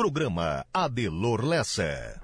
Programa Adelor Lessa.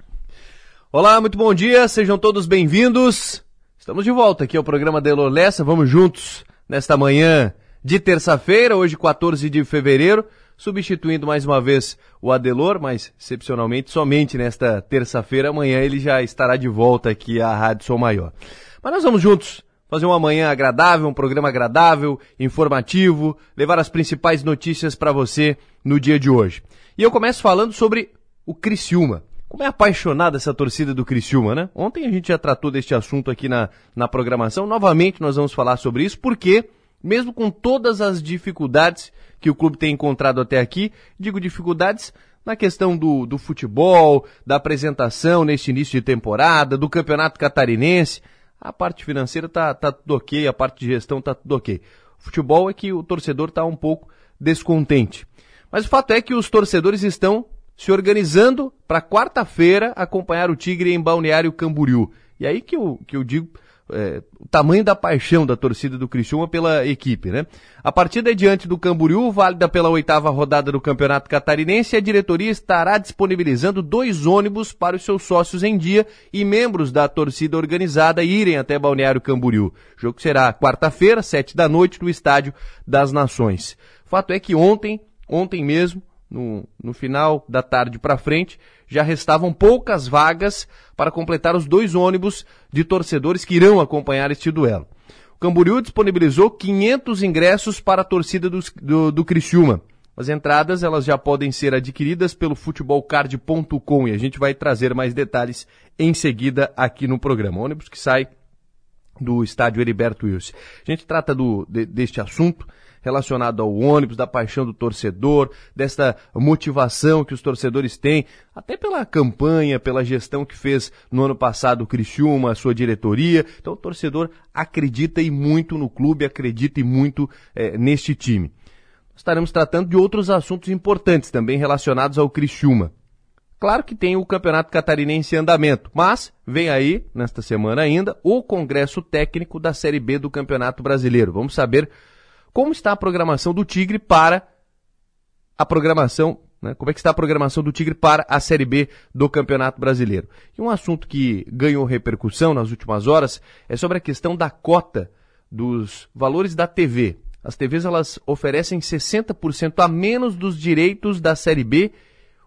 Olá, muito bom dia, sejam todos bem-vindos. Estamos de volta aqui ao programa Adelor Lessa. Vamos juntos nesta manhã de terça-feira, hoje 14 de fevereiro, substituindo mais uma vez o Adelor, mas excepcionalmente somente nesta terça-feira. Amanhã ele já estará de volta aqui à Rádio Som Maior. Mas nós vamos juntos fazer uma manhã agradável, um programa agradável, informativo, levar as principais notícias para você no dia de hoje. E eu começo falando sobre o Criciúma. Como é apaixonada essa torcida do Criciúma, né? Ontem a gente já tratou deste assunto aqui na, na programação. Novamente nós vamos falar sobre isso, porque, mesmo com todas as dificuldades que o clube tem encontrado até aqui, digo dificuldades na questão do, do futebol, da apresentação neste início de temporada, do campeonato catarinense. A parte financeira tá, tá tudo ok, a parte de gestão tá tudo ok. O futebol é que o torcedor tá um pouco descontente. Mas o fato é que os torcedores estão se organizando para quarta-feira acompanhar o Tigre em Balneário Camboriú. E aí que eu, que eu digo é, o tamanho da paixão da torcida do Criciúma pela equipe, né? A partida é diante do Camboriú, válida pela oitava rodada do Campeonato Catarinense, a diretoria estará disponibilizando dois ônibus para os seus sócios em dia e membros da torcida organizada irem até Balneário Camboriú. O jogo será quarta-feira, sete da noite, no Estádio das Nações. Fato é que ontem Ontem mesmo, no, no final da tarde para frente, já restavam poucas vagas para completar os dois ônibus de torcedores que irão acompanhar este duelo. O Camboriú disponibilizou 500 ingressos para a torcida do, do, do Criciúma. As entradas elas já podem ser adquiridas pelo futebolcard.com e a gente vai trazer mais detalhes em seguida aqui no programa. Ônibus que sai do estádio Heriberto Wilson. A gente trata do, de, deste assunto relacionado ao ônibus, da paixão do torcedor, desta motivação que os torcedores têm, até pela campanha, pela gestão que fez no ano passado o Criciúma, a sua diretoria. Então o torcedor acredita e muito no clube, acredita e muito é, neste time. Estaremos tratando de outros assuntos importantes também relacionados ao Criciúma. Claro que tem o Campeonato Catarinense em andamento, mas vem aí, nesta semana ainda, o Congresso Técnico da Série B do Campeonato Brasileiro. Vamos saber como está a programação do Tigre para a programação, né? Como é que está a programação do Tigre para a Série B do Campeonato Brasileiro? E um assunto que ganhou repercussão nas últimas horas é sobre a questão da cota dos valores da TV. As TVs elas oferecem 60% a menos dos direitos da Série B,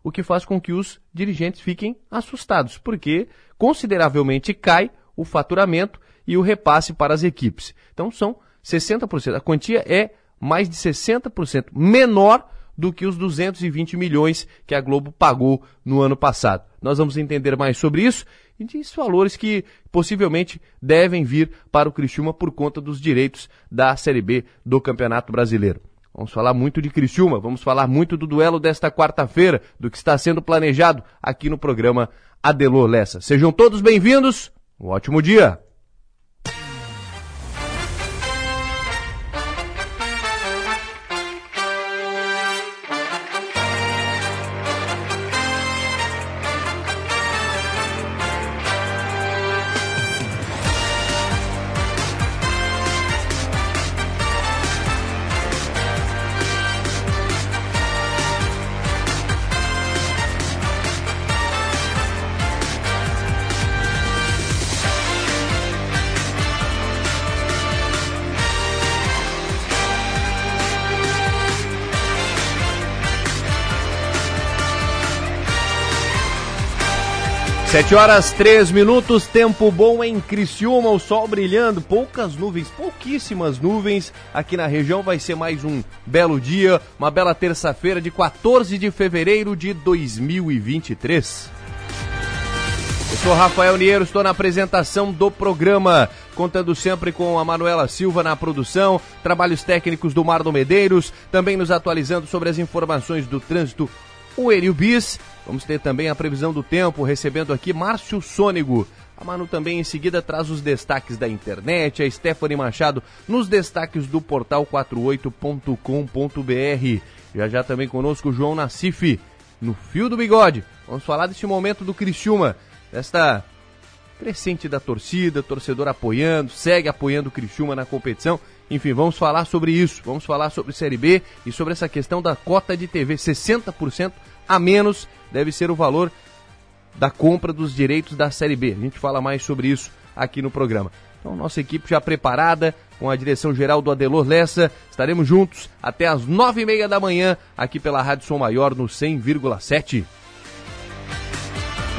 o que faz com que os dirigentes fiquem assustados, porque consideravelmente cai o faturamento e o repasse para as equipes. Então são 60%. A quantia é mais de 60% menor do que os 220 milhões que a Globo pagou no ano passado. Nós vamos entender mais sobre isso e diz valores que possivelmente devem vir para o Criciúma por conta dos direitos da Série B do Campeonato Brasileiro. Vamos falar muito de Criciúma, vamos falar muito do duelo desta quarta-feira, do que está sendo planejado aqui no programa Adelor Lessa. Sejam todos bem-vindos, um ótimo dia! Sete horas, três minutos, tempo bom em Criciúma, o sol brilhando, poucas nuvens, pouquíssimas nuvens aqui na região. Vai ser mais um belo dia, uma bela terça-feira de 14 de fevereiro de 2023. Eu sou Rafael Niero, estou na apresentação do programa, contando sempre com a Manuela Silva na produção, trabalhos técnicos do Mardo Medeiros, também nos atualizando sobre as informações do trânsito, o Enio Bis Vamos ter também a previsão do tempo, recebendo aqui Márcio Sônego. A Manu também em seguida traz os destaques da internet, a Stephanie Machado nos destaques do portal 48.com.br. Já já também conosco o João Nassif, no Fio do Bigode. Vamos falar deste momento do Criciúma, desta crescente da torcida, torcedor apoiando, segue apoiando o Criciúma na competição. Enfim, vamos falar sobre isso, vamos falar sobre Série B e sobre essa questão da cota de TV, 60% a menos deve ser o valor da compra dos direitos da Série B. A gente fala mais sobre isso aqui no programa. Então, nossa equipe já preparada, com a direção geral do Adelor Lessa. Estaremos juntos até as nove e meia da manhã, aqui pela Rádio Som Maior, no 100,7.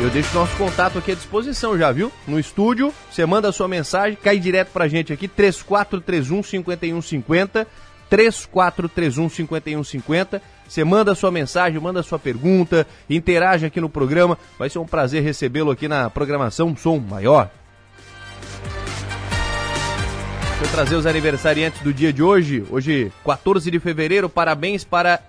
Eu deixo nosso contato aqui à disposição já, viu? No estúdio, você manda a sua mensagem, cai direto pra gente aqui, 3431 5150, 3431 5150. Você manda a sua mensagem, manda a sua pergunta, interage aqui no programa. Vai ser um prazer recebê-lo aqui na programação Som Maior. Vou trazer os aniversariantes do dia de hoje. Hoje, 14 de fevereiro, parabéns para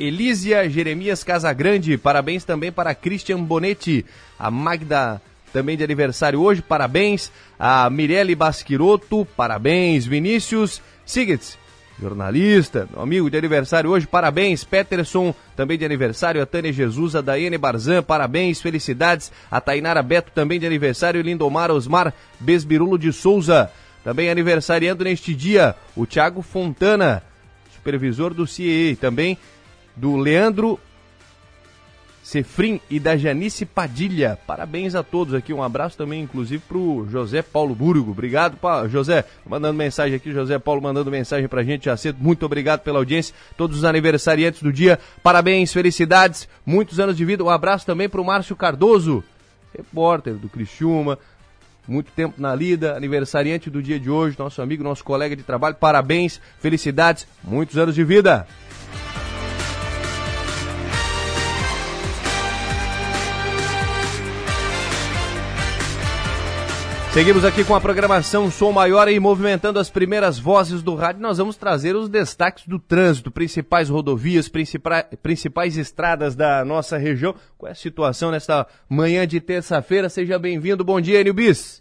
Elísia Jeremias Casagrande, parabéns também para Christian Bonetti, a Magda também de aniversário hoje, parabéns, a Mirelle Basquiroto, parabéns, Vinícius. Sigets, jornalista, amigo de aniversário hoje, parabéns, Peterson, também de aniversário, a Tânia Jesus, a Daiane Barzan, parabéns, felicidades, a Tainara Beto, também de aniversário, Lindomar Osmar Besbirulo de Souza, também aniversariando neste dia, o Thiago Fontana, supervisor do CIE, também do Leandro Sefrim e da Janice Padilha. Parabéns a todos aqui. Um abraço também, inclusive, para o José Paulo Burgo. Obrigado, pa... José. Mandando mensagem aqui, José Paulo mandando mensagem para a gente. Já cedo. Muito obrigado pela audiência. Todos os aniversariantes do dia. Parabéns, felicidades. Muitos anos de vida. Um abraço também para o Márcio Cardoso, repórter do Criciúma. Muito tempo na lida, aniversariante do dia de hoje, nosso amigo, nosso colega de trabalho. Parabéns, felicidades, muitos anos de vida. Seguimos aqui com a programação Som Maior e movimentando as primeiras vozes do rádio. Nós vamos trazer os destaques do trânsito, principais rodovias, principais, principais estradas da nossa região. Qual é a situação nesta manhã de terça-feira? Seja bem-vindo. Bom dia, Enio Bis.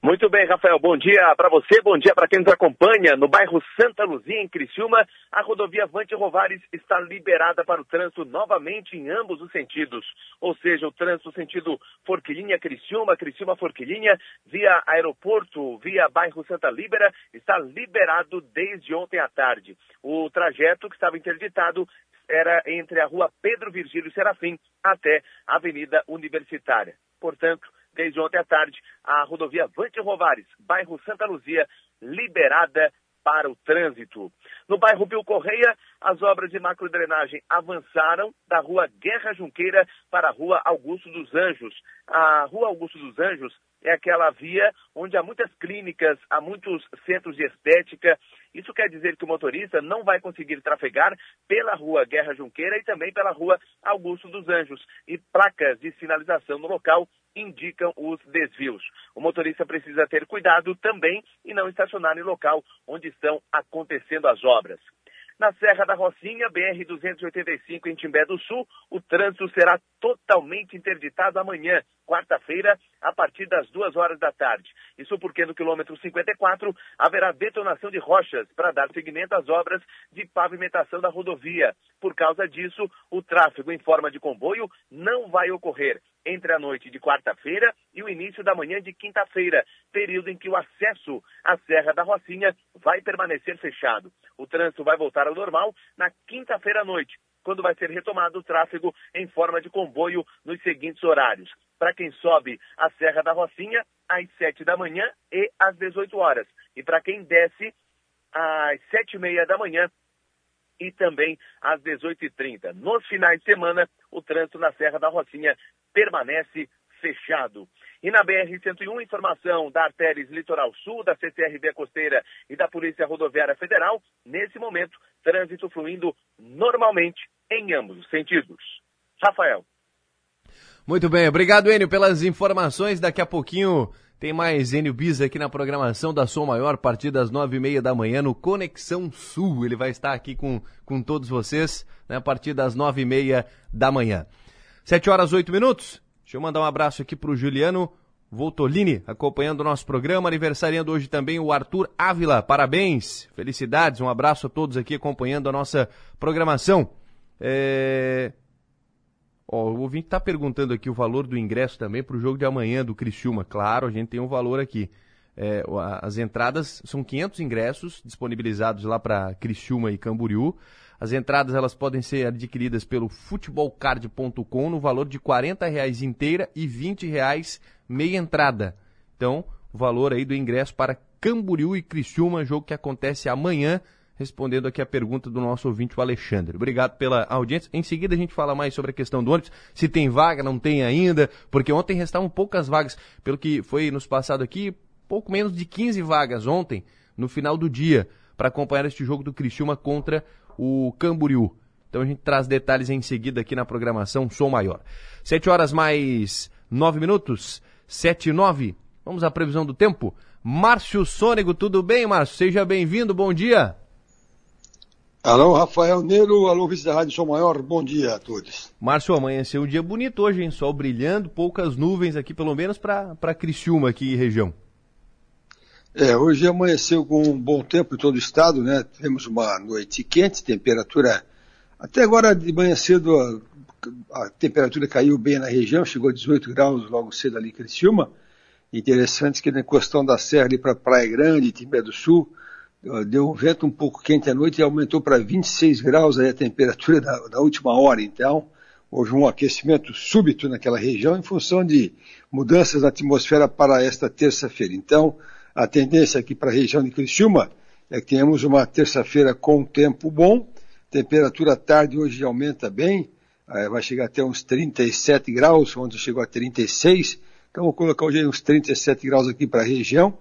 Muito bem, Rafael. Bom dia para você, bom dia para quem nos acompanha. No bairro Santa Luzia, em Criciúma, a rodovia Vante Rovares está liberada para o trânsito novamente em ambos os sentidos. Ou seja, o trânsito sentido Forquilinha-Criciúma, Criciúma-Forquilinha, via aeroporto, via bairro Santa Líbera, está liberado desde ontem à tarde. O trajeto que estava interditado era entre a rua Pedro Virgílio Serafim até a Avenida Universitária. Portanto, desde ontem à tarde, a rodovia Vante Rovares, bairro Santa Luzia, liberada para o trânsito. No bairro Pio Correia, as obras de macrodrenagem avançaram da rua Guerra Junqueira para a rua Augusto dos Anjos. A rua Augusto dos Anjos é aquela via onde há muitas clínicas, há muitos centros de estética. Isso quer dizer que o motorista não vai conseguir trafegar pela rua Guerra Junqueira e também pela rua Augusto dos Anjos. E placas de sinalização no local indicam os desvios. O motorista precisa ter cuidado também e não estacionar em local onde estão acontecendo as obras. Na Serra da Rocinha, BR-285 em Timbé do Sul, o trânsito será totalmente interditado amanhã, quarta-feira, a partir das duas horas da tarde. Isso porque no quilômetro 54 haverá detonação de rochas para dar seguimento às obras de pavimentação da rodovia. Por causa disso, o tráfego em forma de comboio não vai ocorrer entre a noite de quarta-feira e o início da manhã de quinta-feira, período em que o acesso à Serra da Rocinha vai permanecer fechado. O trânsito vai voltar ao normal na quinta-feira à noite, quando vai ser retomado o tráfego em forma de comboio nos seguintes horários. Para quem sobe a Serra da Rocinha, às 7 da manhã e às 18 horas. E para quem desce, às 7 e meia da manhã e também às 18h30. Nos finais de semana, o trânsito na Serra da Rocinha permanece fechado. E na BR-101, informação da Artéries Litoral Sul, da CCRB Costeira e da Polícia Rodoviária Federal, nesse momento, trânsito fluindo normalmente em ambos os sentidos. Rafael. Muito bem, obrigado, Enio, pelas informações. Daqui a pouquinho tem mais Enio Bis aqui na programação da Som Maior, a partir das nove e meia da manhã, no Conexão Sul. Ele vai estar aqui com, com todos vocês, né, a partir das nove e meia da manhã. Sete horas, oito minutos. Deixa eu mandar um abraço aqui para o Juliano Voltolini, acompanhando o nosso programa, aniversariando hoje também o Arthur Ávila. Parabéns, felicidades, um abraço a todos aqui acompanhando a nossa programação. É... Ó, o ouvinte está perguntando aqui o valor do ingresso também para o jogo de amanhã do Criciúma. Claro, a gente tem um valor aqui. É, as entradas são 500 ingressos disponibilizados lá para Criciúma e Camboriú. As entradas elas podem ser adquiridas pelo futebolcard.com no valor de R$ 40,00 inteira e R$ 20,00 meia entrada. Então, o valor aí do ingresso para Camboriú e Criciúma, jogo que acontece amanhã, respondendo aqui a pergunta do nosso ouvinte, o Alexandre. Obrigado pela audiência. Em seguida a gente fala mais sobre a questão do ônibus, se tem vaga, não tem ainda, porque ontem restavam poucas vagas, pelo que foi nos passado aqui, pouco menos de 15 vagas ontem, no final do dia, para acompanhar este jogo do Criciúma contra o Camboriú. Então a gente traz detalhes em seguida aqui na programação Som Maior. Sete horas mais nove minutos, sete e nove. Vamos à previsão do tempo. Márcio Sônego, tudo bem, Márcio? Seja bem-vindo, bom dia. Alô, Rafael Neiro, alô, vice da Rádio Som Maior, bom dia a todos. Márcio, amanheceu um dia bonito hoje, hein? Sol brilhando, poucas nuvens aqui, pelo menos para Criciúma aqui região. É, hoje amanheceu com um bom tempo em todo o estado, né? Tivemos uma noite quente, temperatura. Até agora de manhã cedo a, a temperatura caiu bem na região, chegou a 18 graus logo cedo ali em Criciúma. Interessante que na questão da serra ali para Praia Grande, Timbé do Sul, deu um vento um pouco quente à noite e aumentou para 26 graus a temperatura da, da última hora. Então, houve um aquecimento súbito naquela região em função de mudanças na atmosfera para esta terça-feira. Então, a tendência aqui para a região de Criciúma é que tenhamos uma terça-feira com tempo bom, temperatura tarde hoje aumenta bem, vai chegar até uns 37 graus, ontem chegou a 36, então vou colocar hoje uns 37 graus aqui para a região,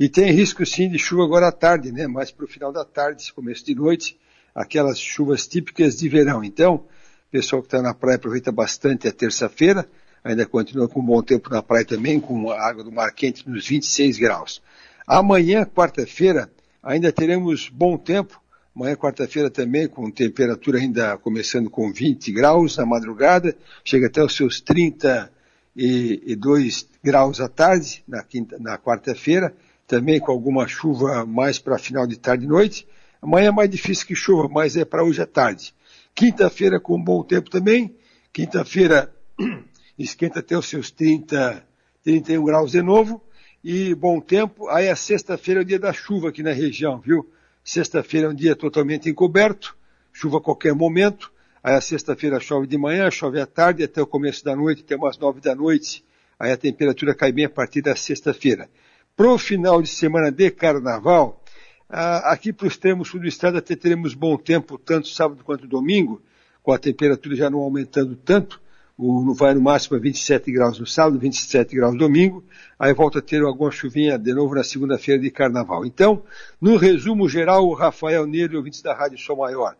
e tem risco sim de chuva agora à tarde, né, mais para o final da tarde, começo de noite, aquelas chuvas típicas de verão. Então, o pessoal que está na praia aproveita bastante a terça-feira, ainda continua com um bom tempo na praia também, com a água do mar quente nos 26 graus. Amanhã, quarta-feira, ainda teremos bom tempo. Amanhã, quarta-feira, também com temperatura ainda começando com 20 graus na madrugada, chega até os seus 32 graus à tarde, na, na quarta-feira, também com alguma chuva mais para final de tarde e noite. Amanhã é mais difícil que chuva, mas é para hoje à tarde. Quinta-feira com bom tempo também. Quinta-feira esquenta até os seus 30, 31 graus de novo e bom tempo. Aí a sexta-feira é o dia da chuva aqui na região, viu? Sexta-feira é um dia totalmente encoberto, chuva a qualquer momento. Aí a sexta-feira chove de manhã, chove à tarde, até o começo da noite, até umas nove da noite. Aí a temperatura cai bem a partir da sexta-feira. Pro final de semana de carnaval, aqui para os extremo sul do estado até teremos bom tempo, tanto sábado quanto domingo, com a temperatura já não aumentando tanto o, vai no máximo a 27 graus no sábado, 27 graus no domingo, aí volta a ter alguma chuvinha de novo na segunda-feira de carnaval. Então, no resumo geral, o Rafael Neiro, ouvintes da Rádio Sol Maior,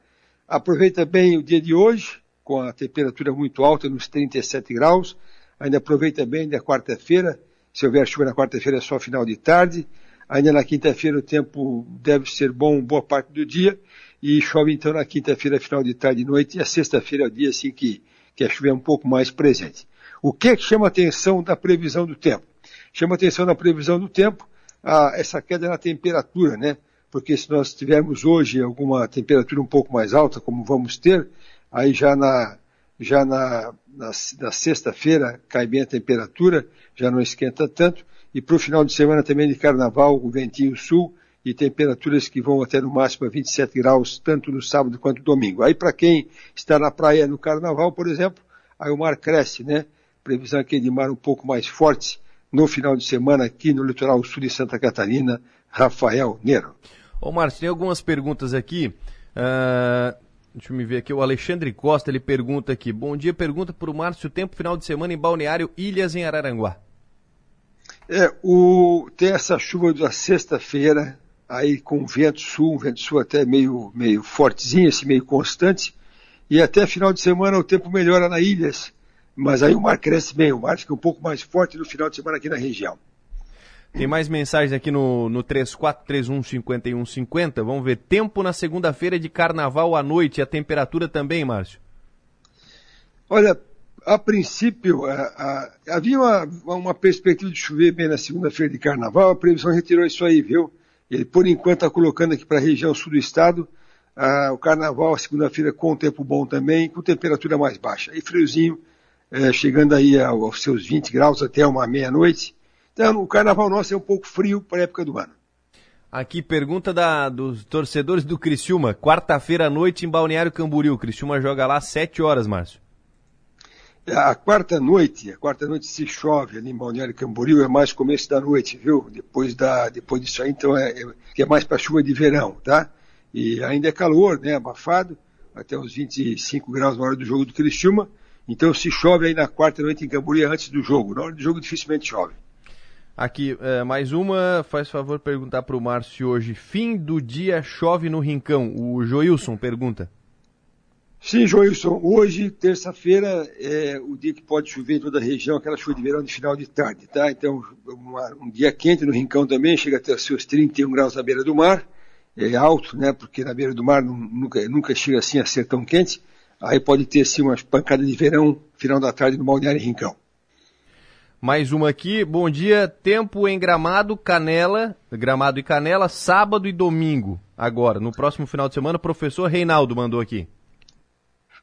aproveita bem o dia de hoje, com a temperatura muito alta, nos 37 graus, ainda aproveita bem da quarta-feira, se houver chuva na quarta-feira é só final de tarde, ainda na quinta-feira o tempo deve ser bom boa parte do dia, e chove então na quinta-feira, final de tarde e noite, e a sexta-feira é o dia assim que que a chuva é um pouco mais presente. O que, é chama atenção da previsão do tempo? Chama atenção da previsão do tempo a, essa queda na temperatura, né? Porque se nós tivermos hoje alguma temperatura um pouco mais alta, como vamos ter, aí já na, já na, na, na sexta-feira cai bem a temperatura, já não esquenta tanto, e para o final de semana também de carnaval, o ventinho sul e temperaturas que vão até no máximo a 27 graus, tanto no sábado quanto no domingo. Aí para quem está na praia no carnaval, por exemplo, aí o mar cresce, né? Previsão aqui de mar um pouco mais forte no final de semana aqui no litoral sul de Santa Catarina, Rafael Nero. Ô Márcio, tem algumas perguntas aqui. Uh, deixa eu me ver aqui. O Alexandre Costa, ele pergunta aqui. Bom dia, pergunta para o Márcio, tempo final de semana em Balneário Ilhas em Araranguá. É, o, tem essa chuva da sexta-feira, aí com vento sul, um vento sul até meio, meio fortezinho, assim, meio constante, e até final de semana o tempo melhora na ilhas, mas aí o mar cresce bem, o mar fica um pouco mais forte no final de semana aqui na região. Tem mais mensagens aqui no, no 3431-5150. Vamos ver. Tempo na segunda-feira de carnaval à noite. A temperatura também, Márcio? Olha, a princípio, a, a, havia uma, uma, perspectiva de chover bem na segunda-feira de carnaval. A previsão retirou isso aí, viu? Ele, por enquanto, está colocando aqui para a região sul do estado ah, o carnaval, segunda-feira, com tempo bom também, com temperatura mais baixa. E friozinho, é, chegando aí aos seus 20 graus até uma meia-noite. Então, o carnaval nosso é um pouco frio para a época do ano. Aqui, pergunta da, dos torcedores do Criciúma. Quarta-feira à noite em Balneário Camboriú. Criciúma joga lá às 7 horas, Márcio. A quarta noite, a quarta noite se chove ali em Balneário Camboriú, é mais começo da noite, viu? Depois, da, depois disso aí, então, é, é, é mais para chuva de verão, tá? E ainda é calor, né? Abafado, até uns 25 graus na hora do jogo do Criciúma. Então se chove aí na quarta noite em Camboriú antes do jogo. Na hora do jogo dificilmente chove. Aqui, é, mais uma, faz favor perguntar para o Márcio hoje. Fim do dia chove no Rincão. O Joilson pergunta. Sim, Joilson. Hoje, terça-feira, é o dia que pode chover em toda a região, aquela chuva de verão de final de tarde, tá? Então, uma, um dia quente no Rincão também, chega até os seus 31 graus na beira do mar. É alto, né? Porque na beira do mar nunca, nunca chega assim a ser tão quente. Aí pode ter, sim, umas pancadas de verão, final da tarde no Balneário Rincão. Mais uma aqui. Bom dia. Tempo em Gramado, Canela, Gramado e Canela, sábado e domingo. Agora, no próximo final de semana, professor Reinaldo mandou aqui.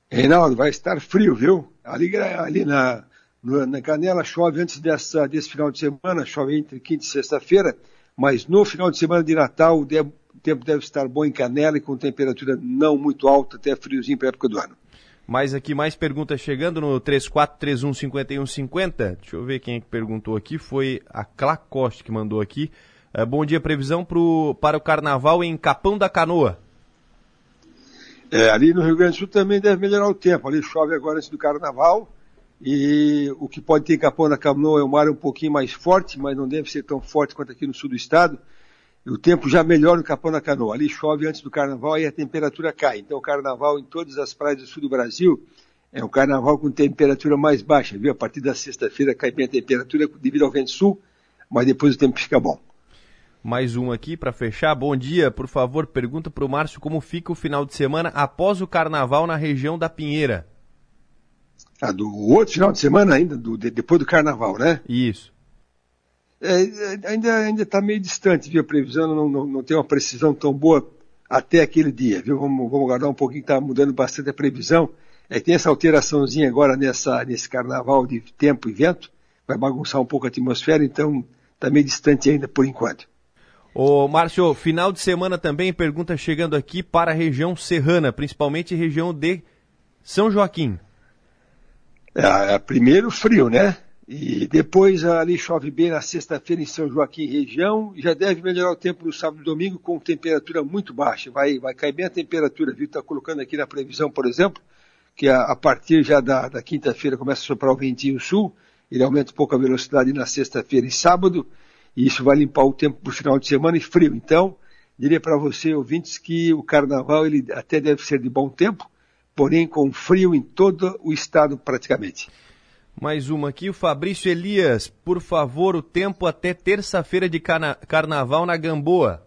Reinaldo, vai estar frio, viu? Ali, ali na, na Canela chove antes dessa, desse final de semana, chove entre quinta e sexta-feira, mas no final de semana de Natal o tempo deve estar bom em Canela e com temperatura não muito alta, até friozinho para a época do ano. Mais aqui, mais perguntas chegando no 34315150. Deixa eu ver quem é que perguntou aqui. Foi a Clacoste que mandou aqui. É, bom dia, previsão pro, para o carnaval em Capão da Canoa. É, ali no Rio Grande do Sul também deve melhorar o tempo. Ali chove agora antes do carnaval. E o que pode ter em Capão da Canoa é um mar um pouquinho mais forte, mas não deve ser tão forte quanto aqui no sul do estado o tempo já melhora no Capão da Canoa. Ali chove antes do carnaval e a temperatura cai. Então o carnaval em todas as praias do sul do Brasil é um carnaval com temperatura mais baixa, viu? A partir da sexta-feira cai bem a temperatura devido ao vento sul, mas depois o tempo fica bom. Mais um aqui para fechar. Bom dia, por favor, pergunta para o Márcio como fica o final de semana após o carnaval na região da Pinheira. Ah, do outro final de semana ainda, do, de, depois do carnaval, né? Isso. É, é, ainda ainda está meio distante, viu? A previsão não, não, não, tem uma precisão tão boa até aquele dia, viu? Vamos, vamos guardar um pouquinho, está mudando bastante a previsão. É, tem essa alteraçãozinha agora nessa, nesse carnaval de tempo e vento, vai bagunçar um pouco a atmosfera, então está meio distante ainda por enquanto. Ô, Márcio, final de semana também, pergunta chegando aqui para a região serrana, principalmente região de São Joaquim. É, é primeiro frio, né? E depois ali chove bem na sexta-feira em São Joaquim região. Já deve melhorar o tempo no sábado e domingo com temperatura muito baixa. Vai, vai cair bem a temperatura, viu? Está colocando aqui na previsão, por exemplo, que a, a partir já da, da quinta-feira começa a soprar o ventinho sul. Ele aumenta um pouco a velocidade na sexta-feira e sábado. E isso vai limpar o tempo para o final de semana e frio. Então, diria para você, ouvintes, que o carnaval ele até deve ser de bom tempo, porém com frio em todo o estado praticamente. Mais uma aqui, o Fabrício Elias. Por favor, o tempo até terça-feira de carna carnaval na Gamboa.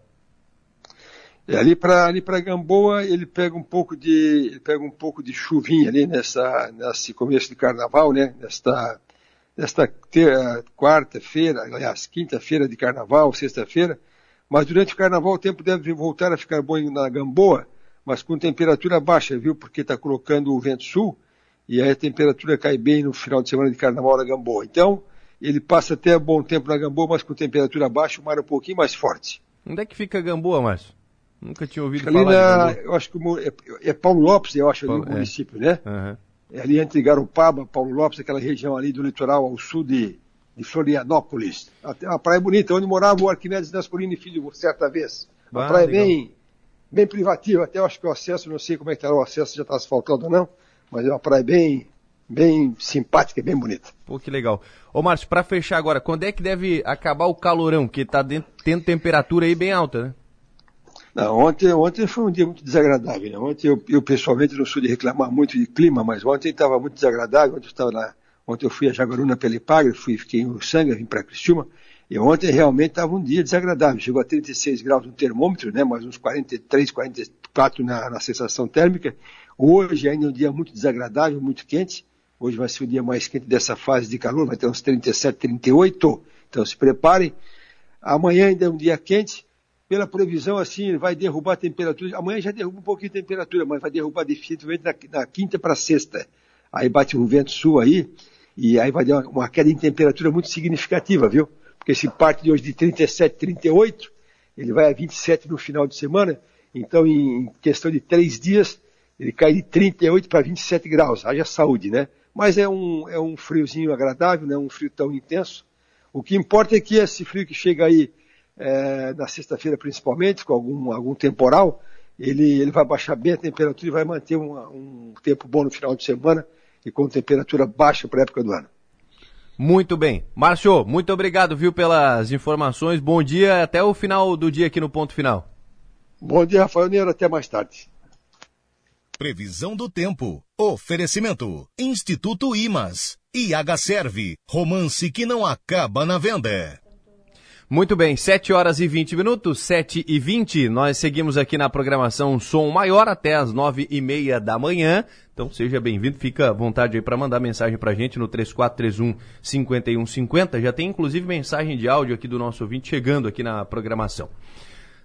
É, ali para ali para Gamboa ele pega um pouco de ele pega um pouco de chuvinha ali nessa nesse começo de carnaval, né? Nesta nesta quarta-feira, aliás, quinta-feira de carnaval, sexta-feira. Mas durante o carnaval o tempo deve voltar a ficar bom na Gamboa, mas com temperatura baixa, viu? Porque está colocando o vento sul e aí a temperatura cai bem no final de semana de carnaval na Gamboa. Então, ele passa até bom tempo na Gamboa, mas com temperatura baixa, o mar é um pouquinho mais forte. Onde é que fica a Gamboa, Márcio? Nunca tinha ouvido ali falar na, Eu acho que é, é, Paulo Lopes, eu acho, ali Paulo, o é. município, né? Uhum. É ali entre Garopaba, Paulo Lopes, aquela região ali do litoral ao sul de, de Florianópolis. Até uma praia bonita, onde morava o Arquimedes Naspolini Filho certa vez. Uma ah, praia bem, bem privativa, até eu acho que o acesso, não sei como é que está o acesso, já está asfaltado ou não, mas é uma praia bem, bem simpática, bem bonita. Pô, que legal. Ô Márcio, para fechar agora, quando é que deve acabar o calorão, que está tendo temperatura aí bem alta, né? Não, ontem, ontem foi um dia muito desagradável. Né? Ontem eu, eu, pessoalmente não sou de reclamar muito de clima, mas ontem estava muito desagradável. Ontem eu lá, ontem eu fui a Jaguaruna pela Ipagre, fui, fiquei em Ursanga, vim para Criciúma, e ontem realmente estava um dia desagradável. Chegou a 36 graus no termômetro, né? Mais uns 43, 44 na, na sensação térmica. Hoje ainda é um dia muito desagradável, muito quente. Hoje vai ser o dia mais quente dessa fase de calor, vai ter uns 37, 38. Então se preparem. Amanhã ainda é um dia quente. Pela previsão, assim, vai derrubar a temperatura. Amanhã já derruba um pouquinho a temperatura, mas vai derrubar definitivamente na, na quinta para sexta. Aí bate um vento sul aí, e aí vai dar uma, uma queda em temperatura muito significativa, viu? Porque se parte de hoje de 37, 38, ele vai a 27 no final de semana, então em questão de três dias, ele cai de 38 para 27 graus, haja saúde, né? Mas é um, é um friozinho agradável, não é um frio tão intenso. O que importa é que esse frio que chega aí é, na sexta-feira principalmente, com algum, algum temporal, ele, ele vai baixar bem a temperatura e vai manter uma, um tempo bom no final de semana e com temperatura baixa para a época do ano. Muito bem. Márcio, muito obrigado, viu, pelas informações. Bom dia, até o final do dia aqui no Ponto Final. Bom dia, Rafael Neiro, até mais tarde. Previsão do tempo. Oferecimento. Instituto Imas. IH Serve. Romance que não acaba na venda. Muito bem, 7 horas e 20 minutos, 7 e 20. Nós seguimos aqui na programação Som Maior até as 9 e meia da manhã. Então seja bem-vindo, fica à vontade aí para mandar mensagem para a gente no 3431 5150. Já tem inclusive mensagem de áudio aqui do nosso ouvinte chegando aqui na programação.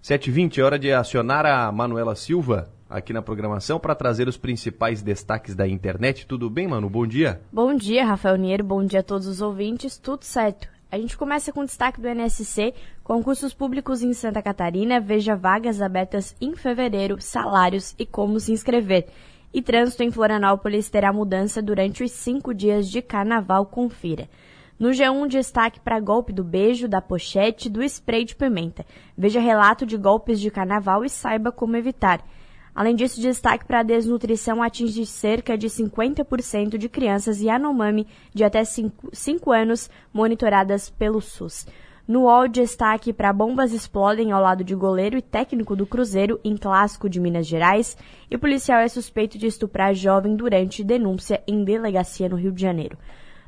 7h20, é hora de acionar a Manuela Silva aqui na programação para trazer os principais destaques da internet. Tudo bem, Manu? Bom dia. Bom dia, Rafael Niero. Bom dia a todos os ouvintes. Tudo certo. A gente começa com destaque do NSC, concursos públicos em Santa Catarina, veja vagas abertas em fevereiro, salários e como se inscrever. E trânsito em Florianópolis terá mudança durante os cinco dias de carnaval, confira. No G1, destaque para golpe do beijo, da pochete, do spray de pimenta. Veja relato de golpes de carnaval e saiba como evitar. Além disso, destaque para a desnutrição atinge cerca de 50% de crianças Yanomami de até 5 anos monitoradas pelo SUS. No UOL, destaque para bombas explodem ao lado de goleiro e técnico do Cruzeiro em clássico de Minas Gerais e policial é suspeito de estuprar jovem durante denúncia em delegacia no Rio de Janeiro.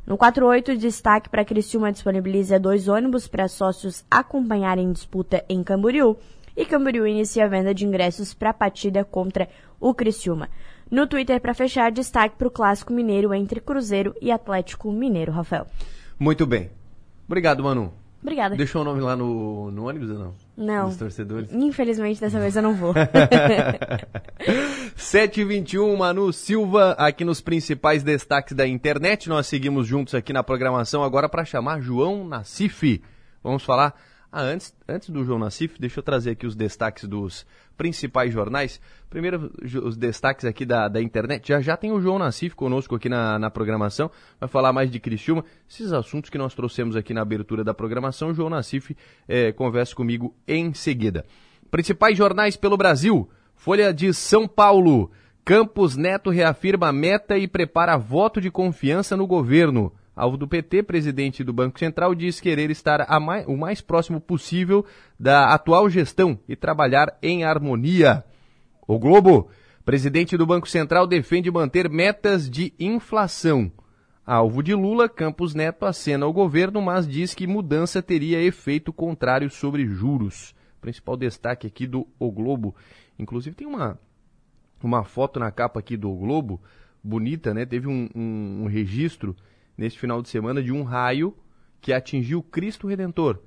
No 48, destaque para Criciúma disponibiliza dois ônibus para sócios acompanharem disputa em Camboriú e Camboriú inicia a venda de ingressos para a partida contra o Criciúma. No Twitter, para fechar, destaque para o clássico mineiro entre Cruzeiro e Atlético Mineiro, Rafael. Muito bem. Obrigado, Manu. Obrigada. Deixou o nome lá no, no ônibus ou não? Não. Dos torcedores? Infelizmente, dessa vez eu não vou. 7h21, Manu Silva, aqui nos principais destaques da internet. Nós seguimos juntos aqui na programação agora para chamar João Nassif. Vamos falar ah, antes, antes do João Nassif, deixa eu trazer aqui os destaques dos principais jornais. Primeiro, os destaques aqui da, da internet. Já já tem o João Nassif conosco aqui na, na programação. Vai falar mais de Criciúma. Esses assuntos que nós trouxemos aqui na abertura da programação. O João Nassif é, conversa comigo em seguida. Principais jornais pelo Brasil. Folha de São Paulo. Campos Neto reafirma meta e prepara voto de confiança no governo. Alvo do PT, presidente do Banco Central, diz querer estar mais, o mais próximo possível da atual gestão e trabalhar em harmonia. O Globo, presidente do Banco Central, defende manter metas de inflação. Alvo de Lula, Campos Neto acena ao governo, mas diz que mudança teria efeito contrário sobre juros. Principal destaque aqui do O Globo. Inclusive tem uma, uma foto na capa aqui do o Globo, bonita, né? Teve um, um, um registro neste final de semana de um raio que atingiu Cristo Redentor.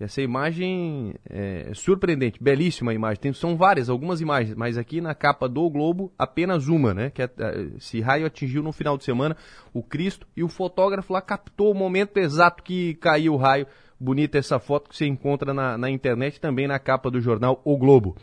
Essa imagem é surpreendente, belíssima imagem. Tem, são várias, algumas imagens, mas aqui na capa do Globo, apenas uma, né? Que é, é, esse raio atingiu no final de semana o Cristo e o fotógrafo lá captou o momento exato que caiu o raio. Bonita essa foto que você encontra na, na internet também na capa do jornal O Globo.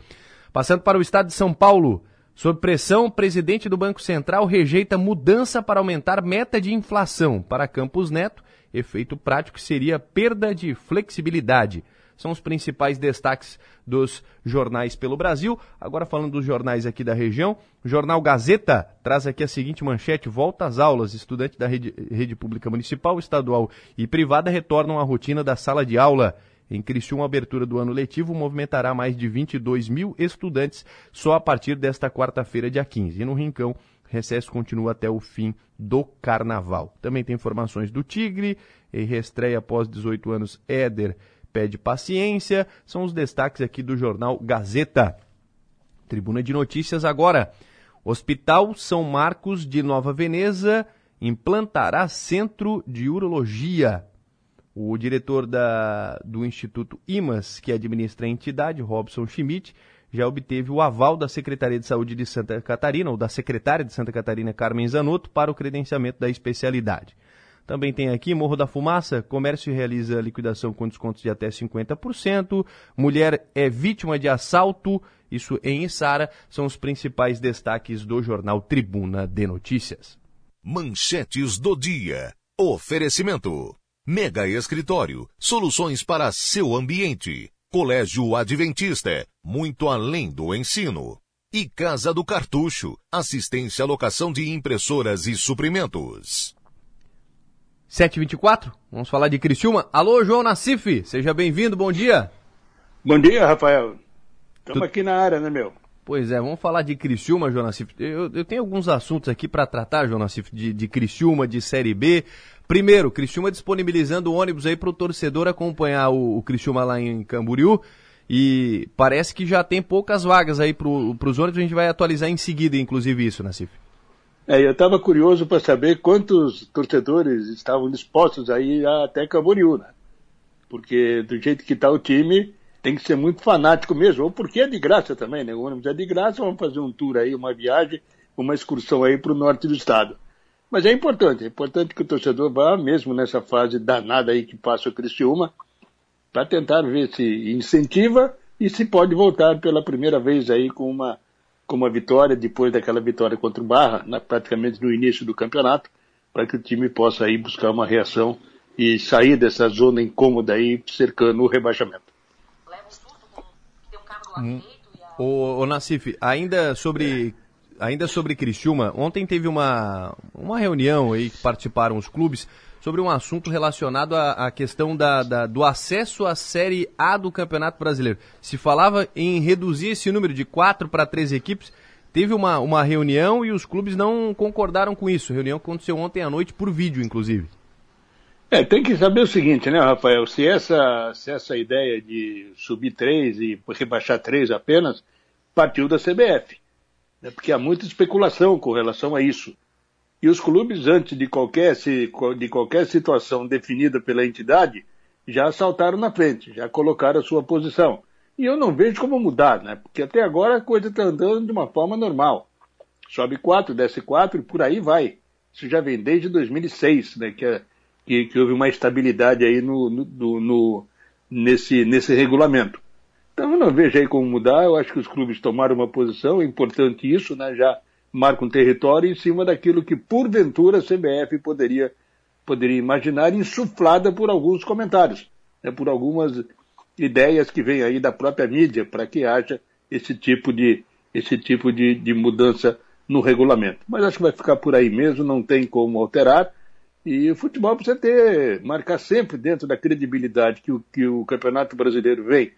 Passando para o estado de São Paulo. Sob pressão, o presidente do Banco Central rejeita mudança para aumentar meta de inflação. Para Campos Neto, efeito prático seria perda de flexibilidade. São os principais destaques dos jornais pelo Brasil. Agora falando dos jornais aqui da região, o jornal Gazeta traz aqui a seguinte manchete: volta às aulas. Estudantes da rede, rede pública municipal, estadual e privada retornam à rotina da sala de aula. Em Criciúma, a abertura do ano letivo movimentará mais de 22 mil estudantes só a partir desta quarta-feira, dia 15. E no Rincão, recesso continua até o fim do carnaval. Também tem informações do Tigre, e reestreia após 18 anos, Éder pede paciência. São os destaques aqui do jornal Gazeta. Tribuna de Notícias agora. Hospital São Marcos de Nova Veneza implantará centro de urologia. O diretor da, do Instituto IMAS, que administra a entidade, Robson Schmidt, já obteve o aval da Secretaria de Saúde de Santa Catarina, ou da secretária de Santa Catarina, Carmen Zanotto, para o credenciamento da especialidade. Também tem aqui Morro da Fumaça, comércio realiza liquidação com descontos de até 50%, mulher é vítima de assalto, isso em Içara, são os principais destaques do jornal Tribuna de Notícias. Manchetes do dia. Oferecimento. Mega Escritório, soluções para seu ambiente. Colégio Adventista, muito além do ensino. E Casa do Cartucho, assistência à locação de impressoras e suprimentos. 724, vamos falar de Criciúma. Alô, João Nassif, seja bem-vindo, bom dia. Bom dia, Rafael. Estamos tu... aqui na área, né, meu? Pois é, vamos falar de Criciúma, João Nassif. Eu, eu tenho alguns assuntos aqui para tratar, João Nassif, de, de Criciúma, de Série B. Primeiro, Criciúma disponibilizando ônibus aí para o torcedor acompanhar o, o Criciúma lá em Camboriú. E parece que já tem poucas vagas aí para os ônibus, a gente vai atualizar em seguida, inclusive, isso, Nassif. É, eu estava curioso para saber quantos torcedores estavam dispostos a ir até Camboriú, né? Porque do jeito que está o time, tem que ser muito fanático mesmo, ou porque é de graça também, né? O ônibus é de graça, vamos fazer um tour aí, uma viagem, uma excursão aí para o norte do estado. Mas é importante, é importante que o torcedor vá mesmo nessa fase danada aí que passa o Criciúma, para tentar ver se incentiva e se pode voltar pela primeira vez aí com uma com uma vitória depois daquela vitória contra o Barra, na, praticamente no início do campeonato, para que o time possa aí buscar uma reação e sair dessa zona incômoda aí cercando o rebaixamento. Hum. O, o Nassif, ainda sobre ainda sobre Criciúma, ontem teve uma, uma reunião aí que participaram os clubes sobre um assunto relacionado à, à questão da, da, do acesso à Série A do Campeonato Brasileiro. Se falava em reduzir esse número de quatro para três equipes. Teve uma, uma reunião e os clubes não concordaram com isso. Reunião que aconteceu ontem à noite por vídeo, inclusive. É, tem que saber o seguinte, né, Rafael? Se essa, se essa ideia de subir três e rebaixar três apenas partiu da CBF. Né, porque há muita especulação com relação a isso. E os clubes, antes de qualquer, de qualquer situação definida pela entidade, já saltaram na frente, já colocaram a sua posição. E eu não vejo como mudar, né? Porque até agora a coisa está andando de uma forma normal. Sobe quatro, desce quatro e por aí vai. Isso já vem desde 2006, né? Que, é, que, que houve uma estabilidade aí no, no, no, nesse, nesse regulamento. Então eu não vejo aí como mudar. Eu acho que os clubes tomaram uma posição, é importante isso, né? Já marca um território em cima daquilo que, porventura, a CBF poderia, poderia imaginar, insuflada por alguns comentários, né, por algumas ideias que vêm aí da própria mídia para que haja esse tipo de, esse tipo de, de mudança no regulamento. Mas acho que vai ficar por aí mesmo, não tem como alterar. E o futebol precisa ter, marcar sempre dentro da credibilidade que o, que o Campeonato Brasileiro vem,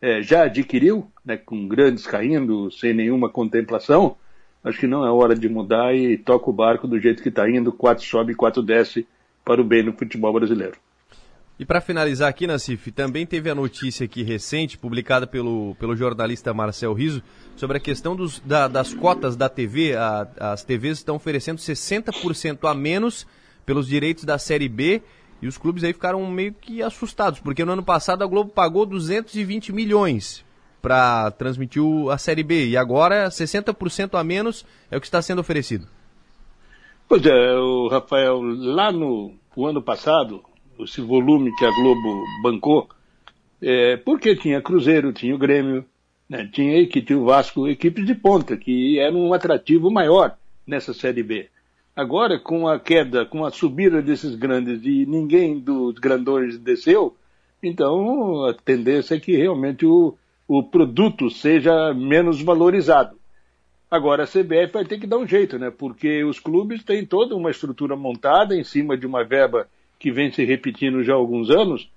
é, já adquiriu, né, com grandes caindo, sem nenhuma contemplação, acho que não é hora de mudar e toca o barco do jeito que está indo, quatro sobe, quatro desce para o bem no futebol brasileiro. E para finalizar aqui, Nassif, também teve a notícia aqui recente, publicada pelo, pelo jornalista Marcel Riso, sobre a questão dos, da, das cotas da TV. A, as TVs estão oferecendo 60% a menos pelos direitos da Série B e os clubes aí ficaram meio que assustados, porque no ano passado a Globo pagou 220 milhões para transmitir a Série B. E agora 60% a menos é o que está sendo oferecido. Pois é, o Rafael, lá no ano passado, esse volume que a Globo bancou, é, porque tinha Cruzeiro, tinha o Grêmio, né, tinha que tinha o Vasco, equipes de ponta, que eram um atrativo maior nessa Série B. Agora, com a queda, com a subida desses grandes e ninguém dos grandões desceu, então a tendência é que realmente o, o produto seja menos valorizado. Agora a CBF vai ter que dar um jeito, né? Porque os clubes têm toda uma estrutura montada em cima de uma verba que vem se repetindo já há alguns anos,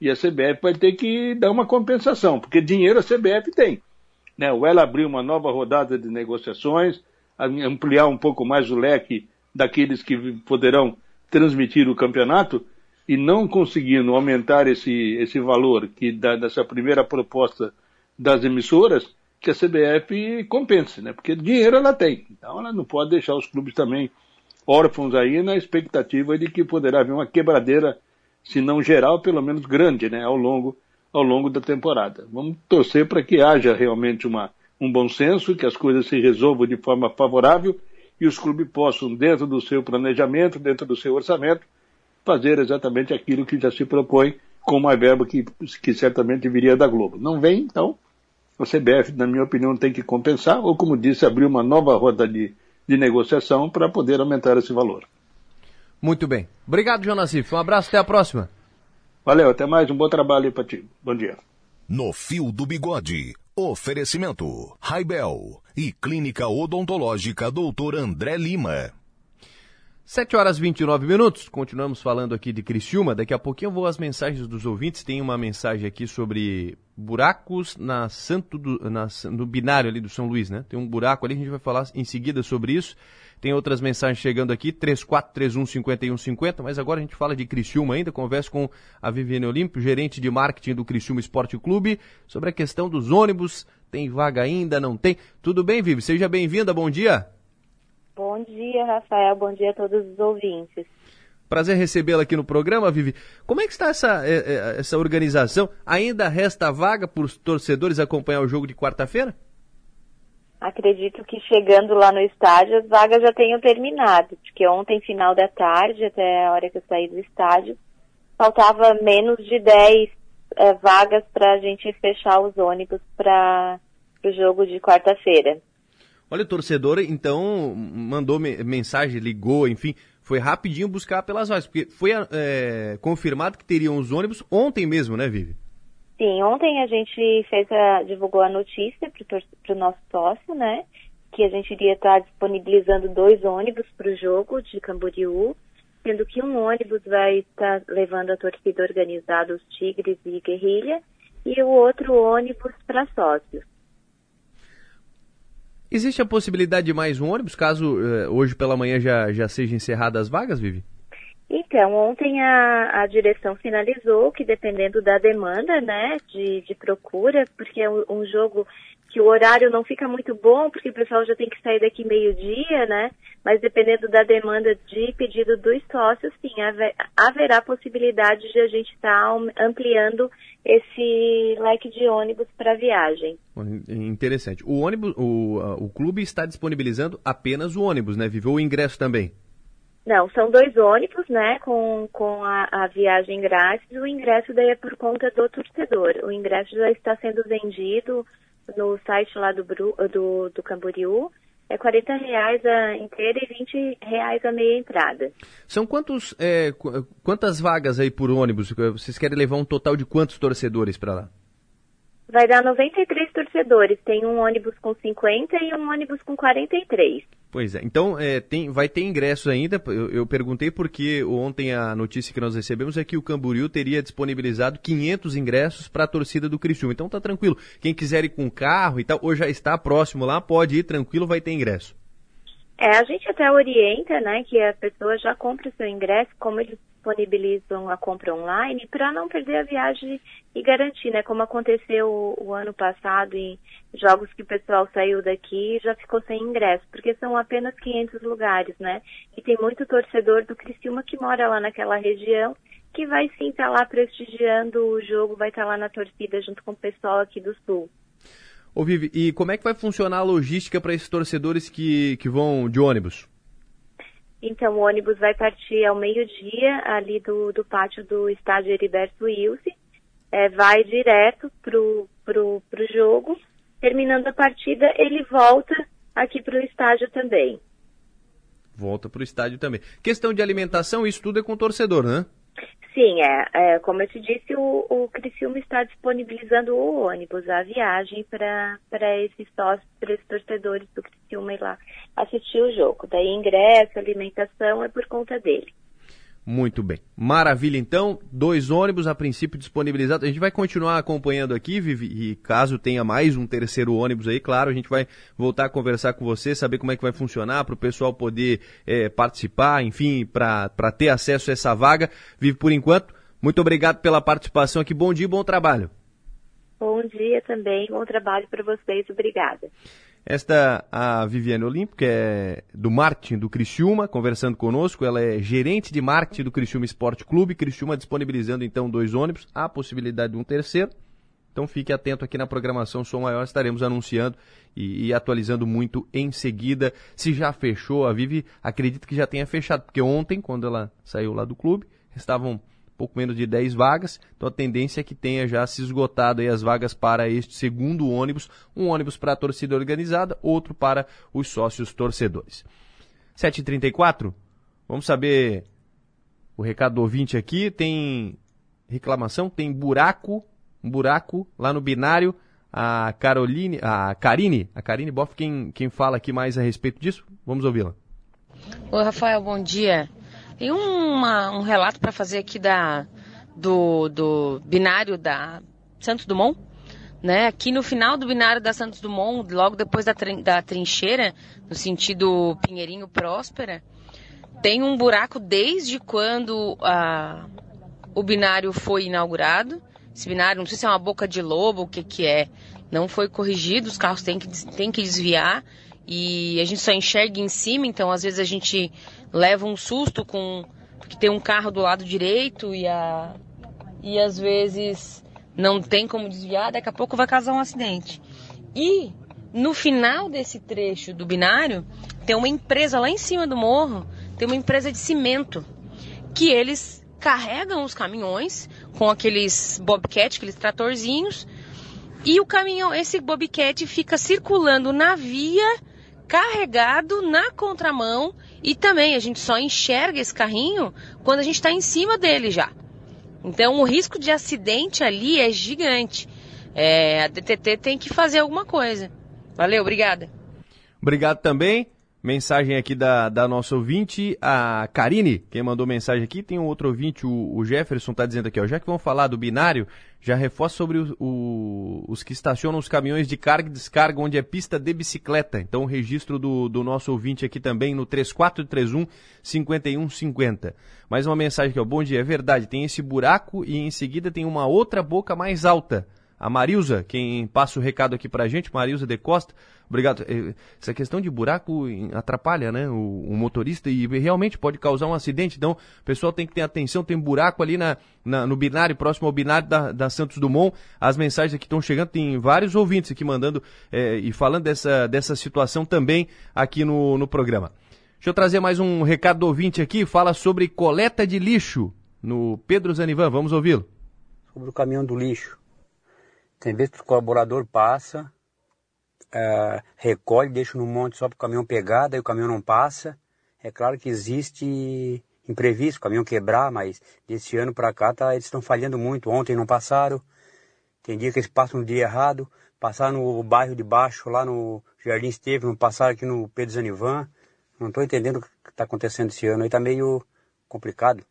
e a CBF vai ter que dar uma compensação, porque dinheiro a CBF tem. Né? O ela abriu uma nova rodada de negociações, ampliar um pouco mais o leque daqueles que poderão transmitir o campeonato, e não conseguindo aumentar esse, esse valor que da, dessa primeira proposta das emissoras que a CBF compense, né? Porque dinheiro ela tem. Então ela não pode deixar os clubes também órfãos aí na expectativa de que poderá haver uma quebradeira, se não geral, pelo menos grande, né? Ao longo, ao longo da temporada. Vamos torcer para que haja realmente uma, um bom senso, que as coisas se resolvam de forma favorável e os clubes possam, dentro do seu planejamento, dentro do seu orçamento, fazer exatamente aquilo que já se propõe com uma verba que, que certamente viria da Globo. Não vem, então, a CBF, na minha opinião, tem que compensar, ou como disse, abrir uma nova roda de, de negociação para poder aumentar esse valor. Muito bem. Obrigado, João Nassif. Um abraço, até a próxima. Valeu, até mais, um bom trabalho aí para ti. Bom dia. No Fio do Bigode, oferecimento Raibel e Clínica Odontológica Dr. André Lima. 7 horas e 29 minutos, continuamos falando aqui de Criciúma. Daqui a pouquinho eu vou às mensagens dos ouvintes. Tem uma mensagem aqui sobre buracos na Santo do, na, no binário ali do São Luís, né? Tem um buraco ali, a gente vai falar em seguida sobre isso. Tem outras mensagens chegando aqui, 3431-5150, mas agora a gente fala de Criciúma ainda. Converso com a Viviane Olímpio, gerente de marketing do Criciúma Esporte Clube, sobre a questão dos ônibus. Tem vaga ainda, não tem? Tudo bem, Vivi? Seja bem-vinda, bom dia. Bom dia, Rafael. Bom dia a todos os ouvintes. Prazer recebê-la aqui no programa, Vivi. Como é que está essa, é, é, essa organização? Ainda resta vaga para os torcedores acompanhar o jogo de quarta-feira? Acredito que chegando lá no estádio as vagas já tenham terminado, porque ontem, final da tarde, até a hora que eu saí do estádio, faltava menos de 10 é, vagas para a gente fechar os ônibus para o jogo de quarta-feira. Olha, o torcedor então mandou mensagem, ligou, enfim, foi rapidinho buscar pelas vagas, porque foi é, confirmado que teriam os ônibus ontem mesmo, né, Vivi? Sim, ontem a gente fez a, divulgou a notícia para o nosso sócio, né, que a gente iria estar disponibilizando dois ônibus para o jogo de Camboriú, sendo que um ônibus vai estar levando a torcida organizada, os Tigres e Guerrilha, e o outro ônibus para sócios. Existe a possibilidade de mais um ônibus, caso uh, hoje pela manhã já, já sejam encerradas as vagas, Vivi? Então, ontem a, a direção finalizou que dependendo da demanda, né, de, de procura, porque é um, um jogo que o horário não fica muito bom, porque o pessoal já tem que sair daqui meio-dia, né? Mas dependendo da demanda de pedido dos sócios, sim, haverá possibilidade de a gente estar tá ampliando esse leque de ônibus para viagem. Interessante. O ônibus, o, o clube está disponibilizando apenas o ônibus, né? Viveu o ingresso também. Não, são dois ônibus, né, com, com a, a, viagem grátis. O ingresso daí é por conta do torcedor. O ingresso já está sendo vendido no site lá do, do, do Camboriú. É 40 reais a inteira e 20 reais a meia entrada. São quantos, é, quantas vagas aí por ônibus? Vocês querem levar um total de quantos torcedores para lá? Vai dar 93 torcedores. Tem um ônibus com 50 e um ônibus com 43. Pois é. Então, é, tem, vai ter ingressos ainda. Eu, eu, perguntei porque ontem a notícia que nós recebemos é que o Camboriú teria disponibilizado 500 ingressos para a torcida do Criciúma. Então tá tranquilo. Quem quiser ir com carro e tal, ou já está próximo lá, pode ir tranquilo, vai ter ingresso. É, a gente até orienta, né, que a pessoa já compre o seu ingresso, como eles disponibilizam a compra online para não perder a viagem e garantir, né? Como aconteceu o, o, ano passado em jogos que o pessoal saiu daqui e já ficou sem ingresso, porque são apenas 500 lugares, né? E tem muito torcedor do Criciúma que mora lá naquela região que vai sim estar tá lá prestigiando o jogo, vai estar tá lá na torcida junto com o pessoal aqui do Sul. Ô Vivi, e como é que vai funcionar a logística para esses torcedores que, que vão de ônibus? Então, o ônibus vai partir ao meio-dia, ali do, do pátio do estádio Heriberto Wilson, é, vai direto pro, pro, pro jogo. Terminando a partida, ele volta aqui para o estádio também. Volta para o estádio também. Questão de alimentação, isso tudo é com o torcedor, né? Sim, é, é, como eu te disse, o, o Criciúma está disponibilizando o ônibus, a viagem para esses sócios, para esses torcedores do Criciúma ir lá assistir o jogo. Daí ingresso, alimentação é por conta dele. Muito bem. Maravilha, então. Dois ônibus a princípio disponibilizados. A gente vai continuar acompanhando aqui, Vivi, e caso tenha mais um terceiro ônibus aí, claro, a gente vai voltar a conversar com você, saber como é que vai funcionar, para o pessoal poder é, participar, enfim, para ter acesso a essa vaga. Vivi, por enquanto, muito obrigado pela participação aqui. Bom dia e bom trabalho. Bom dia também, bom trabalho para vocês. Obrigada. Esta a Viviane Olimpo, que é do marketing do Criciúma, conversando conosco. Ela é gerente de marketing do Criciúma Esporte Clube. Criciúma disponibilizando então dois ônibus, há a possibilidade de um terceiro. Então fique atento aqui na programação Som Maior, estaremos anunciando e, e, atualizando muito em seguida. Se já fechou, a Vivi acredito que já tenha fechado, porque ontem, quando ela saiu lá do clube, estavam pouco menos de 10 vagas, então a tendência é que tenha já se esgotado as vagas para este segundo ônibus, um ônibus para a torcida organizada, outro para os sócios torcedores. 7h34, vamos saber o recado do ouvinte aqui, tem reclamação, tem buraco, um buraco lá no binário, a Caroline, a Karine, a Karine Boff, quem, quem fala aqui mais a respeito disso, vamos ouvi-la. Oi, Rafael, bom dia. Tem uma, um relato para fazer aqui da, do, do binário da Santos Dumont. Né? Aqui no final do binário da Santos Dumont, logo depois da, da trincheira, no sentido Pinheirinho Próspera, tem um buraco desde quando a, o binário foi inaugurado. Esse binário, não sei se é uma boca de lobo, o que, que é, não foi corrigido, os carros têm que, têm que desviar e a gente só enxerga em cima, então às vezes a gente leva um susto com porque tem um carro do lado direito e a e às vezes não tem como desviar, daqui a pouco vai causar um acidente. E no final desse trecho do binário tem uma empresa lá em cima do morro, tem uma empresa de cimento que eles carregam os caminhões com aqueles bobcat, aqueles tratorzinhos, e o caminhão, esse bobcat fica circulando na via carregado na contramão e também a gente só enxerga esse carrinho quando a gente está em cima dele já. Então o risco de acidente ali é gigante. É, a DTT tem que fazer alguma coisa. Valeu, obrigada. Obrigado também. Mensagem aqui da, da nossa ouvinte, a Karine, quem mandou mensagem aqui. Tem um outro ouvinte, o, o Jefferson, está dizendo aqui, ó, já que vamos falar do binário, já reforça sobre o, o, os que estacionam os caminhões de carga e descarga, onde é pista de bicicleta. Então, o registro do, do nosso ouvinte aqui também no 3431 5150. Mais uma mensagem aqui, ó, bom dia, é verdade, tem esse buraco e em seguida tem uma outra boca mais alta. A Marilza, quem passa o recado aqui pra gente, Marilza de Costa, Obrigado. É, essa questão de buraco atrapalha, né, o, o, motorista e realmente pode causar um acidente. Então, o pessoal tem que ter atenção. Tem buraco ali na, na no binário, próximo ao binário da, da, Santos Dumont. As mensagens aqui estão chegando. Tem vários ouvintes aqui mandando é, e falando dessa, dessa situação também aqui no, no programa. Deixa eu trazer mais um recado do ouvinte aqui. Fala sobre coleta de lixo no Pedro Zanivan. Vamos ouvi-lo. Sobre o caminhão do lixo. Tem vezes que o colaborador passa, uh, recolhe, deixa no monte só para o caminhão pegar, daí o caminhão não passa. É claro que existe imprevisto, o caminhão quebrar, mas desse ano para cá tá, eles estão falhando muito. Ontem não passaram, tem dia que eles passam no dia errado, passaram no bairro de baixo, lá no Jardim Esteve, não passaram aqui no Pedro Zanivan. Não estou entendendo o que está acontecendo esse ano, aí está meio complicado.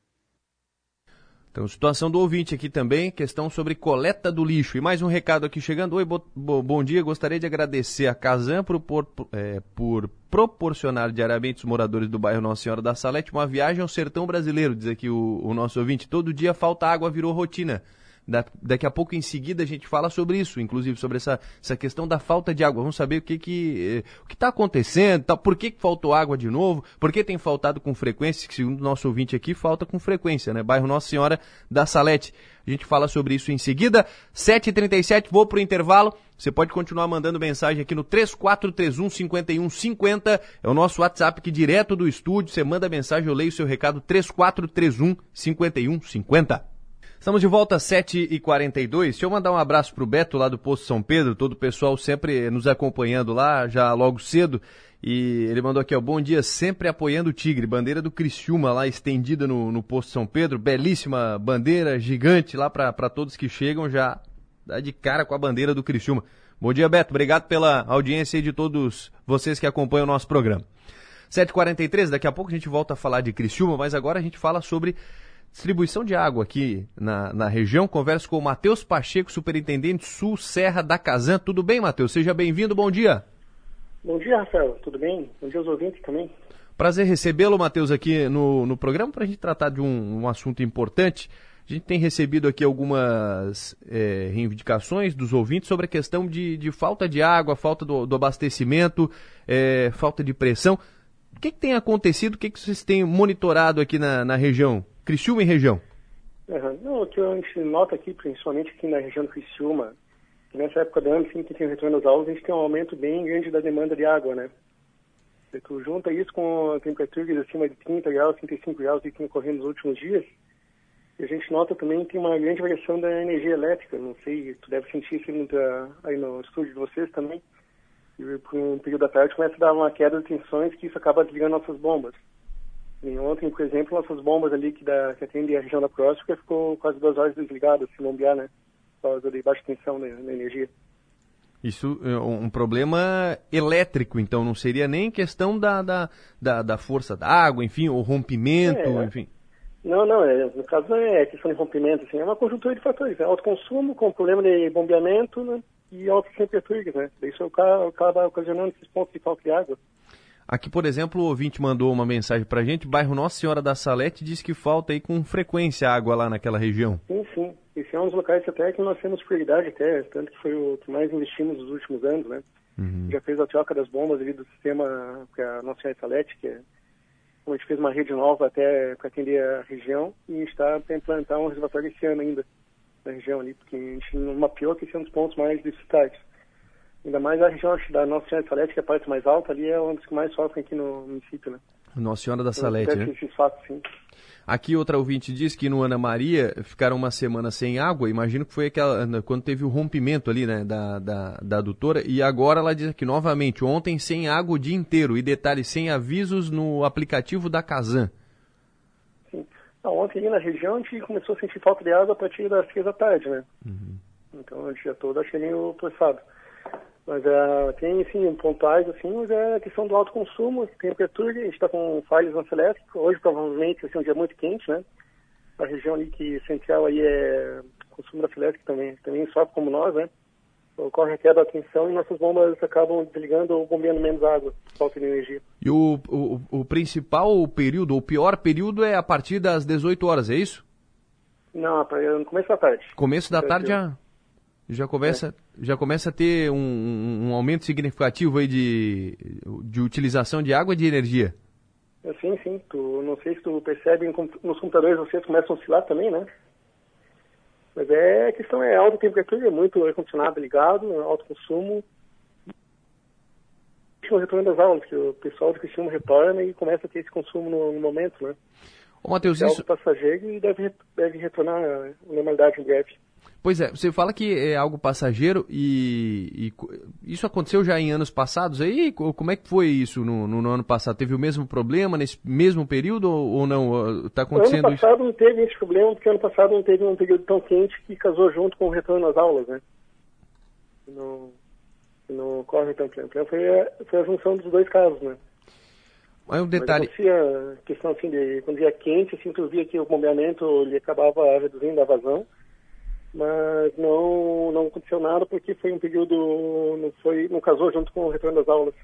Então, situação do ouvinte aqui também, questão sobre coleta do lixo. E mais um recado aqui chegando. Oi, bo, bo, bom dia. Gostaria de agradecer a Casan por, por, é, por proporcionar diariamente os moradores do bairro Nossa Senhora da Salete uma viagem ao sertão brasileiro, diz aqui o, o nosso ouvinte. Todo dia falta água, virou rotina. Da, daqui a pouco, em seguida, a gente fala sobre isso, inclusive sobre essa, essa questão da falta de água. Vamos saber o que que eh, o que está acontecendo, tá, por que, que faltou água de novo, por que tem faltado com frequência, que segundo o nosso ouvinte aqui, falta com frequência, né? Bairro Nossa Senhora da Salete. A gente fala sobre isso em seguida. 7h37, vou para o intervalo. Você pode continuar mandando mensagem aqui no 3431 5150. É o nosso WhatsApp aqui direto do estúdio. Você manda mensagem, eu leio o seu recado 3431 5150. Estamos de volta às 7h42. Deixa eu mandar um abraço pro Beto lá do Posto São Pedro, todo o pessoal sempre nos acompanhando lá, já logo cedo. E ele mandou aqui, ó, bom dia, sempre apoiando o Tigre, bandeira do Criciúma lá estendida no, no Posto São Pedro, belíssima bandeira, gigante lá para todos que chegam, já dá de cara com a bandeira do Criciúma. Bom dia, Beto, obrigado pela audiência de todos vocês que acompanham o nosso programa. 7h43, daqui a pouco a gente volta a falar de Criciúma, mas agora a gente fala sobre distribuição de água aqui na, na região. Converso com o Matheus Pacheco, superintendente Sul Serra da Casan. Tudo bem, Matheus? Seja bem-vindo, bom dia. Bom dia, Rafael. Tudo bem? Bom dia aos ouvintes também. Prazer recebê-lo, Matheus, aqui no, no programa para a gente tratar de um, um, assunto importante. A gente tem recebido aqui algumas é, reivindicações dos ouvintes sobre a questão de, de falta de água, falta do, do abastecimento, é, falta de pressão. O que, que tem acontecido? O que, que vocês têm monitorado aqui na, na região? Criciúma e região. Uhum. Não, o que a gente nota aqui, principalmente aqui na região do Criciúma, que nessa época do ano, assim, que tem retorno às aulas, a gente tem um aumento bem grande da demanda de água, né? E tu junta isso com temperaturas acima de 30 graus, 35 graus que tem ocorrendo nos últimos dias, a gente nota também que tem uma grande variação da energia elétrica. Não sei, tu deve sentir isso muito aí no estúdio de vocês também. E por um período da tarde começa a dar uma queda de tensões que isso acaba desligando nossas bombas. E ontem, por exemplo, nossas bombas ali que, da, que atendem a região da próxima ficou quase duas horas desligadas, se bombear, né? Por causa de baixa tensão na, na energia. Isso é um problema elétrico, então não seria nem questão da, da, da, da força da água, enfim, o rompimento, É, enfim. Não, não, é, no caso não é questão de rompimento, assim, é uma conjuntura de fatores. É alto consumo com problema de bombeamento né, e altas temperaturas, né? Isso acaba, acaba ocasionando esses pontos de falta de água. Aqui, por exemplo, o ouvinte mandou uma mensagem pra gente, bairro Nossa Senhora da Salete diz que falta aí com frequência água lá naquela região. Sim, sim. Esse é um dos locais até que nós temos prioridade até, tanto que foi o que mais investimos nos últimos anos, né? Já fez a troca das bombas ali do sistema que a Nossa Senhora de Salete, que é, a gente fez uma rede nova até para atender a região e está para implantar um reservatório esse ano ainda na região ali, porque a gente mapeou que esse é um dos pontos mais deficitários. Ainda mais a região da Nossa Senhora de Salete, que é a parte mais alta ali, é dos que mais sofrem aqui no município, né? Nossa Senhora da Então, Salete, né? Esses fatos, sim. Aqui outra ouvinte diz que no Ana Maria ficaram uma semana sem água, imagino que foi aquela, quando teve o rompimento ali, né, da, da, da adutora, e agora ela diz aqui novamente, ontem sem água o dia inteiro, e detalhe, sem avisos no aplicativo da Casan. Sim. Ah, ontem ali na região a gente começou a sentir falta de água a partir das seis da tarde, né? Então o dia todo achei meio processado. Mas ah, tem sim pontuais assim, mas é a questão do alto consumo, temperatura, a gente está com falhas na elétrico. Hoje provavelmente vai ser um dia muito quente, né? A região ali que central aí é consumo da elétrica também, também sofre como nós, né? Ocorre a queda da tensão e nossas bombas acabam desligando ou bombeando menos água, falta de energia. E o, o, o principal período, o pior período é a partir das 18 horas, é isso? Não, no começo da tarde. Começo da tarde já, já começa já começa a ter um, um aumento significativo aí de, de utilização de água e de energia. Sim, sim. Tu, não sei se tu percebe, nos computadores vocês começam a oscilar também, né? Mas é, a questão é alta temperatura, é muito ar-condicionado ligado, alto consumo. O retorno das aulas, que o pessoal do Cristiano retorna e começa a ter esse consumo no, no momento, né? Ô, Matheus, é isso... passageiro e deve, deve retornar à normalidade em breve. Pois é, você fala que é algo passageiro e, e, isso aconteceu já em anos passados aí? Como é que foi isso no, no, no ano passado? Teve o mesmo problema nesse mesmo período ou, ou não? Está acontecendo ano passado isso? não teve esse problema, porque ano passado não teve um período tão quente que casou junto com o retorno às aulas, né? Não, não ocorre tão tempo. Foi a, foi a junção dos dois casos, né? Mas um detalhe... Mas a questão assim de quando via quente, assim, tu via que o bombeamento ele acabava reduzindo a vazão mas não não aconteceu nada porque foi um período não foi não casou junto com o retorno das aulas.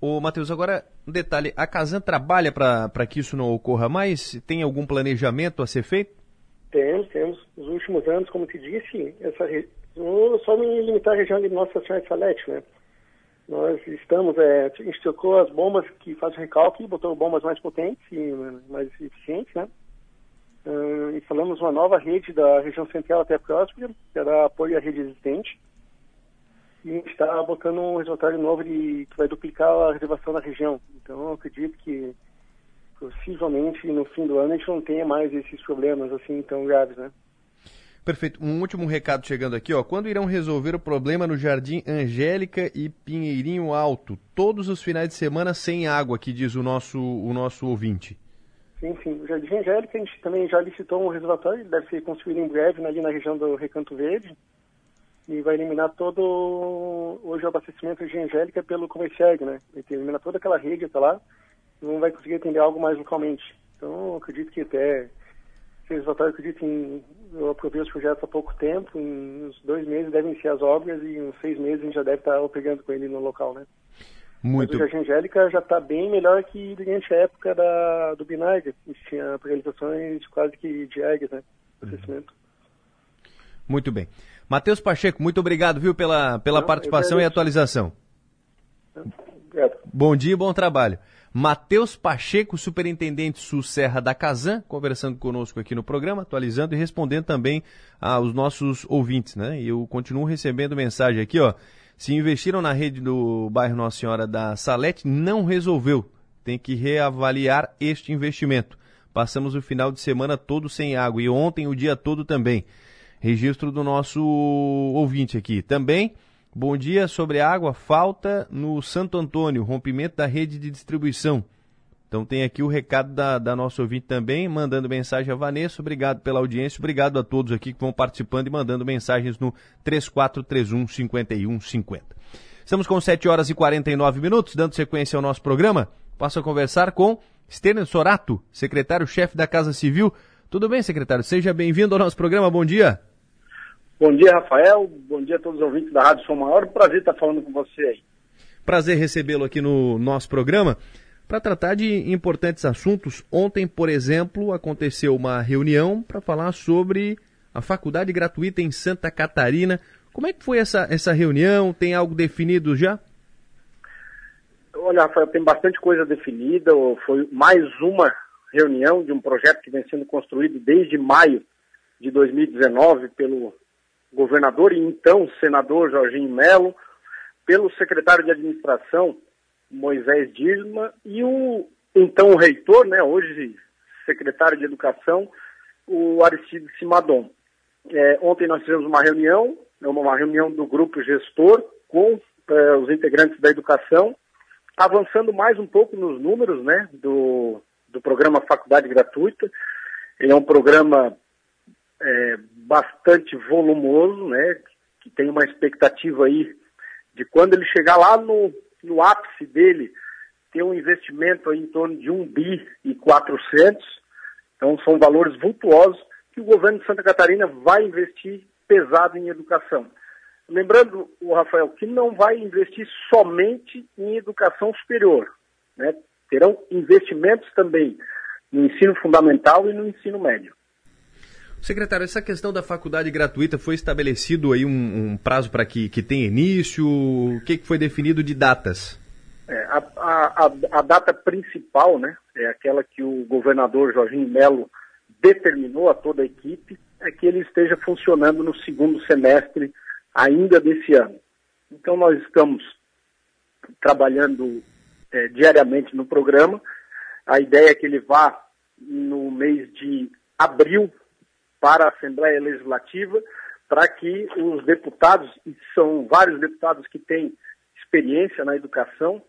Ô, Matheus, agora um detalhe, a Casan trabalha para que isso não ocorra mais? Tem algum planejamento a ser feito? Temos, temos. Nos últimos anos, como te disse, essa re... só me limitar à região de Nossa Senhora de Salete, né? Nós estamos, é, a gente trocou as bombas que fazem recalque, botou bombas mais potentes e mais eficientes, né? Uh, instalamos uma nova rede da região central até a próxima, que era apoio à rede existente. E está botando um reservatório novo de, que vai duplicar a reservação na região. Então, acredito que possivelmente no fim do ano a gente não tenha mais esses problemas assim tão graves, né? Perfeito. Um último recado chegando aqui, ó. Quando irão resolver o problema no Jardim Angélica e Pinheirinho Alto? Todos os finais de semana sem água, que diz o nosso, o nosso ouvinte. Sim. O Jardim Angélica, a gente também já licitou um reservatório, deve ser construído em breve ali na região do Recanto Verde. E vai eliminar todo hoje o abastecimento Jardim Angélica pelo Comercieg, né? Ele elimina toda aquela rede até lá e não vai conseguir atender algo mais localmente. Então, acredito que até esse reservatório, acredito em. Eu aprovei os projetos há pouco tempo, em uns dois meses devem iniciar as obras e em uns seis meses a gente já deve estar operando com ele no local, né? Muito. Mas o Jardim Angélica já está bem melhor que durante a época da, do Binarga. A gente tinha realizações quase que diárias, né? Abastecimento. Muito bem. Matheus Pacheco, muito obrigado, viu, pela, pela Não, participação e atualização. Obrigado. Bom dia e bom trabalho. Matheus Pacheco, superintendente Sul Serra da Casan, conversando conosco aqui no programa, atualizando e respondendo também aos nossos ouvintes, né? E eu continuo recebendo mensagem aqui, ó. Se investiram na rede do bairro Nossa Senhora da Salete, não resolveu. Tem que reavaliar este investimento. passamos o final de semana todo sem água e ontem o dia todo também. Registro do nosso ouvinte aqui. Também, bom dia sobre água, falta no Santo Antônio, rompimento da rede de distribuição. Então tem aqui o recado da, da nossa ouvinte também, mandando mensagem a Vanessa. Obrigado pela audiência, obrigado a todos aqui que vão participando e mandando mensagens no 3431 5150. Estamos com 7 horas e 49 minutos, dando sequência ao nosso programa. Passo a conversar com Stênio Sorato, secretário-chefe da Casa Civil. Tudo bem, secretário? Seja bem-vindo ao nosso programa. Bom dia. Bom dia, Rafael. Bom dia a todos os ouvintes da Rádio Som Maior. Prazer estar falando com você aí. Prazer recebê-lo aqui no nosso programa para tratar de importantes assuntos. Ontem, por exemplo, aconteceu uma reunião para falar sobre a faculdade gratuita em Santa Catarina. Como é que foi essa, essa reunião? Tem algo definido já? Olha, Rafael, tem bastante coisa definida. Foi mais uma reunião de um projeto que vem sendo construído desde maio de 2019 pelo governador e então senador Jorginho Melo, pelo secretário de administração Moisés Dirma e o então reitor, né, hoje secretário de Educação, o Aristide Simadon. É, ontem nós fizemos uma reunião, uma reunião do grupo gestor com é, os integrantes da educação, avançando mais um pouco nos números né, do, do programa Faculdade Gratuita. Ele é um programa é, bastante volumoso, né, que tem uma expectativa aí de quando ele chegar lá no, no ápice dele, ter um investimento aí em torno de 1 bi e 400. Então são valores vultuosos que o governo de Santa Catarina vai investir pesado em educação. Lembrando, o Rafael, que não vai investir somente em educação superior. Né? Terão investimentos também no ensino fundamental e no ensino médio. Secretário, essa questão da faculdade gratuita foi estabelecido aí um, um prazo para que, que tenha início? O que, que foi definido de datas? É, a, a, a, data principal, né, é aquela que o governador Jorginho Melo determinou a toda a equipe, é que ele esteja funcionando no segundo semestre ainda desse ano. Então nós estamos trabalhando é, diariamente no programa. A ideia é que ele vá no mês de abril para a Assembleia Legislativa, para que os deputados, e são vários deputados que têm experiência na educação,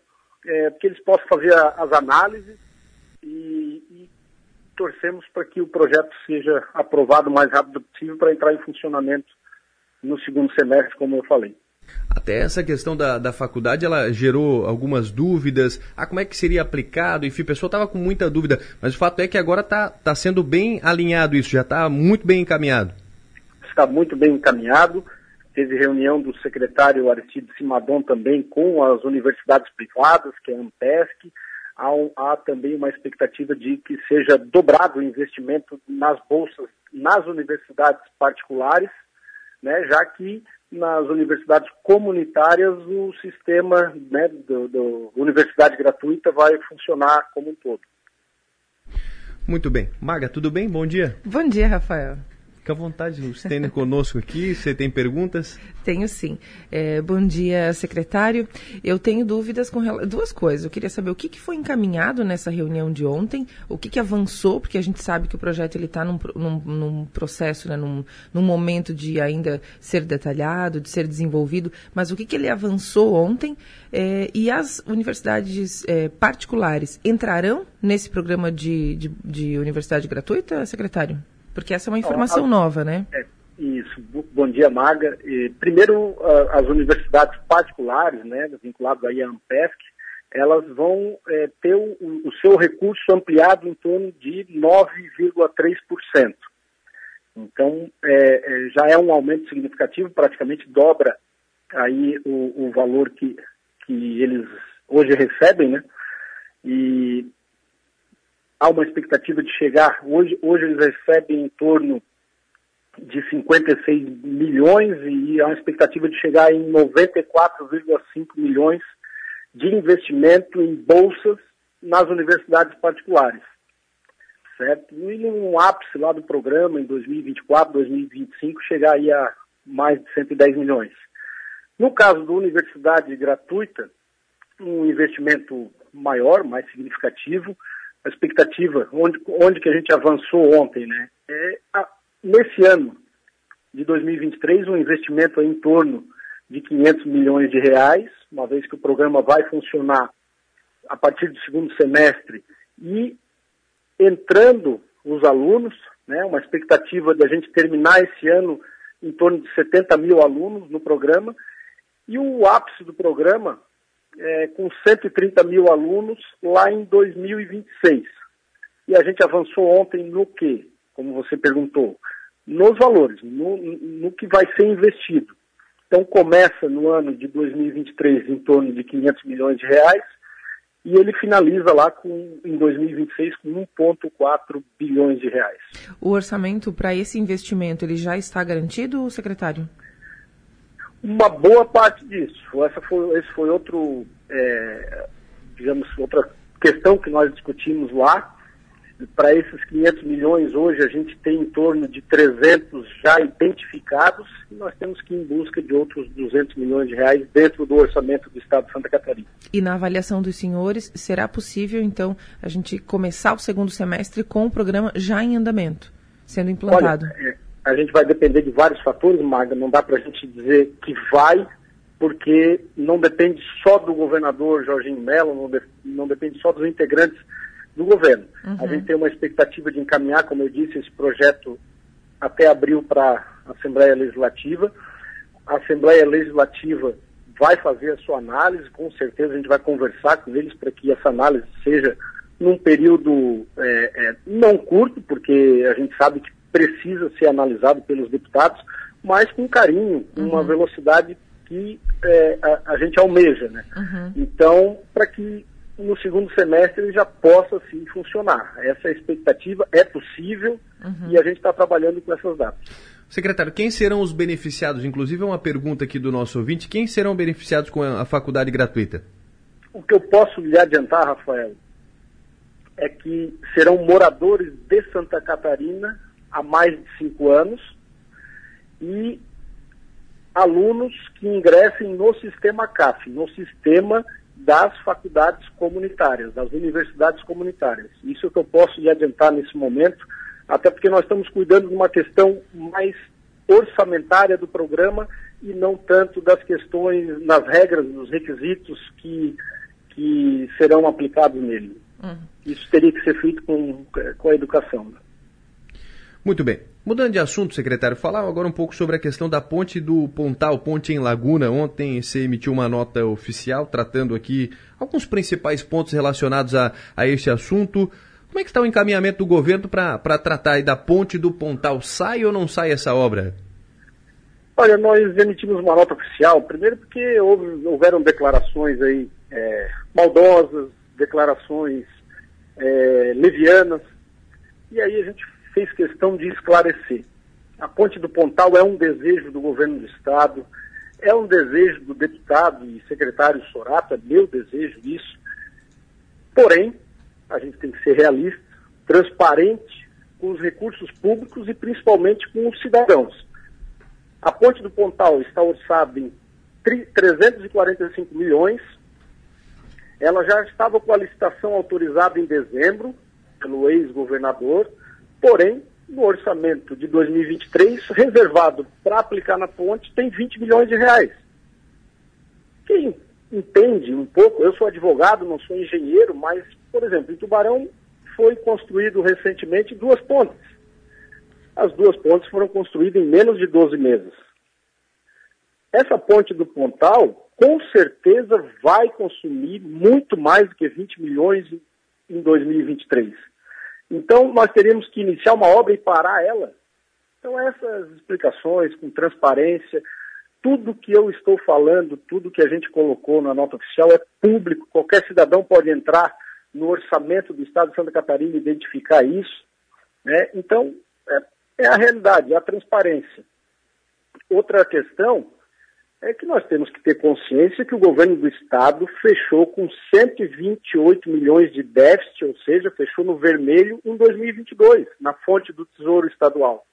é, que eles possam fazer a, as análises e, e torcemos para que o projeto seja aprovado o mais rápido possível para entrar em funcionamento no segundo semestre, como eu falei. Até essa questão da, da faculdade, ela gerou algumas dúvidas. Ah, como é que seria aplicado? Enfim, o pessoal estava com muita dúvida. Mas o fato é que agora está tá sendo bem alinhado isso, já está muito bem encaminhado. Está muito bem encaminhado. Teve reunião do secretário Aristide Simadon também com as universidades privadas, que é a Ampesc. Há, um, há também uma expectativa de que seja dobrado o investimento nas bolsas nas universidades particulares, né, já que nas universidades comunitárias o sistema né, do, do, universidade gratuita vai funcionar como um todo. Muito bem. Maga, tudo bem? Bom dia. Bom dia, Rafael. Fica à vontade, estende conosco aqui. Você tem perguntas? Tenho sim. É, bom dia, secretário. Eu tenho dúvidas com duas coisas. Eu queria saber o que, que foi encaminhado nessa reunião de ontem, o que, que avançou, porque a gente sabe que o projeto está num, num, num, processo, né, num, num momento de ainda ser detalhado, de ser desenvolvido, mas o que, que ele avançou ontem é, e as universidades é, particulares entrarão nesse programa de, de, de universidade gratuita, secretário? Porque essa é uma informação nova, né? É, isso. Bom dia, Maga. Primeiro, as universidades particulares, né, vinculadas aí à Ampesc, elas vão é, ter o, o, seu recurso ampliado em torno de 9,3%. Então, é, é, já é um aumento significativo, praticamente dobra aí o, o valor que, que eles hoje recebem, né? E há uma expectativa de chegar, hoje, hoje eles recebem em torno de 56 milhões e há uma expectativa de chegar em 94,5 milhões de investimento em bolsas nas universidades particulares. Certo? E no ápice lá do programa, em 2024, 2025, chegar aí a mais de 110 milhões. No caso da universidade gratuita, um investimento maior, mais significativo, a expectativa, onde, onde que a gente avançou ontem, né? É, a, nesse ano de 2023, um investimento em torno de 500 milhões de reais, uma vez que o programa vai funcionar a partir do segundo semestre e entrando os alunos, né, uma expectativa de a gente terminar esse ano em torno de 70 mil alunos no programa, e o ápice do programa é, com 130 mil alunos lá em 2026. E a gente avançou ontem no que, como você perguntou, nos valores, no, no que vai ser investido. Então começa no ano de 2023 em torno de 500 milhões de reais e ele finaliza lá com, em 2026 com 1,4 bilhões de reais. O orçamento para esse investimento ele já está garantido, secretário? Uma boa parte disso. Essa foi, esse foi outro, é, digamos, outra questão que nós discutimos lá para esses 500 milhões, hoje a gente tem em torno de 300 já identificados e nós temos que ir em busca de outros 200 milhões de reais dentro do orçamento do Estado de Santa Catarina. E na avaliação dos senhores, será possível, então, a gente começar o segundo semestre com o programa já em andamento, sendo implantado? Olha, é, a gente vai depender de vários fatores, Magda, não dá para a gente dizer que vai, porque não depende só do governador Jorginho Mello, não, de, não depende só dos integrantes do governo. Uhum. A gente tem uma expectativa de encaminhar, como eu disse, esse projeto até abril para a Assembleia Legislativa. A Assembleia Legislativa vai fazer a sua análise, com certeza a gente vai conversar com eles para que essa análise seja num período é, é, não curto, porque a gente sabe que precisa ser analisado pelos deputados, mas com carinho, com uhum. uma velocidade que é, a, a, gente almeja. Né? Uhum. Então, para que no segundo semestre ele já possa sim funcionar. Essa é a expectativa, é possível uhum. e a gente está trabalhando com essas datas. Secretário, quem serão os beneficiados? Inclusive, é uma pergunta aqui do nosso ouvinte: quem serão beneficiados com a faculdade gratuita? O que eu posso lhe adiantar, Rafael, é que serão moradores de Santa Catarina há mais de cinco anos e alunos que ingressem no sistema CAF, no sistema das faculdades comunitárias, das universidades comunitárias. Isso é o que eu posso lhe adiantar nesse momento, até porque nós estamos cuidando de uma questão mais orçamentária do programa e não tanto das questões, nas regras, nos requisitos que, que serão aplicados nele. Uhum. Isso teria que ser feito com, com a educação. Muito bem. Mudando de assunto, secretário, falar agora um pouco sobre a questão da ponte do Pontal, ponte em Laguna. Ontem você emitiu uma nota oficial tratando aqui alguns principais pontos relacionados a, a este assunto. Como é que está o encaminhamento do governo para tratar da ponte do Pontal? Sai ou não sai essa obra? Olha, nós emitimos uma nota oficial, primeiro porque houve, houveram declarações aí é, maldosas, declarações é, levianas, e aí a gente fez questão de esclarecer. A ponte do Pontal é um desejo do governo do Estado, é um desejo do deputado e secretário Sorato, é meu desejo isso. Porém, a gente tem que ser realista, transparente com os recursos públicos e principalmente com os cidadãos. A ponte do Pontal está orçada em 345 milhões. Ela já estava com a licitação autorizada em dezembro pelo ex-governador Porém, no orçamento de 2023, reservado para aplicar na ponte, tem 20 milhões de reais. Quem entende um pouco, eu sou advogado, não sou engenheiro, mas, por exemplo, em Tubarão foi construído recentemente duas pontes. As duas pontes foram construídas em menos de 12 meses. Essa ponte do Pontal, com certeza, vai consumir muito mais do que 20 milhões em 2023. Então, nós teríamos que iniciar uma obra e parar ela. Então, essas explicações com transparência, tudo que eu estou falando, tudo que a gente colocou na nota oficial é público, qualquer cidadão pode entrar no orçamento do Estado de Santa Catarina e identificar isso. Né? Então, é, é a realidade, é a transparência. Outra questão é que nós temos que ter consciência que o governo do estado fechou com 128 milhões de déficit, ou seja, fechou no vermelho em 2022, na fonte do Tesouro Estadual.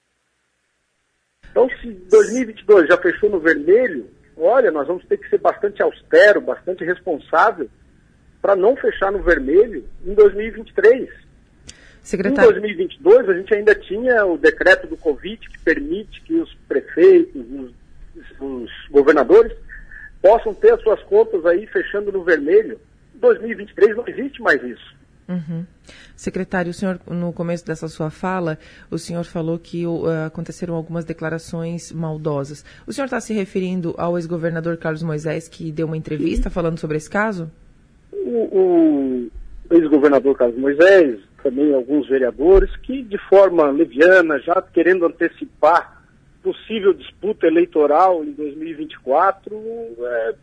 Então, se 2022 já fechou no vermelho, olha, nós vamos ter que ser bastante austero, bastante responsável para não fechar no vermelho em 2023. Secretário. Em 2022, a gente ainda tinha o decreto do Covid que permite que os prefeitos, os, os governadores possam ter as suas contas aí fechando no vermelho. Em 2023 não existe mais isso. Uhum. Secretário, o senhor, no começo dessa sua fala, o senhor falou que uh, aconteceram algumas declarações maldosas. O senhor está se referindo ao ex-governador Carlos Moisés, que deu uma entrevista Sim. falando sobre esse caso? O, o ex-governador Carlos Moisés, também alguns vereadores, que de forma leviana, já querendo antecipar possível disputa eleitoral em 2024, é,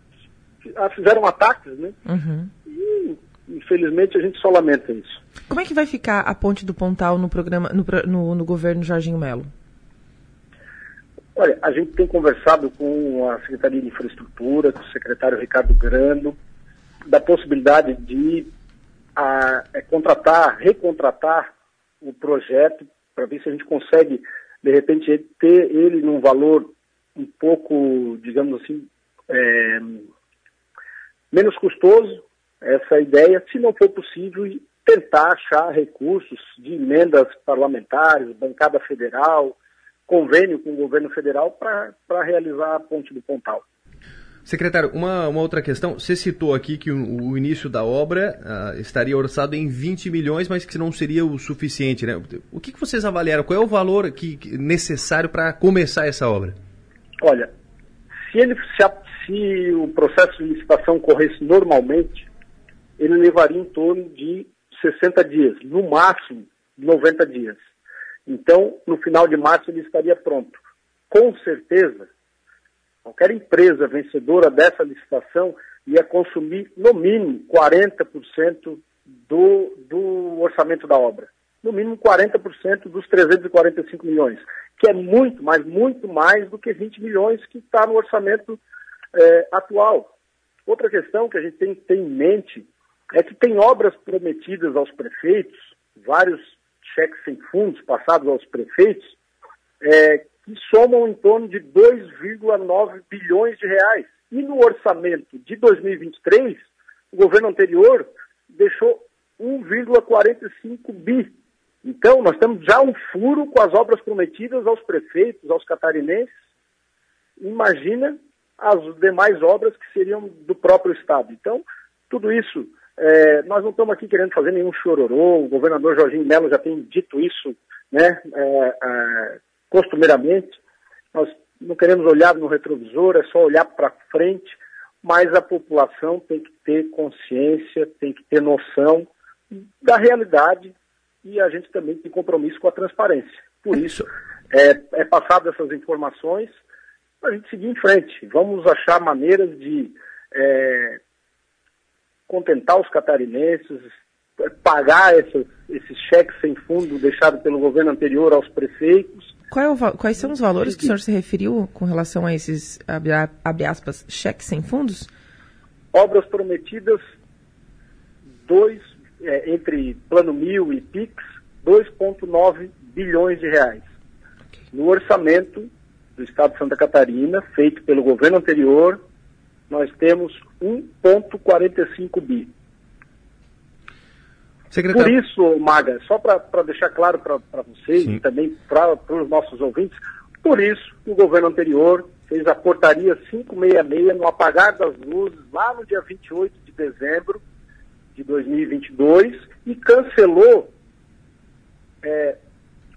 fizeram ataques, né? Uhum. E infelizmente a gente só lamenta isso. Como é que vai ficar a ponte do Pontal no programa no, no, no governo Jorginho Melo? Olha, a gente tem conversado com a Secretaria de Infraestrutura, com o secretário Ricardo Grando, da possibilidade de a, é, contratar, recontratar o projeto para ver se a gente consegue, de repente, ter ele num valor um pouco, digamos assim, é, menos custoso essa ideia, se não for possível, tentar achar recursos de emendas parlamentares, bancada federal, convênio com o governo federal para realizar a ponte do Pontal. Secretário, uma, uma outra questão. Você citou aqui que o, o início da obra uh, estaria orçado em 20 milhões, mas que não seria o suficiente, né? O que, que vocês avaliaram? Qual é o valor que, que necessário para começar essa obra? Olha, se, ele, se, a, se o processo de licitação corresse normalmente, ele levaria em torno de 60 dias, no máximo 90 dias. Então, no final de março, ele estaria pronto. Com certeza, qualquer empresa vencedora dessa licitação ia consumir, no mínimo, 40% do, do orçamento da obra. No mínimo 40% dos 345 milhões, que é muito, mas muito mais do que 20 milhões que está no orçamento é, atual. Outra questão que a gente tem que ter em mente é que tem obras prometidas aos prefeitos, vários cheques sem fundos passados aos prefeitos, é, somam em torno de 2,9 bilhões de reais. E no orçamento de 2023, o governo anterior deixou 1,45 bi. Então, nós temos já um furo com as obras prometidas aos prefeitos, aos catarinenses. Imagina as demais obras que seriam do próprio Estado. Então, tudo isso é, nós não estamos aqui querendo fazer nenhum chororô, o governador Jorginho Melo já tem dito isso né, é, é, costumeiramente. Nós não queremos olhar no retrovisor, é só olhar para frente, mas a população tem que ter consciência, tem que ter noção da realidade e a gente também tem compromisso com a transparência. Por isso, é, é passado essas informações para a gente seguir em frente. Vamos achar maneiras de é, contentar os catarinenses, pagar esses, esses cheques sem fundo deixados pelo governo anterior aos prefeitos. É quais são os valores que o senhor se referiu com relação a esses, abre aspas, cheques sem fundos? Obras prometidas, dois, é, entre Plano Mil e PIX, 2,9 bilhões de reais. No orçamento do Estado de Santa Catarina, feito pelo governo anterior, nós temos 1,45 bi. Secretário... Por isso, Maga, só para deixar claro para vocês Sim. e também para os nossos ouvintes, por isso o governo anterior fez a portaria 566 no apagar das luzes lá no dia 28 de dezembro de 2022 e cancelou é,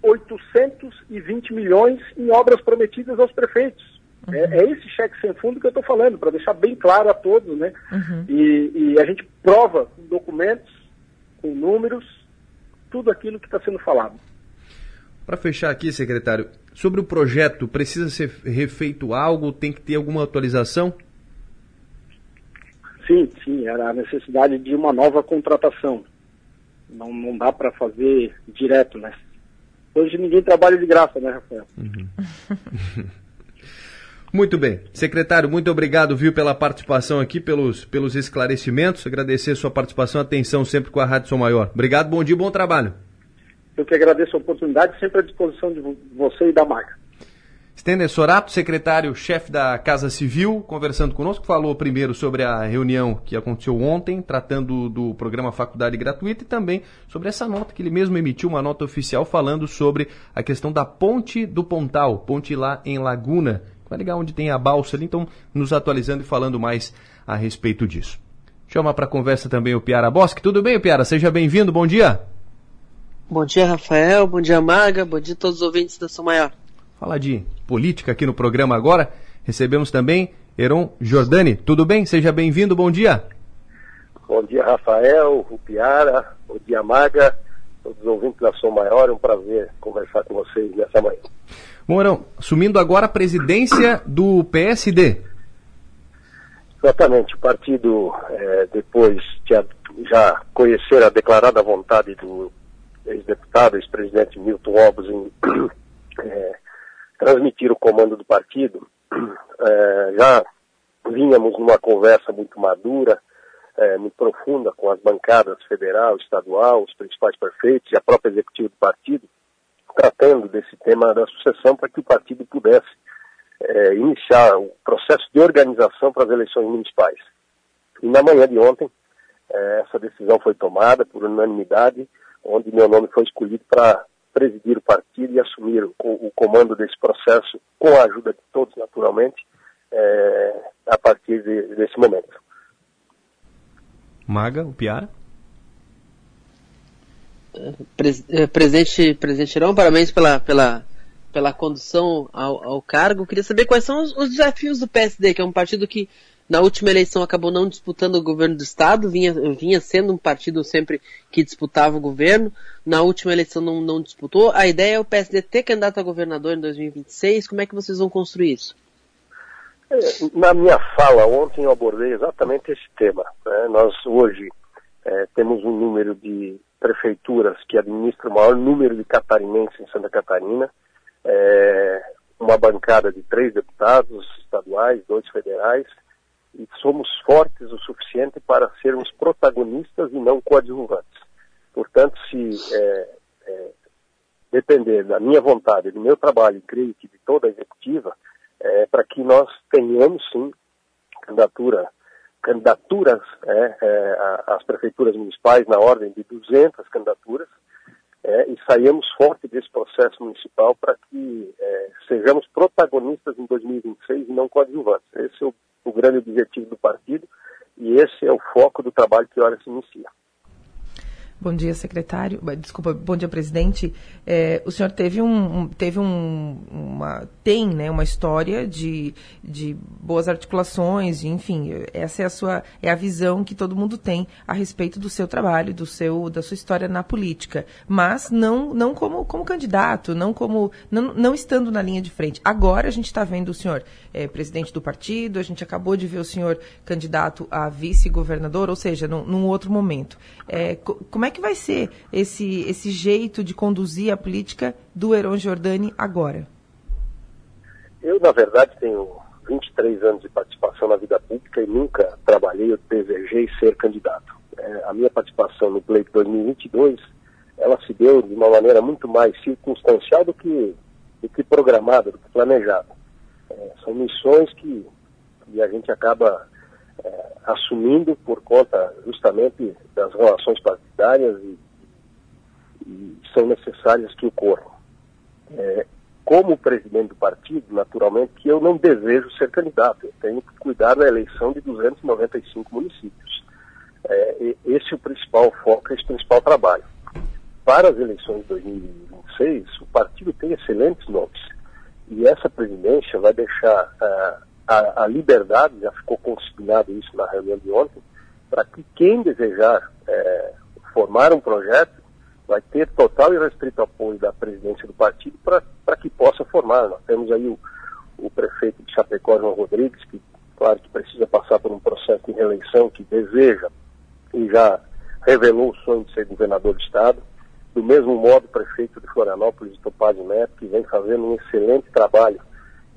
820 milhões em obras prometidas aos prefeitos. Uhum. É, é, esse cheque sem fundo que eu estou falando, para deixar bem claro a todos, né? Uhum. E, e, a gente prova com documentos, com números, tudo aquilo que está sendo falado. Para fechar aqui, secretário, sobre o projeto, precisa ser refeito algo? Tem que ter alguma atualização? Sim, sim, era a necessidade de uma nova contratação. Não, não dá para fazer direto, né? Hoje ninguém trabalha de graça, né, Rafael? Uhum. Muito bem. Secretário, muito obrigado, viu, pela participação aqui, pelos, pelos esclarecimentos. Agradecer sua participação, atenção sempre com a Rádio São Maior. Obrigado, bom dia, bom trabalho. Eu que agradeço a oportunidade, sempre à disposição de você e da marca. Stender Sorato, secretário-chefe da Casa Civil, conversando conosco, falou primeiro sobre a reunião que aconteceu ontem, tratando do programa Faculdade Gratuita e também sobre essa nota que ele mesmo emitiu, uma nota oficial falando sobre a questão da ponte do Pontal, ponte lá em Laguna, vai ligar onde tem a balsa ali, então nos atualizando e falando mais a respeito disso. Chama para conversa também o Piara Bosque. Tudo bem, Piara? Seja bem-vindo, bom dia. Bom dia, Rafael, bom dia, Maga, bom dia a todos os ouvintes da São Maior. Falar de política aqui no programa agora. Recebemos também Heron Jordani. Tudo bem? Seja bem-vindo, bom dia. Bom dia, Rafael, Rupiara, bom dia, Maga, todos os ouvintes da Som Maior. É um prazer conversar com vocês nessa manhã. Bom, assumindo agora a presidência do PSD. Exatamente, o partido, é, depois de já conhecer a declarada vontade do ex-deputado, ex-presidente Milton Obos em é, transmitir o comando do partido, é, já vínhamos numa conversa muito madura, é, muito profunda com as bancadas federal, estadual, os principais prefeitos e a própria executiva do partido, tratando desse tema da sucessão para que o partido pudesse é, iniciar o processo de organização para as eleições municipais. E na manhã de ontem, é, essa decisão foi tomada por unanimidade, onde meu nome foi escolhido para presidir o partido e assumir o, o, comando desse processo, com a ajuda de todos, naturalmente, é, a partir de, desse momento. Maga, o Piara? Pres, presidente, presidente Irão, parabéns pela, pela, pela condução ao, ao cargo. Queria saber quais são os, os desafios do PSD, que é um partido que na última eleição acabou não disputando o governo do estado, vinha, vinha sendo um partido sempre que disputava o governo. Na última eleição não, não disputou. A ideia é o PSD ter candidato a governador em 2026. Como é que vocês vão construir isso? É, na minha fala ontem eu abordei exatamente esse tema. Né? Nós hoje é, temos um número de prefeituras que administram o maior número de catarinenses em Santa Catarina. É, uma bancada de três deputados estaduais, dois federais, e somos fortes o suficiente para sermos protagonistas e não coadjuvantes. Portanto, se é, é, depender da minha vontade, do meu trabalho, e creio que de toda a executiva, é, para que nós tenhamos sim candidatura, candidaturas é, é, às prefeituras municipais na ordem de 200 candidaturas é, e saímos forte desse processo municipal para que é, sejamos protagonistas em 2026 e não coadjuvantes. Esse é o o grande objetivo do partido e esse é o foco do trabalho que hora se inicia. Bom dia, secretário. Desculpa, bom dia, presidente. É, o senhor teve um, teve um, uma, tem, né, uma história de, de boas articulações, enfim, essa é a sua, é a visão que todo mundo tem a respeito do seu trabalho, do seu, da sua história na política, mas não, não como, como candidato, não como, não, não estando na linha de frente. Agora a gente está vendo o senhor é, presidente do partido, a gente acabou de ver o senhor candidato a vice-governador, ou seja, num, num outro momento. É, como é que vai ser esse, esse jeito de conduzir a política do Heron Giordani agora? Eu, na verdade, tenho 23 anos de participação na vida pública e nunca trabalhei ou desejei ser candidato. É, a minha participação no pleito 2022, ela se deu de uma maneira muito mais circunstancial do que, do que programada, do que planejada. É, são missões que, que a gente acaba é, assumindo por conta justamente das relações partidárias e, e são necessárias que ocorram. É, como presidente do partido, naturalmente, que eu não desejo ser candidato. Eu tenho que cuidar da eleição de 295 municípios. É, esse é o principal foco, esse é o principal trabalho. Para as eleições de 2026, o partido tem excelentes nomes. E essa presidência vai deixar uh, a, a, liberdade, já ficou consignado isso na reunião de ontem, para que quem desejar é, formar um projeto vai ter total e restrito apoio da presidência do partido para que possa formar. Nós temos aí o, o prefeito de Chapecó, João Rodrigues, que, claro, que precisa passar por um processo de reeleição, que deseja e já revelou o sonho de ser governador do Estado. Do mesmo modo, o prefeito de Florianópolis, Topazio Neto, que vem fazendo um excelente trabalho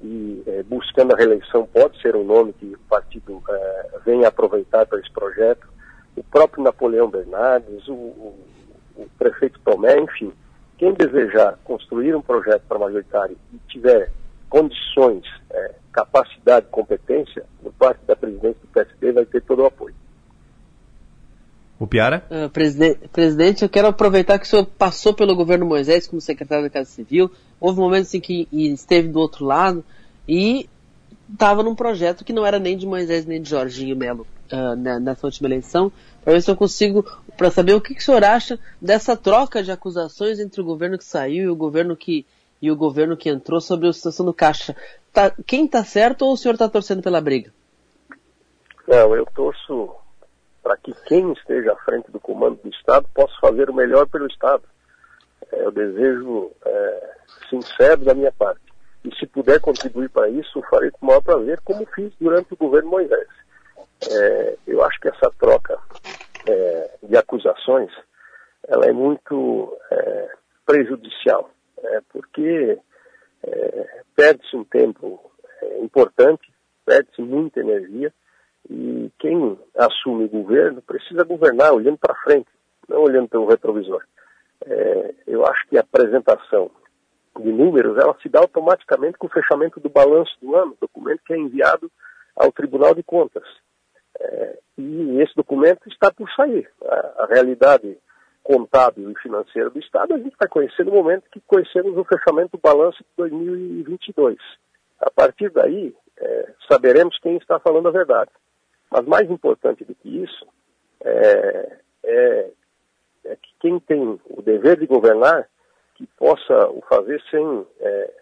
e é, buscando a reeleição pode ser um nome que o partido é, venha aproveitar para esse projeto. O próprio Napoleão Bernardes, o, o, o, prefeito Tomé, enfim, quem desejar construir um projeto para majoritário e tiver condições, é, capacidade, competência, por parte da presidência do PSD, vai ter todo o apoio. O Piara? Uh, presidente, presidente, eu quero aproveitar que o senhor passou pelo governo Moisés como secretário da Casa Civil. Houve momentos em que esteve do outro lado e estava num projeto que não era nem de Moisés nem de Jorginho Melo uh, nessa última eleição. Para ver se eu consigo, para saber o que, que o senhor acha dessa troca de acusações entre o governo que saiu e o governo que, e o governo que entrou sobre a situação do Caixa. Tá, quem está certo ou o senhor está torcendo pela briga? Não, eu torço para que quem esteja à frente do comando do Estado possa fazer o melhor pelo Estado. É o desejo é, sincero da minha parte. E se puder contribuir para isso, farei com o maior prazer, como fiz durante o governo Moisés. É, eu acho que essa troca é, de acusações ela é muito é, prejudicial, é, porque é, perde-se um tempo importante, perde-se muita energia, e quem assume o governo precisa governar olhando para frente, não olhando pelo retrovisor. É, eu acho que a apresentação de números ela se dá automaticamente com o fechamento do balanço do ano, documento que é enviado ao Tribunal de Contas. É, e esse documento está por sair. A, a, realidade contábil e financeira do Estado a gente vai conhecer no momento que conhecemos o fechamento do balanço de 2022. A partir daí, é, saberemos quem está falando a verdade. Mas mais importante do que isso é, é, é que quem tem o dever de governar que possa o fazer sem é,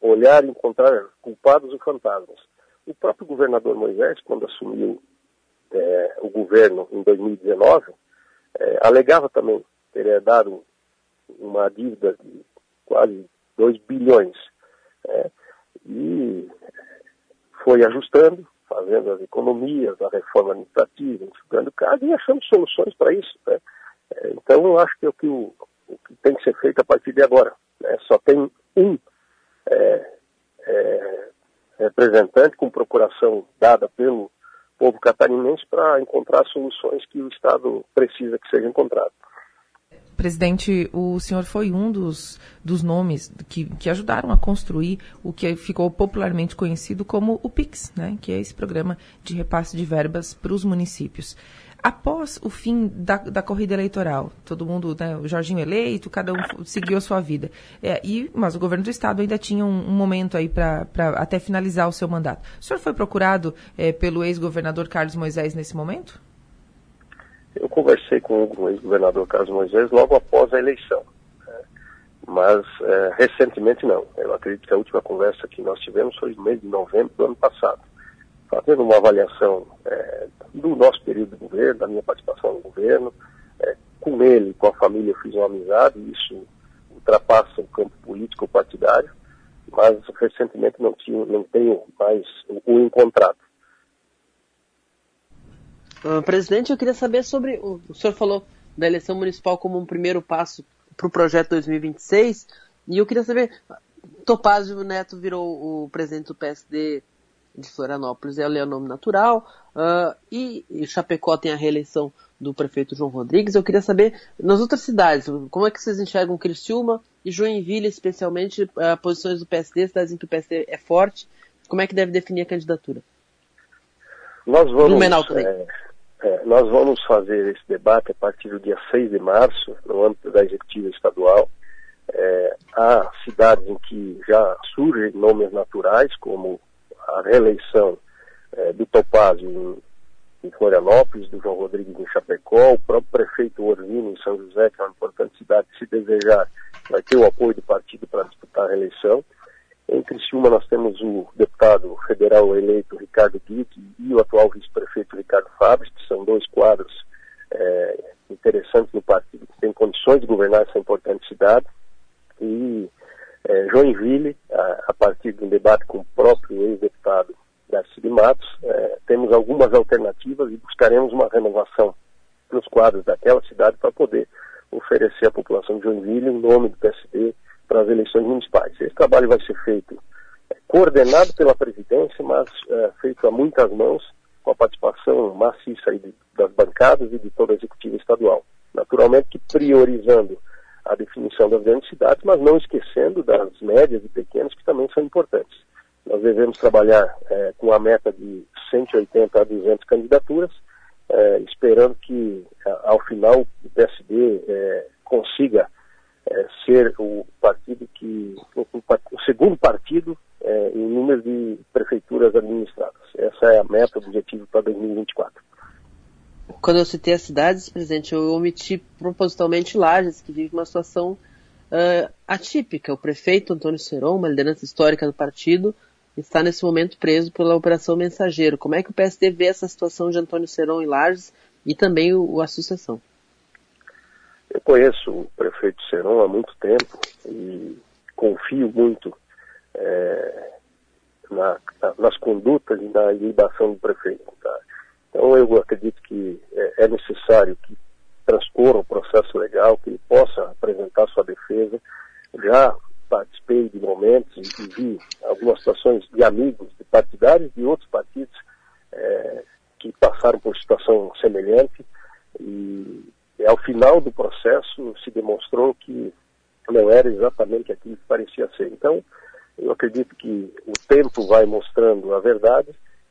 olhar e encontrar culpados ou fantasmas. O próprio governador Moisés, quando assumiu é, o governo em 2019, é, alegava também ter herdado uma dívida de quase 2 bilhões. É, e foi ajustando, fazendo as economias, a reforma administrativa, enxugando casa e achando soluções para isso. Né? É, então, eu acho que é o que, o, o que tem que ser feito a partir de agora. Né? Só tem um é, é, representante com procuração dada pelo povo catarinense para encontrar soluções que o Estado precisa que sejam encontradas. Presidente, o senhor foi um dos, dos nomes que, que ajudaram a construir o que ficou popularmente conhecido como o PIX, né, que é esse programa de repasse de verbas para os municípios. Após o fim da, da corrida eleitoral, todo mundo, né, o Jorginho eleito, cada um seguiu a sua vida. É, e, mas o governo do estado ainda tinha um, um momento aí para até finalizar o seu mandato. O senhor foi procurado é, pelo ex-governador Carlos Moisés nesse momento? Eu conversei com o ex-governador Carlos Moisés logo após a eleição, né? mas é, recentemente não. Eu acredito que a última conversa que nós tivemos foi no mês de novembro do ano passado, fazendo uma avaliação é, do nosso período de governo, da minha participação no governo. É, com ele, com a família, eu fiz uma amizade, isso ultrapassa o campo político partidário, mas recentemente não, tinha, não tenho mais o, o encontrado. Uh, presidente, eu queria saber sobre. O, o senhor falou da eleição municipal como um primeiro passo para o projeto 2026, e eu queria saber. Topázio Neto virou o presidente do PSD de Florianópolis, é o nome natural, uh, e, e Chapecó tem a reeleição do prefeito João Rodrigues. Eu queria saber, nas outras cidades, como é que vocês enxergam Criciúma e Joinville, especialmente, uh, posições do PSD, cidades em que o PSD é forte, como é que deve definir a candidatura? Nós vamos, é, é, nós vamos fazer esse debate a partir do dia 6 de março, no âmbito da executiva estadual. É, há cidades em que já surgem nomes naturais, como a reeleição é, do Topazio em, em, Florianópolis, do João Rodrigues em Chapecó, o próprio prefeito Orvino em São José, que é uma importante cidade, se desejar, vai ter o apoio do partido para disputar a reeleição. Em Criciúma nós temos o deputado federal eleito Ricardo Guick e o atual vice-prefeito Ricardo Fabres, que são dois quadros é, interessantes no partido, que têm condições de governar essa importante cidade. E é, Joinville, a, a, partir de um debate com o próprio ex-deputado Darcy de Matos, é, temos algumas alternativas e buscaremos uma renovação nos quadros daquela cidade para poder oferecer à população de Joinville um nome do PSD para as eleições municipais. Esse trabalho vai ser feito é, coordenado pela presidência, mas é, feito a muitas mãos, com a participação maciça de, das bancadas e de toda a executiva estadual. Naturalmente que priorizando a definição das grandes cidades, mas não esquecendo das médias e pequenas, que também são importantes. Nós devemos trabalhar é, com a meta de 180 a 200 candidaturas, é, esperando que, ao final, o PSD é, consiga é, ser o partido que. O, o segundo partido é, em número de prefeituras administradas. Essa é a meta, o objetivo para 2024. Quando eu citei as cidades, presidente, eu omiti propositalmente Lages, que vive uma situação uh, atípica. O prefeito Antônio Seron, uma liderança histórica do partido, está nesse momento preso pela Operação Mensageiro. Como é que o PSD vê essa situação de Antônio Seron em Lages e também o, a associação? Eu conheço o prefeito Seron há muito tempo e confio muito é, na, na, nas condutas e na lidação do prefeito. Tá? Então eu acredito que é, é necessário que transcorra o processo legal, que ele possa apresentar sua defesa. Já participei de momentos e vi algumas situações de amigos, de partidários de outros partidos é, que passaram por situação semelhante e ao final do processo se demonstrou que não era exatamente aquilo que parecia ser. Então, eu acredito que o tempo vai mostrando a verdade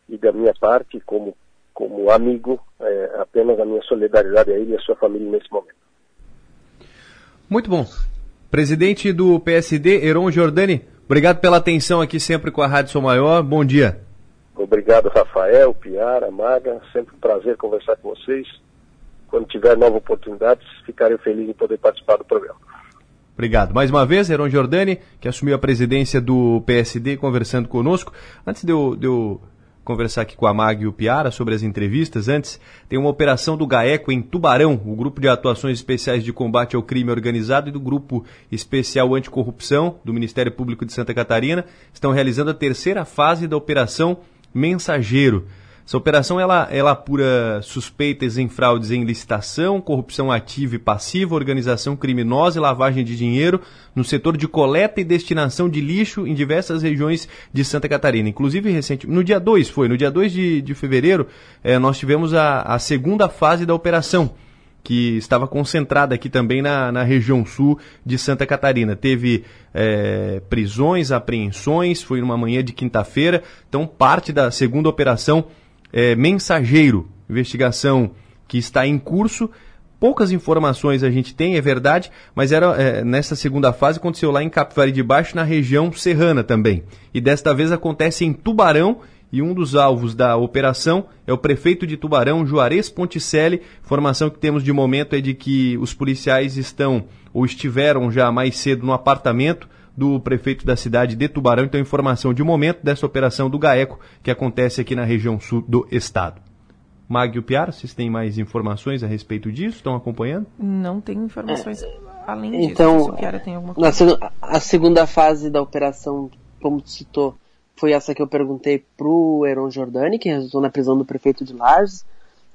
e da minha parte, como, como amigo, é, apenas a minha solidariedade a ele e a sua família nesse momento. Muito bom. Presidente do PSD, Heron Giordani, obrigado pela atenção aqui sempre com a Rádio Sou Maior. Bom dia. Obrigado, Rafael, Piara, Maga. Sempre um prazer conversar com vocês. Quando tiver nova oportunidade, ficarei feliz em poder participar do programa. Obrigado. Mais uma vez, Heron Giordani, que assumiu a presidência do PSD, conversando conosco. Antes de eu, de eu conversar aqui com a Mag e o Piara sobre as entrevistas. Antes, tem uma operação do GAECO em Tubarão, o Grupo de Atuações Especiais de Combate ao Crime Organizado e do Grupo Especial Anticorrupção do Ministério Público de Santa Catarina, estão realizando a terceira fase da Operação Mensageiro. Essa operação ela, ela apura suspeitas em fraudes em licitação, corrupção ativa e passiva, organização criminosa e lavagem de dinheiro no setor de coleta e destinação de lixo em diversas regiões de Santa Catarina. Inclusive, recente, no dia 2 foi, no dia 2 de, de fevereiro, eh, nós tivemos a, a segunda fase da operação que estava concentrada aqui também na, na região sul de Santa Catarina. Teve é, prisões, apreensões, foi numa manhã de quinta-feira. Então, parte da segunda operação é, mensageiro, investigação que está em curso. Poucas informações a gente tem, é verdade, mas era é, nessa segunda fase aconteceu lá em Capivari de Baixo, na região serrana também. E desta vez acontece em Tubarão e um dos alvos da operação é o prefeito de Tubarão, Juarez Ponticelli. Informação que temos de momento é de que os policiais estão ou estiveram já mais cedo no apartamento do prefeito da cidade de Tubarão. Então, informação de momento dessa operação do GAECO que acontece aqui na região sul do estado. Mag e Piara, vocês têm mais informações a respeito disso? Estão acompanhando? Não tenho informações além disso. Então, a, seg a segunda fase da operação, como citou, foi essa que eu perguntei para o Heron Jordani, que resultou na prisão do prefeito de Lages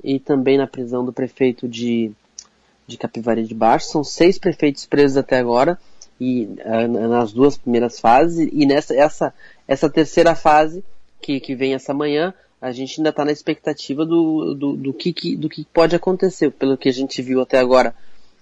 e também na prisão do prefeito de, de Capivari de Baixo. São seis prefeitos presos até agora e uh, nas duas primeiras fases e nessa essa essa terceira fase que, que vem essa manhã a gente ainda está na expectativa do, do, do, que, que, do que pode acontecer. Pelo que a gente viu até agora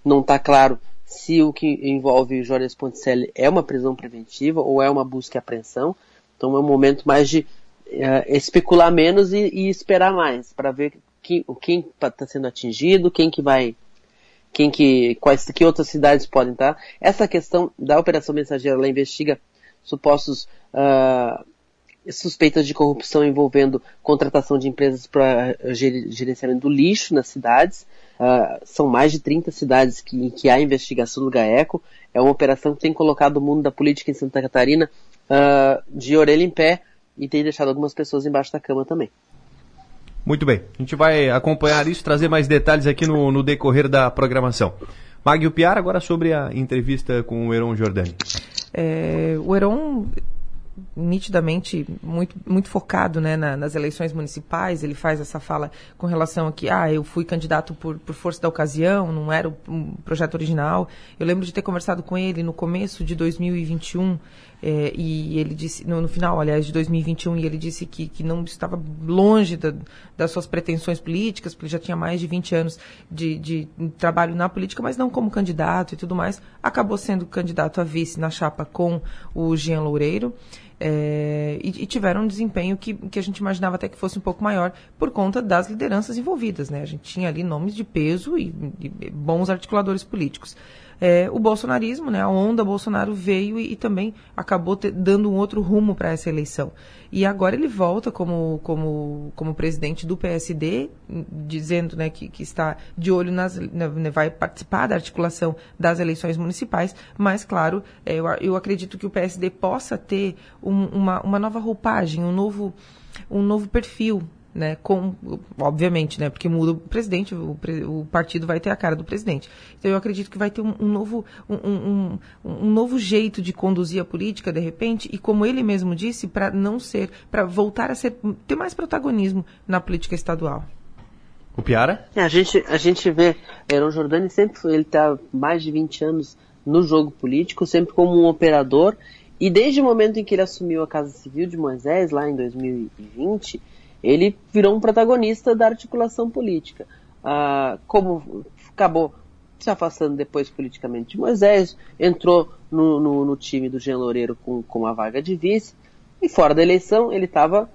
não está claro se o que envolve Jorge Ponticelli é uma prisão preventiva ou é uma busca e apreensão. Então é um momento mais de uh, especular menos e, e esperar mais para ver quem quem está sendo atingido quem que vai quem que, quais, que outras cidades podem estar. Essa questão da operação mensageira, ela investiga supostos uh, suspeitas de corrupção envolvendo contratação de empresas para gerenciamento do lixo nas cidades. Uh, são mais de 30 cidades que, em que há investigação do GAECO. É uma operação que tem colocado o mundo da política em Santa Catarina uh, de orelha em pé e tem deixado algumas pessoas embaixo da cama também. Muito bem, a gente vai acompanhar isso, trazer mais detalhes aqui no, no decorrer da programação. Magno Piar, agora sobre a entrevista com o Heron Jordani. É, o Heron nitidamente muito, muito focado né, na, nas eleições municipais. Ele faz essa fala com relação a que ah, eu fui candidato por, por força da ocasião, não era o um projeto original. Eu lembro de ter conversado com ele no começo de 2021 é, e ele disse, no, no, final, aliás, de 2021, e ele disse que, que não estava longe da, das suas pretensões políticas, porque ele já tinha mais de 20 anos de, de trabalho na política, mas não como candidato e tudo mais. Acabou sendo candidato a vice na chapa com o Jean Loureiro. é, e, e, tiveram um desempenho que, que a gente imaginava até que fosse um pouco maior por conta das lideranças envolvidas. Né? A gente tinha ali nomes de peso e, e bons articuladores políticos é, o bolsonarismo, né, a onda Bolsonaro veio e, e também acabou te, dando um outro rumo para essa eleição. E agora ele volta como, como, como presidente do PSD, dizendo né, que, que está de olho nas. Né, vai participar da articulação das eleições municipais, mas, claro, é, eu, eu acredito que o PSD possa ter um, uma, uma nova roupagem, um novo, um novo perfil né, com, obviamente, né, porque muda o presidente, o, o, partido vai ter a cara do presidente. Então eu acredito que vai ter um, um novo, um, um, um, novo jeito de conduzir a política, de repente, e como ele mesmo disse, para não ser, para voltar a ser, ter mais protagonismo na política estadual. O Piara? É, a gente, a gente vê, Heron Jordani sempre foi, ele está mais de 20 anos no jogo político, sempre como um operador, e desde o momento em que ele assumiu a Casa Civil de Moisés, lá em 2020, ele virou um protagonista da articulação política. Ah, como acabou se afastando depois politicamente de Moisés, entrou no, no, no time do Jean Loureiro com, com a vaga de vice, e fora da eleição ele estava.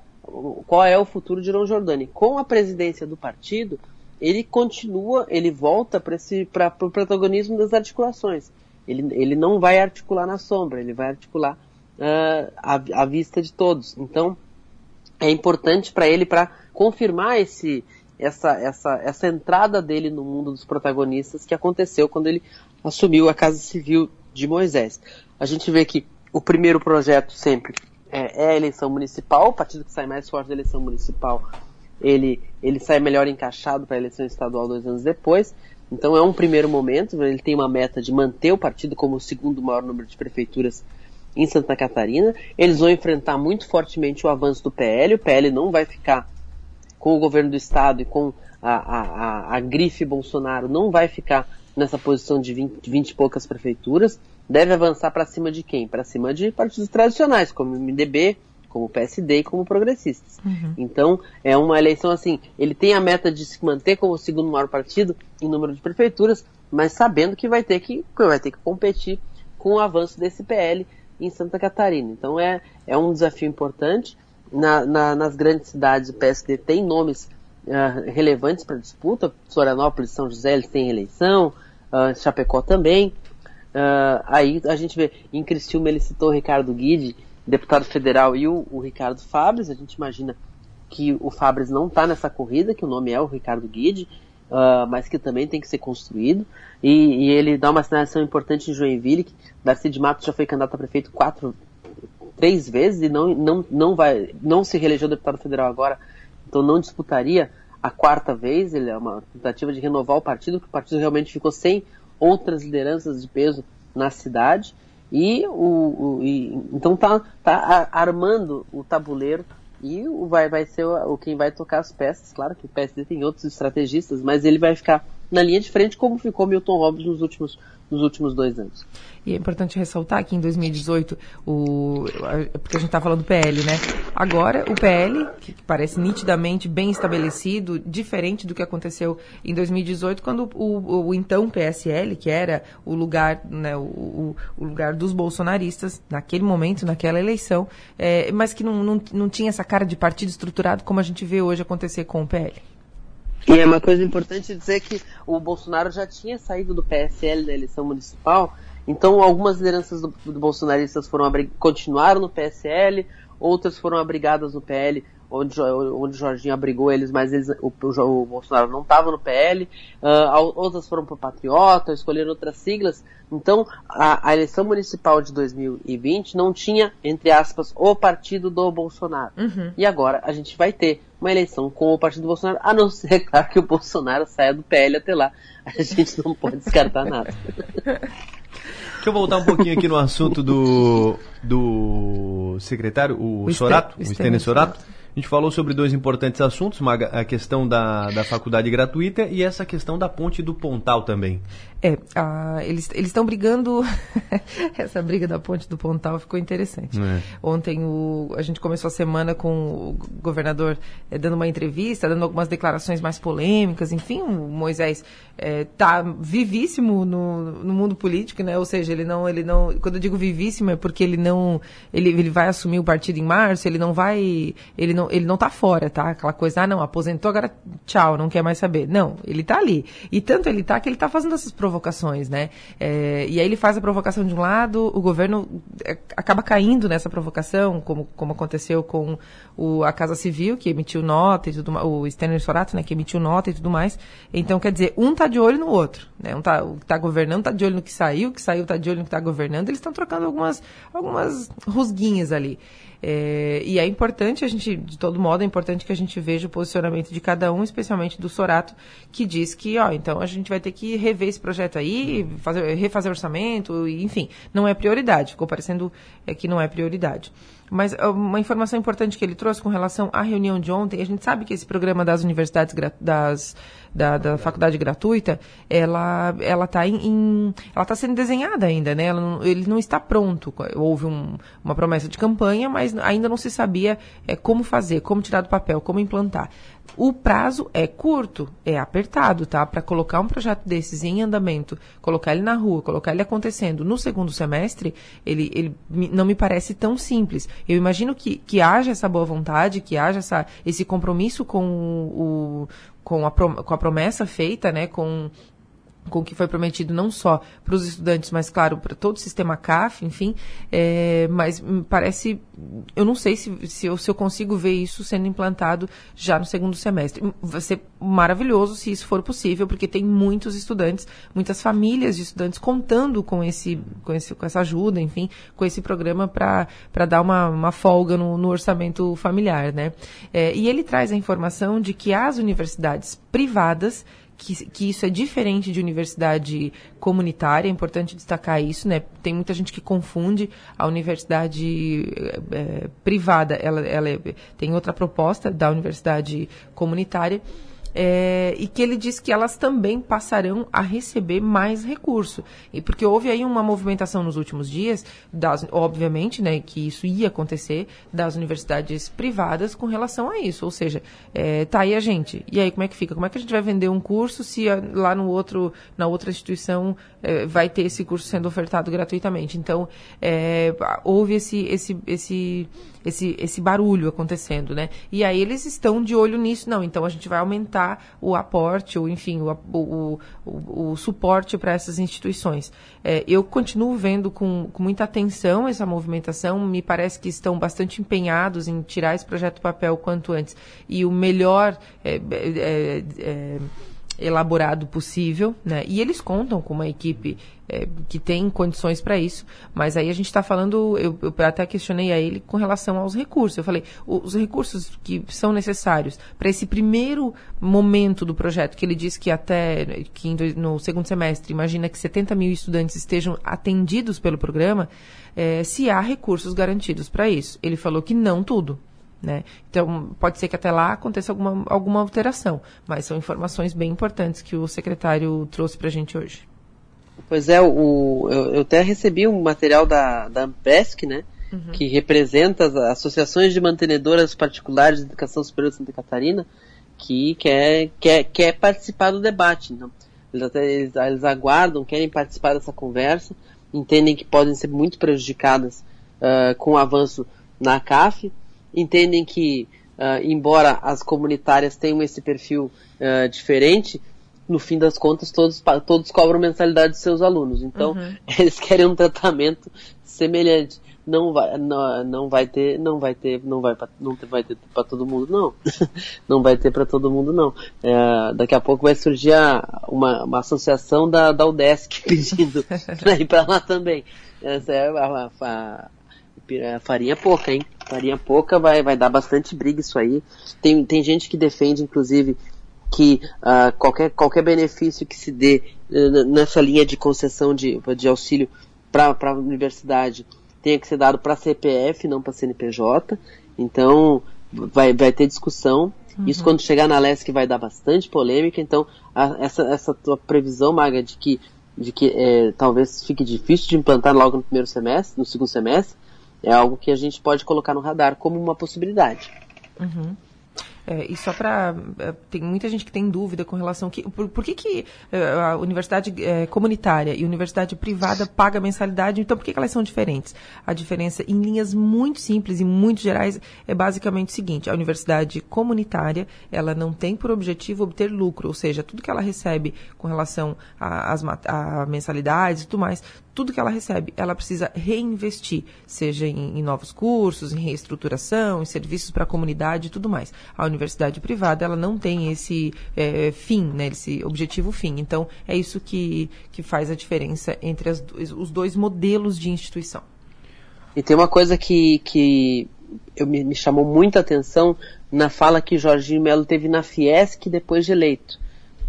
Qual é o futuro de Ron Jordani? Com a presidência do partido, ele continua, ele volta para o pro protagonismo das articulações. Ele, ele não vai articular na sombra, ele vai articular uh, à, à vista de todos. Então, é importante para ele para confirmar esse, essa, essa, essa entrada dele no mundo dos protagonistas que aconteceu quando ele assumiu a Casa Civil de Moisés. A gente vê que o primeiro projeto sempre é, é a eleição municipal, o partido que sai mais forte da eleição municipal, ele, ele sai melhor encaixado para a eleição estadual dois anos depois. Então é um primeiro momento, ele tem uma meta de manter o partido como o segundo maior número de prefeituras em Santa Catarina. Eles vão enfrentar muito fortemente o avanço do PL. O PL não vai ficar com o governo do estado e com a, a, a, a grife Bolsonaro, não vai ficar nessa posição de 20, 20 e poucas prefeituras. Deve avançar para cima de quem? Para cima de partidos tradicionais, como o MDB, como o PSD e como progressistas. Uhum. Então, é uma eleição assim, ele tem a meta de se manter como o segundo maior partido em número de prefeituras, mas sabendo que vai ter que, vai ter que competir com o avanço desse PL em Santa Catarina. Então é, é um desafio importante. Na, na, nas grandes cidades o PSD tem nomes uh, relevantes para disputa. Florianópolis, São José eles têm eleição, uh, Chapecó também. Uh, aí a gente vê, em Criciúma ele citou o Ricardo Guide, deputado federal, e o, o Ricardo Fabres. A gente imagina que o Fabres não está nessa corrida, que o nome é o Ricardo Guide, uh, mas que também tem que ser construído. E, e, ele dá uma sinalização importante em Joinville, que Darcy de Matos já foi candidato a prefeito quatro, três vezes e não, não, não, vai, não se reelegeu deputado federal agora, então não disputaria a quarta vez. Ele é uma tentativa de renovar o partido, porque o partido realmente ficou sem outras lideranças de peso na cidade. E, o, o e, então tá, tá armando o tabuleiro e vai, vai ser o, quem vai tocar as peças. Claro que o PSD tem outros estrategistas, mas ele vai ficar na linha de frente como ficou Milton Robbins nos últimos, nos últimos dois anos. E é importante ressaltar que em 2018, o, porque a gente está falando do PL, né? Agora, o PL, que parece nitidamente bem estabelecido, diferente do que aconteceu em 2018, quando o, o, o então PSL, que era o lugar, né, o, o, lugar dos bolsonaristas, naquele momento, naquela eleição, é, mas que não, não, não tinha essa cara de partido estruturado como a gente vê hoje acontecer com o PL. E é uma coisa importante dizer que o Bolsonaro já tinha saído do PSL da eleição municipal, então algumas lideranças do, do bolsonaristas foram continuaram no PSL, outras foram abrigadas no PL onde, onde o Jorginho abrigou eles, mas eles, o, o, Bolsonaro não estava no PL, uh, outras foram para o Patriota, escolheram outras siglas. Então, a, a, eleição municipal de 2020 não tinha, entre aspas, o partido do Bolsonaro. Uhum. E agora a gente vai ter uma eleição com o partido do Bolsonaro, a não ser, claro, que o Bolsonaro saia do PL até lá. A gente não pode descartar nada. Deixa eu voltar um pouquinho aqui no assunto do, do secretário, o, o Sorato, o Stênio Sorato. A gente falou sobre dois importantes assuntos, uma, a questão da, da faculdade gratuita e essa questão da ponte do Pontal também. É, a, eles estão brigando. Essa briga da ponte do Pontal ficou interessante. É. Ontem o, a gente começou a semana com o governador é, dando uma entrevista, dando algumas declarações mais polêmicas. Enfim, o Moisés está é, vivíssimo no, no, mundo político, né? Ou seja, ele não, ele não. Quando eu digo vivíssimo é porque ele não, ele, ele vai assumir o partido em março. Ele não vai, ele não, ele não está fora, tá? Aquela coisa, ah, não, aposentou agora, tchau, não quer mais saber. Não, ele está ali. E tanto ele está que ele está fazendo essas provocações, né? É, e aí ele faz a provocação de um lado, o governo é, acaba caindo nessa provocação, como, como aconteceu com o, a Casa Civil, que emitiu nota e tudo mais, o Stanley Sorato, né, que emitiu nota e tudo mais. Então, quer dizer, um tá de olho no outro, né? Um tá, o que tá governando tá de olho no que saiu, o que saiu tá de olho no que tá governando, eles estão trocando algumas, algumas rusguinhas ali. É, e é importante a gente, de todo modo, é importante que a gente veja o posicionamento de cada um, especialmente do Sorato, que diz que, ó, então a gente vai ter que rever esse projeto aí, fazer, refazer orçamento, enfim, não é prioridade. Ficou parecendo é, que não é prioridade. Mas uma informação importante que ele trouxe com relação à reunião de ontem, a gente sabe que esse programa das universidades das da, da faculdade gratuita, ela ela está em, em, ela está sendo desenhada ainda, né? Não, ele não está pronto. Houve um, uma promessa de campanha, mas ainda não se sabia é, como fazer, como tirar do papel, como implantar. O prazo é curto, é apertado, tá? Para colocar um projeto desses em andamento, colocar ele na rua, colocar ele acontecendo no segundo semestre, ele, ele não me parece tão simples. Eu imagino que, que haja essa boa vontade, que haja essa, esse compromisso com o, com a, com a promessa feita, né, com com o que foi prometido não só para os estudantes, mas claro para todo o sistema CAF, enfim, é, mas parece, eu não sei se, se eu, se, eu, consigo ver isso sendo implantado já no segundo semestre. Vai ser maravilhoso se isso for possível, porque tem muitos estudantes, muitas famílias de estudantes contando com esse, com, esse, com essa ajuda, enfim, com esse programa para dar uma, uma folga no, no orçamento familiar, né? É, e ele traz a informação de que as universidades privadas que, que, isso é diferente de universidade comunitária, é importante destacar isso, né? Tem muita gente que confunde a universidade é, privada, ela, ela é, tem outra proposta da universidade comunitária, é, e que ele diz que elas também passarão a receber mais recurso. E porque houve aí uma movimentação nos últimos dias, das, obviamente, né, que isso ia acontecer, das universidades privadas com relação a isso. Ou seja, é, tá aí a gente. E aí como é que fica? Como é que a gente vai vender um curso se lá no outro, na outra instituição é, vai ter esse curso sendo ofertado gratuitamente? Então, é, houve esse, esse, esse esse, esse barulho acontecendo, né? E aí eles estão de olho nisso, não. Então a gente vai aumentar o aporte, ou enfim, o, o, o, o suporte para essas instituições. É, eu continuo vendo com, com muita atenção essa movimentação, me parece que estão bastante empenhados em tirar esse projeto do papel quanto antes. E o melhor. É, é, é elaborado possível, né? E eles contam com uma equipe é, que tem condições para isso, mas aí a gente está falando, eu, eu, até questionei a ele com relação aos recursos. Eu falei, os recursos que são necessários para esse primeiro momento do projeto, que ele diz que até que no segundo semestre, imagina que 70 mil estudantes estejam atendidos pelo programa, é, se há recursos garantidos para isso. Ele falou que não tudo, né? Então, pode ser que até lá aconteça alguma, alguma alteração, mas são informações bem importantes que o secretário trouxe para a gente hoje. Pois é, o, eu, eu, até recebi um material da, da Ampesc, né, uhum. que representa as associações de mantenedoras particulares de educação superior de Santa Catarina, que quer, quer, quer participar do debate. Então, eles, até, eles, eles aguardam, querem participar dessa conversa, entendem que podem ser muito prejudicadas uh, com o avanço na CAF, entendem que, uh, embora as comunitárias tenham esse perfil uh, diferente, no fim das contas todos, todos cobram mensalidade de seus alunos. Então, uhum. eles querem um tratamento semelhante. Não vai, não, não vai ter, não vai ter, não vai, não vai ter para todo mundo, não. não vai ter para todo mundo, não. É, daqui a pouco vai surgir a, uma, uma associação da, da UDESC pedindo para ir para lá também. Essa é a, a, a, a farinha pouca, hein? Farinha pouca vai, vai dar bastante briga isso aí. Tem, tem gente que defende, inclusive, que uh, qualquer, qualquer benefício que se dê uh, nessa linha de concessão de, de auxílio para a universidade tenha que ser dado para CPF, não para CNPJ. Então, vai, vai ter discussão. Uhum. Isso quando chegar na LESC vai dar bastante polêmica. Então, a, essa, essa tua previsão, Maga, de que de que é, talvez fique difícil de implantar logo no primeiro semestre, no segundo semestre, é algo que a gente pode colocar no radar como uma possibilidade. Uhum. É, e só para. É, tem muita gente que tem dúvida com relação. Que, por, por que, que é, a universidade é, comunitária e universidade privada paga mensalidade? Então, por que, que, elas são diferentes? A diferença, em linhas muito simples e muito gerais, é basicamente o seguinte: a universidade comunitária ela não tem por objetivo obter lucro, ou seja, tudo que ela recebe com relação a mensalidades e tudo mais, tudo que ela recebe, ela precisa reinvestir, seja em, em novos cursos, em reestruturação, em serviços para a comunidade e tudo mais. A universidade privada, ela não tem esse é, fim, né, esse objetivo fim. Então, é isso que, que faz a diferença entre os dois modelos de instituição. E tem uma coisa que, que eu, me, me chamou muita atenção na fala que Jorginho Melo teve na Fiesc depois de eleito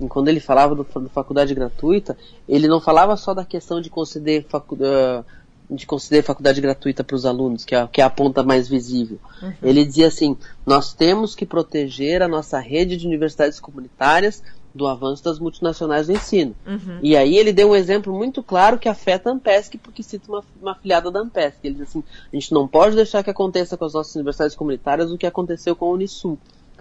quando ele falava do, do, faculdade gratuita, ele não falava só da questão de conceder, facu, uh, de conceder faculdade gratuita para os alunos, que é, que é, a ponta mais visível. Uhum. Ele dizia assim: nós temos que proteger a nossa rede de universidades comunitárias do avanço das multinacionais do ensino. Uhum. E aí ele deu um exemplo muito claro que afeta a Ampesc, porque cita uma, uma afiliada da Ampesc. Ele diz assim: a gente não pode deixar que aconteça com as nossas universidades comunitárias o que aconteceu com a Unisul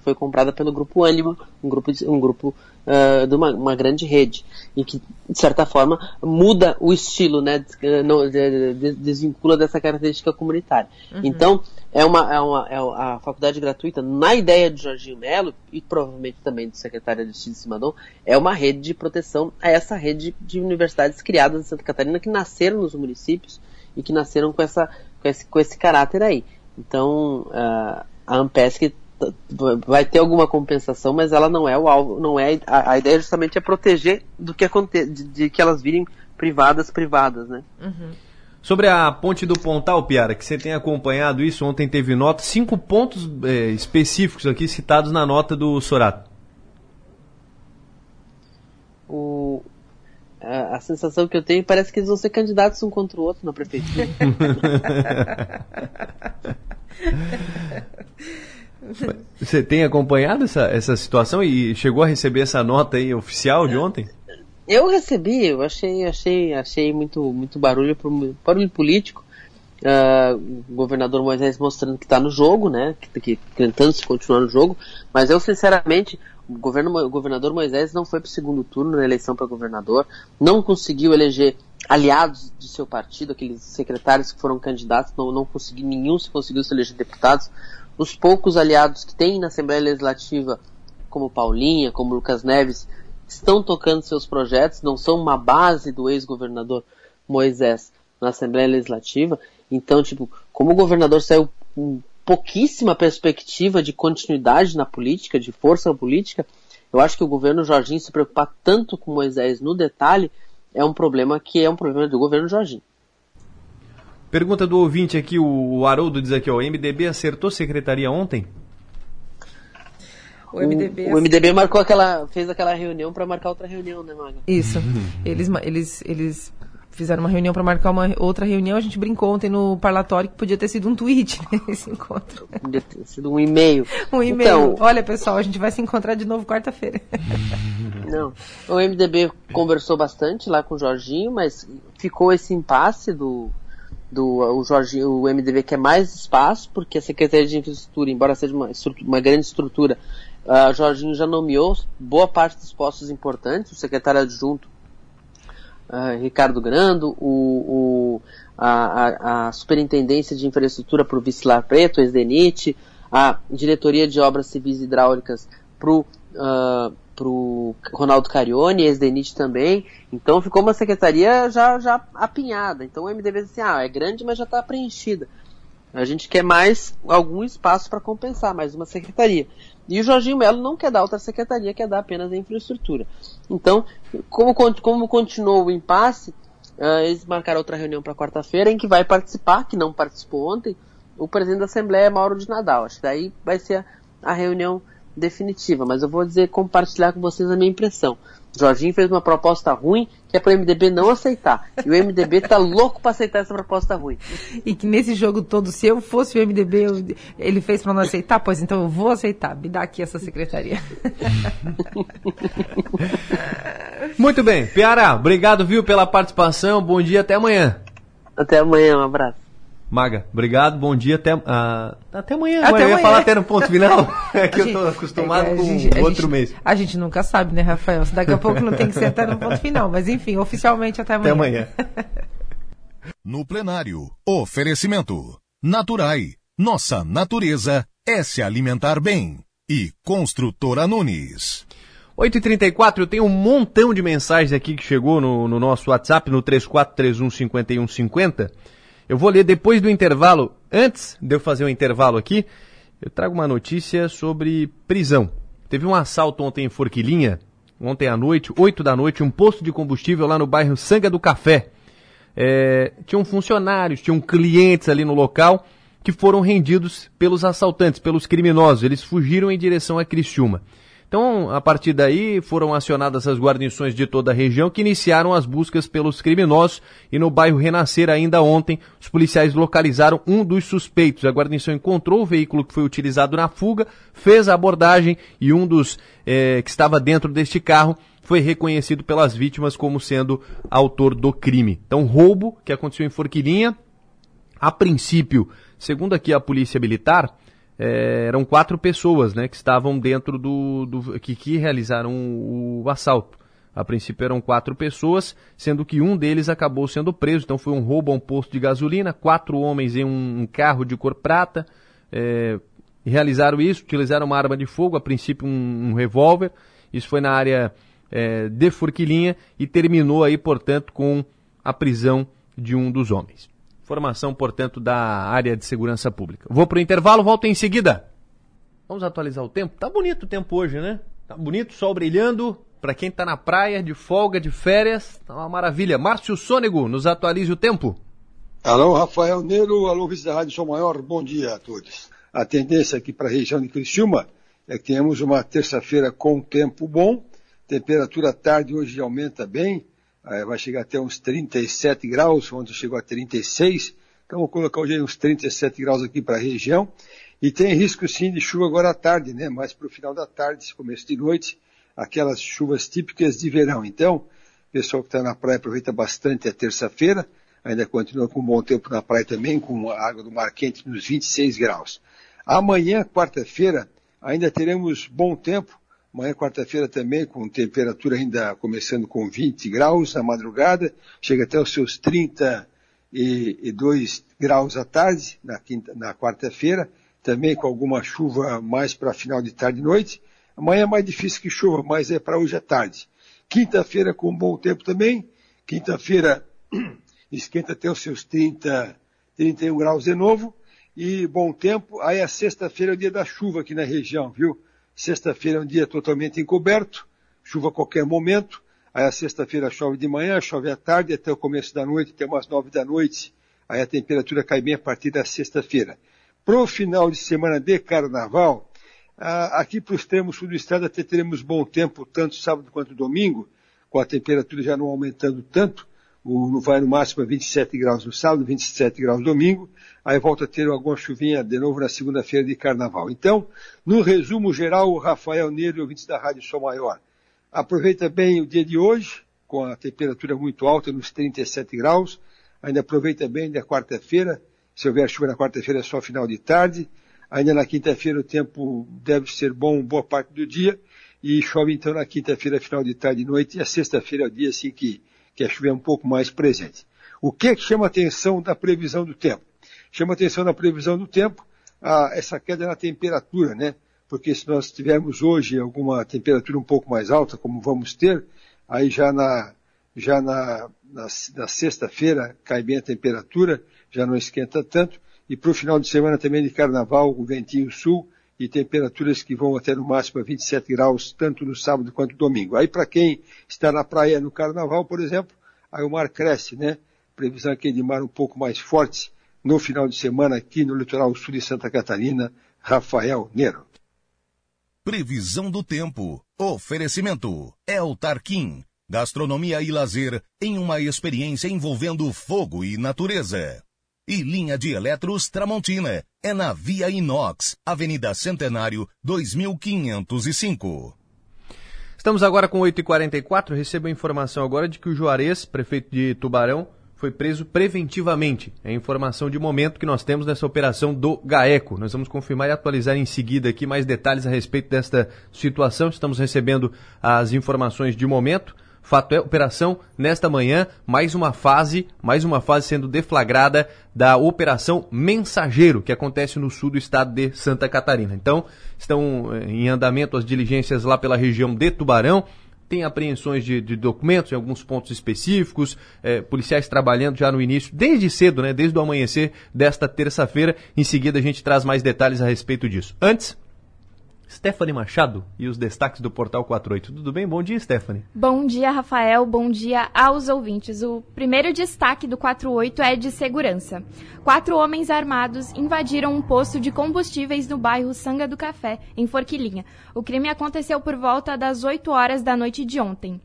foi comprada pelo grupo Anima, um grupo, um grupo uh, de uma, uma, grande rede, e que, de certa forma, muda o estilo, né, não, de, desvincula dessa característica comunitária. Uhum. Então, é uma, é uma é a faculdade gratuita, na ideia de Jorginho Melo, e provavelmente também do secretário de Justiça Simadon, é uma rede de proteção a essa rede de universidades criadas em Santa Catarina que nasceram nos municípios e que nasceram com, essa, com, esse, com esse caráter aí. Então, uh, a Ampesc vai ter alguma compensação, mas ela não é o alvo, não é a, a ideia justamente é proteger do que acontece, de, de, que elas virem privadas privadas, né? Uhum. Sobre a ponte do Pontal, Piara, que você tem acompanhado isso, ontem teve nota, cinco pontos é, específicos aqui citados na nota do Sorato. O, a, a, sensação que eu tenho parece que eles vão ser candidatos um contra o outro na prefeitura. Você tem acompanhado essa, essa situação e chegou a receber essa nota aí oficial de ontem? Eu recebi, eu achei, achei, achei muito, muito barulho, barulho político. Uh, o governador Moisés mostrando que está no jogo, né? Que, que, tentando se continuar no jogo. Mas eu, sinceramente, o, governo, o governador Moisés não foi para o segundo turno na eleição para governador, não conseguiu eleger aliados de seu partido, aqueles secretários que foram candidatos, não, não conseguiu, nenhum se conseguiu se eleger deputados os poucos aliados que tem na Assembleia Legislativa, como Paulinha, como Lucas Neves, estão tocando seus projetos, não são uma base do ex-governador Moisés na Assembleia Legislativa. Então, tipo, como o governador saiu com pouquíssima perspectiva de continuidade na política, de força política, eu acho que o governo Jorginho se preocupar tanto com Moisés no detalhe é um problema que é um problema do governo Jorginho. Pergunta do ouvinte aqui, o Haroldo diz aqui, ó, o MDB acertou secretaria ontem? O MDB, o, o MDB marcou aquela, fez aquela reunião para marcar outra reunião, né, Maga? Isso. eles, eles, eles fizeram uma reunião para marcar uma outra reunião. A gente brincou ontem no parlatório que podia ter sido um tweet, né, esse encontro. Podia ter sido um e-mail. Um e-mail. Então, Olha, pessoal, a gente vai se encontrar de novo quarta-feira. Não. O MDB conversou bastante lá com o Jorginho, mas ficou esse impasse do do o Jorge, o MDB quer mais espaço, porque a Secretaria de Infraestrutura, embora seja uma, uma grande estrutura, uh, Jorginho já nomeou boa parte dos postos importantes, o secretário adjunto uh, Ricardo Grando, o, o a, a, a, Superintendência de Infraestrutura para o Vicelar Preto, ex-DENIT, a Diretoria de Obras Civis Hidráulicas para o uh, pro Ronaldo Carione, ex-DENIT também. Então ficou uma secretaria já, já apinhada. Então o MDB assim, ah, é grande, mas já está preenchida. A gente quer mais algum espaço para compensar, mais uma secretaria. E o Jorginho Melo não quer dar outra secretaria, quer dar apenas a infraestrutura. Então, como, como continuou o impasse, uh, eles marcaram outra reunião para quarta-feira, em que vai participar, que não participou ontem, o presidente da Assembleia, Mauro de Nadal. Acho que daí vai ser a, a reunião definitiva, mas eu vou dizer, compartilhar com vocês a minha impressão. Jorginho fez uma proposta ruim que é para o MDB não aceitar. E o MDB tá louco para aceitar essa proposta ruim. E que nesse jogo todo, se eu fosse o MDB, eu, ele fez para não aceitar, pois então eu vou aceitar. Me dá aqui essa secretaria. Muito bem. Piara, obrigado, viu, pela participação. Bom dia, até amanhã. Até amanhã, um abraço. Maga, obrigado, bom dia, até, uh, até amanhã. Até eu amanhã. ia falar até no ponto final, é que A eu tô gente- acostumado é com gente- a outro gente- mês. A gente nunca sabe, né, Rafael? Se daqui a pouco não tem que ser até no ponto final. Mas enfim, oficialmente até amanhã. Até amanhã. No plenário, oferecimento. Naturai. Nossa natureza é se alimentar bem. E Construtora Nunes. 8h34, eu tenho um montão de mensagens aqui que chegou no, no nosso WhatsApp, no 34315150. Eu vou ler depois do intervalo. Antes de eu fazer o intervalo aqui, eu trago uma notícia sobre prisão. Teve um assalto ontem em Forquilinha, ontem à noite, 8 da noite, um posto de combustível lá no bairro Sanga do Café. É, tinham funcionários, tinham clientes ali no local que foram rendidos pelos assaltantes, pelos criminosos. Eles fugiram em direção a Criciúma. Então, a partir daí, foram acionadas as guarnições de toda a região que iniciaram as buscas pelos criminosos e no bairro Renascer ainda ontem, os policiais localizaram um dos suspeitos. A guarnição encontrou o veículo que foi utilizado na fuga, fez a abordagem e um dos eh, que estava dentro deste carro foi reconhecido pelas vítimas como sendo autor do crime. Então, roubo que aconteceu em Forquilinha, a princípio, segundo aqui a polícia militar, eh, eram quatro pessoas, né, que estavam dentro do, do que, que realizaram o, o assalto. A princípio eram quatro pessoas, sendo que um deles acabou sendo preso. Então foi um roubo a um posto de gasolina, quatro homens em um, carro de cor prata eh, realizaram isso, utilizaram uma arma de fogo, a princípio um, um revólver. Isso foi na área eh, de Forquilinha e terminou aí, portanto, com a prisão de um dos homens. Informação, portanto, da área de segurança pública. Vou para o intervalo, volto em seguida. Vamos atualizar o tempo? Tá bonito o tempo hoje, né? Tá bonito, sol brilhando. Para quem tá na praia, de folga, de férias, tá uma maravilha. Márcio Sônego, nos atualize o tempo. Alô, Rafael Neiro, alô, vice da Rádio Som Maior, bom dia a todos. A tendência aqui para a região de Criciúma é que tenhamos uma terça-feira com tempo bom, temperatura tarde hoje aumenta bem, vai chegar até uns 37 graus, ontem chegou a 36, então vou colocar hoje uns 37 graus aqui para a região, e tem risco sim de chuva agora à tarde, né, mais para o final da tarde, começo de noite, aquelas chuvas típicas de verão. Então, o pessoal que está na praia aproveita bastante a terça-feira, ainda continua com bom tempo na praia também, com a água do mar quente nos 26 graus. Amanhã, quarta-feira, ainda teremos bom tempo. Amanhã, quarta-feira, também com temperatura ainda começando com 20 graus na madrugada, chega até os seus 32 graus à tarde, na, na quarta-feira, também com alguma chuva mais para final de tarde e noite. Amanhã é mais difícil que chuva, mas é para hoje à tarde. Quinta-feira com bom tempo também. Quinta-feira esquenta até os seus 30, 31 graus de novo. E bom tempo. Aí a sexta-feira é o dia da chuva aqui na região, viu? Sexta-feira é um dia totalmente encoberto, chuva a qualquer momento. Aí a sexta-feira chove de manhã, chove à tarde, até o começo da noite, até umas nove da noite. Aí a temperatura cai bem a partir da sexta-feira. Pro final de semana de carnaval, aqui para o extremo sul do estado até teremos bom tempo, tanto sábado quanto domingo, com a temperatura já não aumentando tanto. O, vai no máximo a 27 graus no sábado, 27 graus no domingo, aí volta a ter alguma chuvinha de novo na segunda-feira de carnaval. Então, no resumo geral, o Rafael Neiro, ouvintes da Rádio Sol Maior, aproveita bem o dia de hoje, com a temperatura muito alta, nos 37 graus, ainda aproveita bem da quarta-feira, se houver chuva na quarta-feira é só final de tarde, ainda na quinta-feira o tempo deve ser bom boa parte do dia, e chove então na quinta-feira, final de tarde e noite, e a sexta-feira é o dia assim que que é um pouco mais presente. O que, é que chama atenção da previsão do tempo? Chama atenção da previsão do tempo a, essa queda na temperatura, né? Porque se nós tivermos hoje alguma temperatura um pouco mais alta, como vamos ter, aí já na, já na, na, na sexta-feira cai bem a temperatura, já não esquenta tanto, e para o final de semana também de carnaval, o ventinho sul, e temperaturas que vão até no máximo a 27 graus, tanto no sábado quanto no domingo. Aí para quem está na praia no carnaval, por exemplo, aí o mar cresce, né? Previsão aqui de mar um pouco mais forte no final de semana aqui no litoral sul de Santa Catarina, Rafael Nero. Previsão do tempo. Oferecimento. El Tarquim. Gastronomia e lazer em uma experiência envolvendo fogo e natureza. E linha de eletros Tramontina. É na Via Inox, Avenida Centenário, 2505. Estamos agora com 8h44. Recebo a informação agora de que o Juarez, prefeito de Tubarão, foi preso preventivamente. É a informação de momento que nós temos nessa operação do GAECO. Nós vamos confirmar e atualizar em seguida aqui mais detalhes a respeito desta situação. Estamos recebendo as informações de momento. Fato é, operação nesta manhã, mais uma fase, mais uma fase sendo deflagrada da Operação Mensageiro, que acontece no sul do estado de Santa Catarina. Então, estão eh, em andamento as diligências lá pela região de Tubarão tem apreensões de, de, documentos em alguns pontos específicos, é, policiais trabalhando já no início, desde cedo, né, desde o amanhecer desta terça-feira. Em seguida a gente traz mais detalhes a respeito disso. Antes, Stephanie Machado e os destaques do Portal 48. Tudo bem? Bom dia, Stephanie. Bom dia, Rafael. Bom dia aos ouvintes. O primeiro destaque do 48 é de segurança. Quatro homens armados invadiram um posto de combustíveis no bairro Sanga do Café, em Forquilinha. O crime aconteceu por volta das 8 horas da noite de ontem.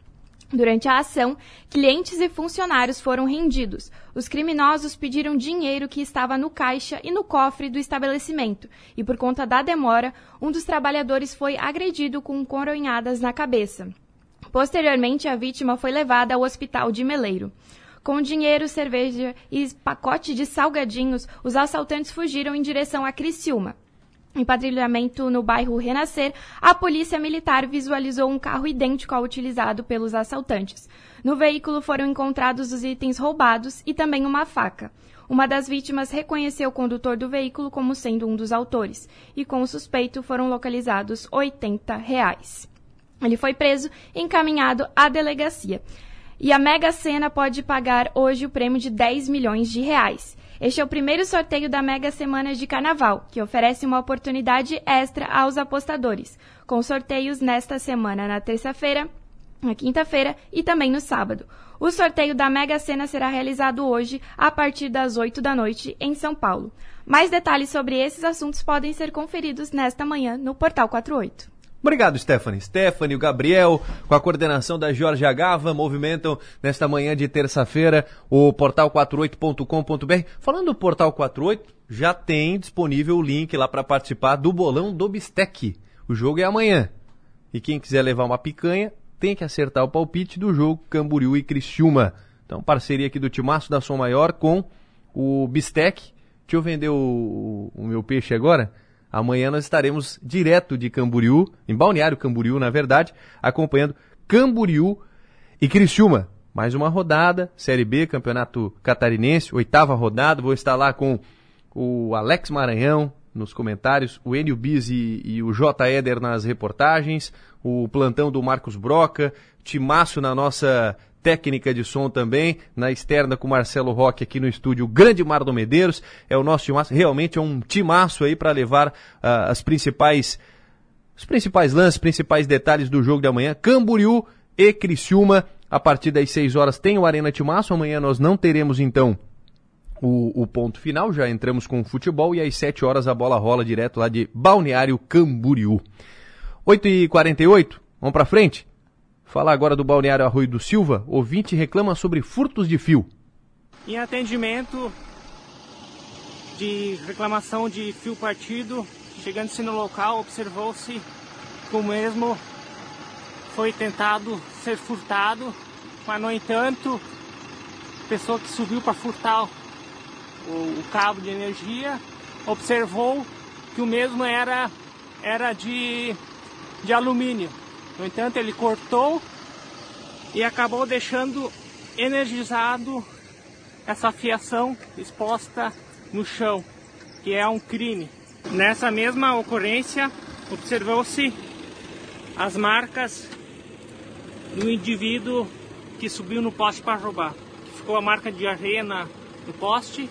Durante a ação, clientes e funcionários foram rendidos. Os criminosos pediram dinheiro que estava no caixa e no cofre do estabelecimento, e por conta da demora, um dos trabalhadores foi agredido com coronhadas na cabeça. Posteriormente, a vítima foi levada ao hospital de Meleiro. Com dinheiro, cerveja e pacote de salgadinhos, os assaltantes fugiram em direção a Criciúma. Em patrulhamento no bairro Renascer, a polícia militar visualizou um carro idêntico ao utilizado pelos assaltantes. No veículo foram encontrados os itens roubados e também uma faca. Uma das vítimas reconheceu o condutor do veículo como sendo um dos autores, e com o suspeito foram localizados 80 reais. Ele foi preso e encaminhado à delegacia. E a Mega Sena pode pagar hoje o prêmio de 10 milhões de reais. Este é o primeiro sorteio da Mega Semana de Carnaval, que oferece uma oportunidade extra aos apostadores, com sorteios nesta semana na terça-feira, na quinta-feira e também no sábado. O sorteio da Mega Sena será realizado hoje a partir das 8 da noite em São Paulo. Mais detalhes sobre esses assuntos podem ser conferidos nesta manhã no Portal 48. Obrigado, Stephanie. Stephanie, o Gabriel, com a coordenação da Jorge Agava, movimentam nesta manhã de terça-feira o portal 48.com.br. Falando do portal 48, já tem disponível o link lá para participar do bolão do Bistec. O jogo é amanhã. E quem quiser levar uma picanha, tem que acertar o palpite do jogo Camboriú e Criciúma. Então, parceria aqui do Timaço da Som Maior com o Bistec. Deixa eu vender o, o meu peixe agora. Amanhã nós estaremos direto de Camboriú, em Balneário Camboriú, na verdade, acompanhando Camboriú e Criciúma. Mais uma rodada, Série B, Campeonato Catarinense, oitava rodada. Vou estar lá com o Alex Maranhão nos comentários, o Enio Bis e, e o J. Eder nas reportagens, o plantão do Marcos Broca, Timácio na nossa técnica de som também, na externa com Marcelo Roque aqui no estúdio Grande Mar do Medeiros. É o nosso timaço, realmente é um timaço aí para levar uh, as principais os principais lances, principais detalhes do jogo de amanhã. Camboriú e Criciúma, a partir das 6 horas tem o Arena Timaço. Amanhã nós não teremos então o, o, ponto final, já entramos com o futebol e às 7 horas a bola rola direto lá de Balneário Camboriú. 8h48, vamos para frente? Falar agora do Balneário Arroio do Silva, ouvinte reclama sobre furtos de fio. Em atendimento de reclamação de fio partido, chegando-se no local, observou-se que o mesmo foi tentado ser furtado, mas no entanto, a pessoa que subiu para furtar o, o, cabo de energia observou que o mesmo era, era de, de alumínio. No entanto, ele cortou e acabou deixando energizado essa fiação exposta no chão, que é um crime. Nessa mesma ocorrência, observou-se as marcas do indivíduo que subiu no poste para roubar. Ficou a marca de areia na, no poste.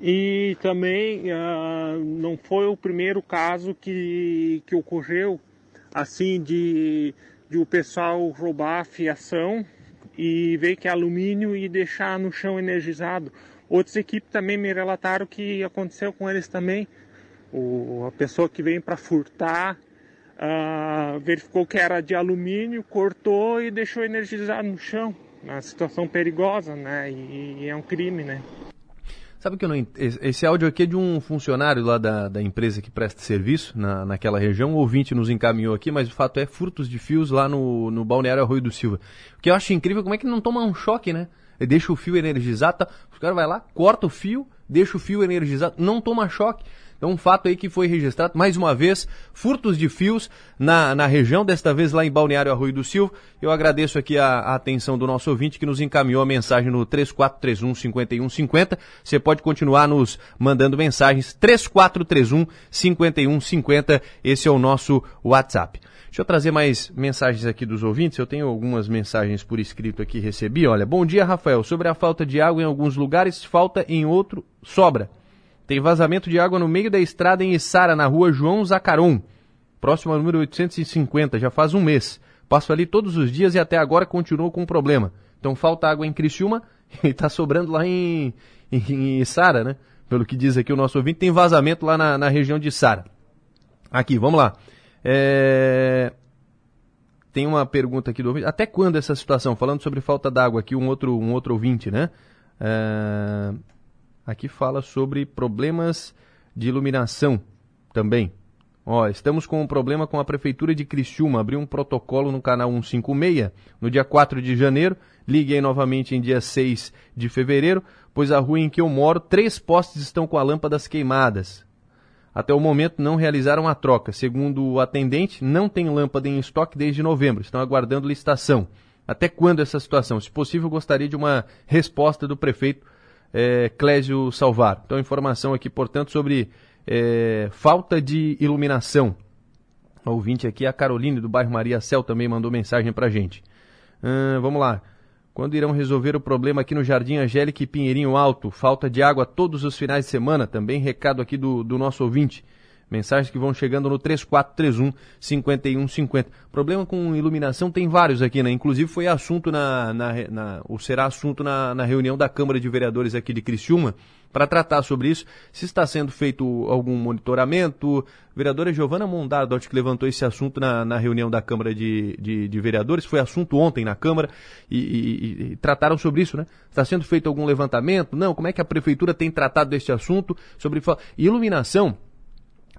E também uh, não foi o primeiro caso que, que ocorreu assim de, de o pessoal roubar a fiação e ver que é alumínio e deixar no chão energizado. Outras equipes também me relataram que aconteceu com eles também. O, a pessoa que vem para furtar uh, verificou que era de alumínio, cortou e deixou energizado no chão. Uma situação perigosa, né? E, e é um crime, né? Sabe que eu não. Esse áudio aqui é de um funcionário lá da, da empresa que presta serviço na, naquela região. O ouvinte nos encaminhou aqui, mas o fato é furtos de fios lá no, no Balneário Arroio do Silva. O que eu acho incrível como é que não toma um choque, né? Ele deixa o fio energizado, tá, os caras vai lá, corta o fio, deixa o fio energizado, não toma choque. Então, um fato aí que foi registrado, mais uma vez, furtos de fios na, na região, desta vez lá em Balneário Arroio do Silva. Eu agradeço aqui a, a atenção do nosso ouvinte que nos encaminhou a mensagem no 3431 5150. Você pode continuar nos mandando mensagens 3431 5150. Esse é o nosso WhatsApp. Deixa eu trazer mais mensagens aqui dos ouvintes. Eu tenho algumas mensagens por escrito aqui recebi. Olha, bom dia, Rafael. Sobre a falta de água em alguns lugares, falta em outro, sobra. Tem vazamento de água no meio da estrada em Içara, na rua João Zacaron, próximo ao número 850, já faz um mês. Passo ali todos os dias e até agora continuou com um problema. Então falta água em Criciúma e está sobrando lá em, em, em Içara, né? Pelo que diz aqui o nosso ouvinte, tem vazamento lá na, na região de Içara. Aqui, vamos lá. É... Tem uma pergunta aqui do ouvinte. Até quando essa situação? Falando sobre falta d'água aqui, um outro, um outro ouvinte, né? É... Aqui fala sobre problemas de iluminação também. Ó, estamos com um problema com a Prefeitura de Criciúma. Abriu um protocolo no canal 156 no dia 4 de janeiro. Ligue aí novamente em dia 6 de fevereiro, pois a rua em que eu moro, três postes estão com as lâmpadas queimadas. Até o momento não realizaram a troca. Segundo o atendente, não tem lâmpada em estoque desde novembro. Estão aguardando licitação. Até quando essa situação? Se possível, gostaria de uma resposta do prefeito é, Clésio Salvar. Então, informação aqui, portanto, sobre é, falta de iluminação. Ouvinte aqui, a Caroline, do bairro Maria Cel, também mandou mensagem para gente. Hum, vamos lá. Quando irão resolver o problema aqui no Jardim Angélica e Pinheirinho Alto? Falta de água todos os finais de semana. Também recado aqui do, do nosso ouvinte. Mensagens que vão chegando no 3431 5150. Problema com iluminação tem vários aqui, né? Inclusive foi assunto na, na, na ou será assunto na, na reunião da Câmara de Vereadores aqui de Criciúma para tratar sobre isso, se está sendo feito algum monitoramento. Vereadora Giovana Mondardo, que levantou esse assunto na, na reunião da Câmara de, de, de, Vereadores, foi assunto ontem na Câmara e, e, e, trataram sobre isso, né? Está sendo feito algum levantamento? Não, como é que a Prefeitura tem tratado deste assunto? Sobre iluminação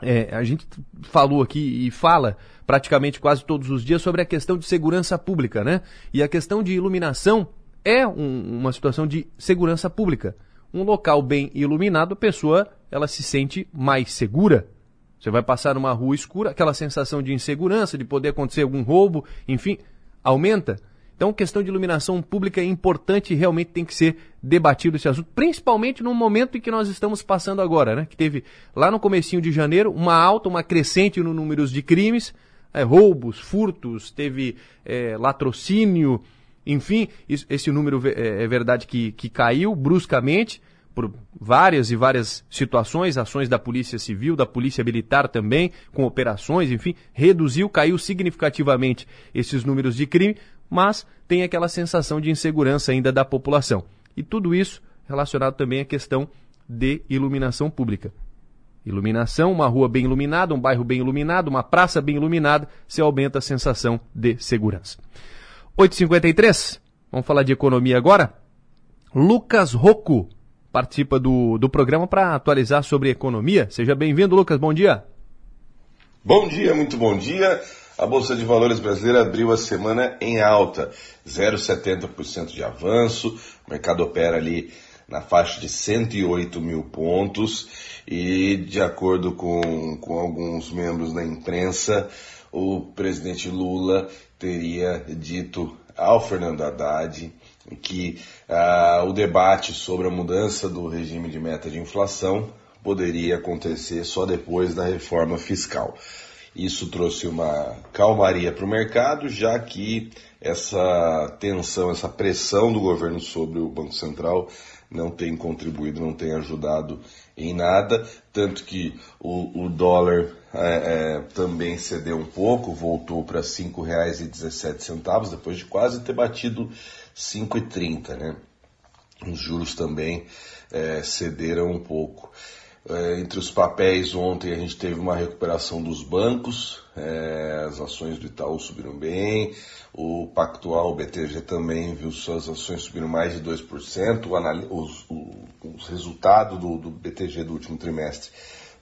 é, a gente falou aqui e fala praticamente quase todos os dias sobre a questão de segurança pública, né? E a questão de iluminação é um, uma situação de segurança pública. Um local bem iluminado, a pessoa ela se sente mais segura. Você vai passar numa rua escura, aquela sensação de insegurança, de poder acontecer algum roubo, enfim, aumenta. Então, questão de iluminação pública é importante e realmente tem que ser debatido esse assunto, principalmente no momento em que nós estamos passando agora, né? Que teve lá no comecinho de janeiro uma alta, uma crescente no número de crimes, é, roubos, furtos, teve é, latrocínio, enfim, isso, esse número é, é verdade que, que caiu bruscamente por várias e várias situações, ações da Polícia Civil, da Polícia Militar também, com operações, enfim, reduziu, caiu significativamente esses números de crime, mas tem aquela sensação de insegurança ainda da população. E tudo isso relacionado também à questão de iluminação pública. Iluminação, uma rua bem iluminada, um bairro bem iluminado, uma praça bem iluminada, se aumenta a sensação de segurança. 8h53, vamos falar de economia agora? Lucas Rocco participa do, do programa para atualizar sobre economia. Seja bem-vindo, Lucas, bom dia. Bom dia, muito bom dia. A Bolsa de Valores brasileira abriu a semana em alta, 0,70% de avanço, o mercado opera ali na faixa de 108 mil pontos e, de acordo com, com alguns membros da imprensa, o presidente Lula teria dito ao Fernando Haddad que ah, o debate sobre a mudança do regime de meta de inflação poderia acontecer só depois da reforma fiscal. Isso trouxe uma calmaria para o mercado, já que essa tensão, essa pressão do governo sobre o Banco Central não tem contribuído, não tem ajudado em nada, tanto que o, o dólar é, é, também cedeu um pouco, voltou para R$ 5,17, depois de quase ter batido R$ 5,30, né? Os juros também é, cederam um pouco. É, entre os papéis, ontem a gente teve uma recuperação dos bancos, é, as ações do Itaú subiram bem, o Pactual, o BTG também viu suas ações subiram mais de 2%, o, os, o, os resultados do, do BTG do último trimestre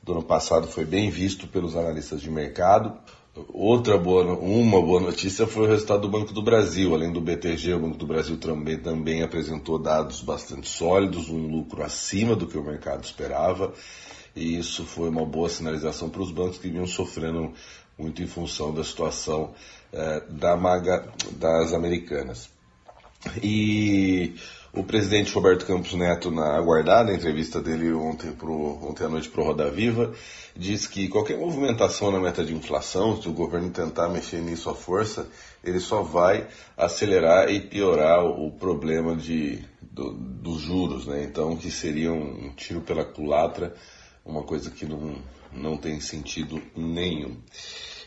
do ano passado foi bem visto pelos analistas de mercado. Outra boa, uma boa notícia foi o resultado do Banco do Brasil. Além do BTG, o Banco do Brasil também, também apresentou dados bastante sólidos, um lucro acima do que o mercado esperava. E isso foi uma boa sinalização para os bancos que vinham sofrendo muito em função da situação eh, da maga, das americanas. E o presidente Roberto Campos Neto, na aguardada entrevista dele ontem, pro, ontem à noite para o Roda Viva, disse que qualquer movimentação na meta de inflação, se o governo tentar mexer nisso à força, ele só vai acelerar e piorar o problema de, do, dos juros, né? Então, que seria um tiro pela culatra, uma coisa que não, não tem sentido nenhum.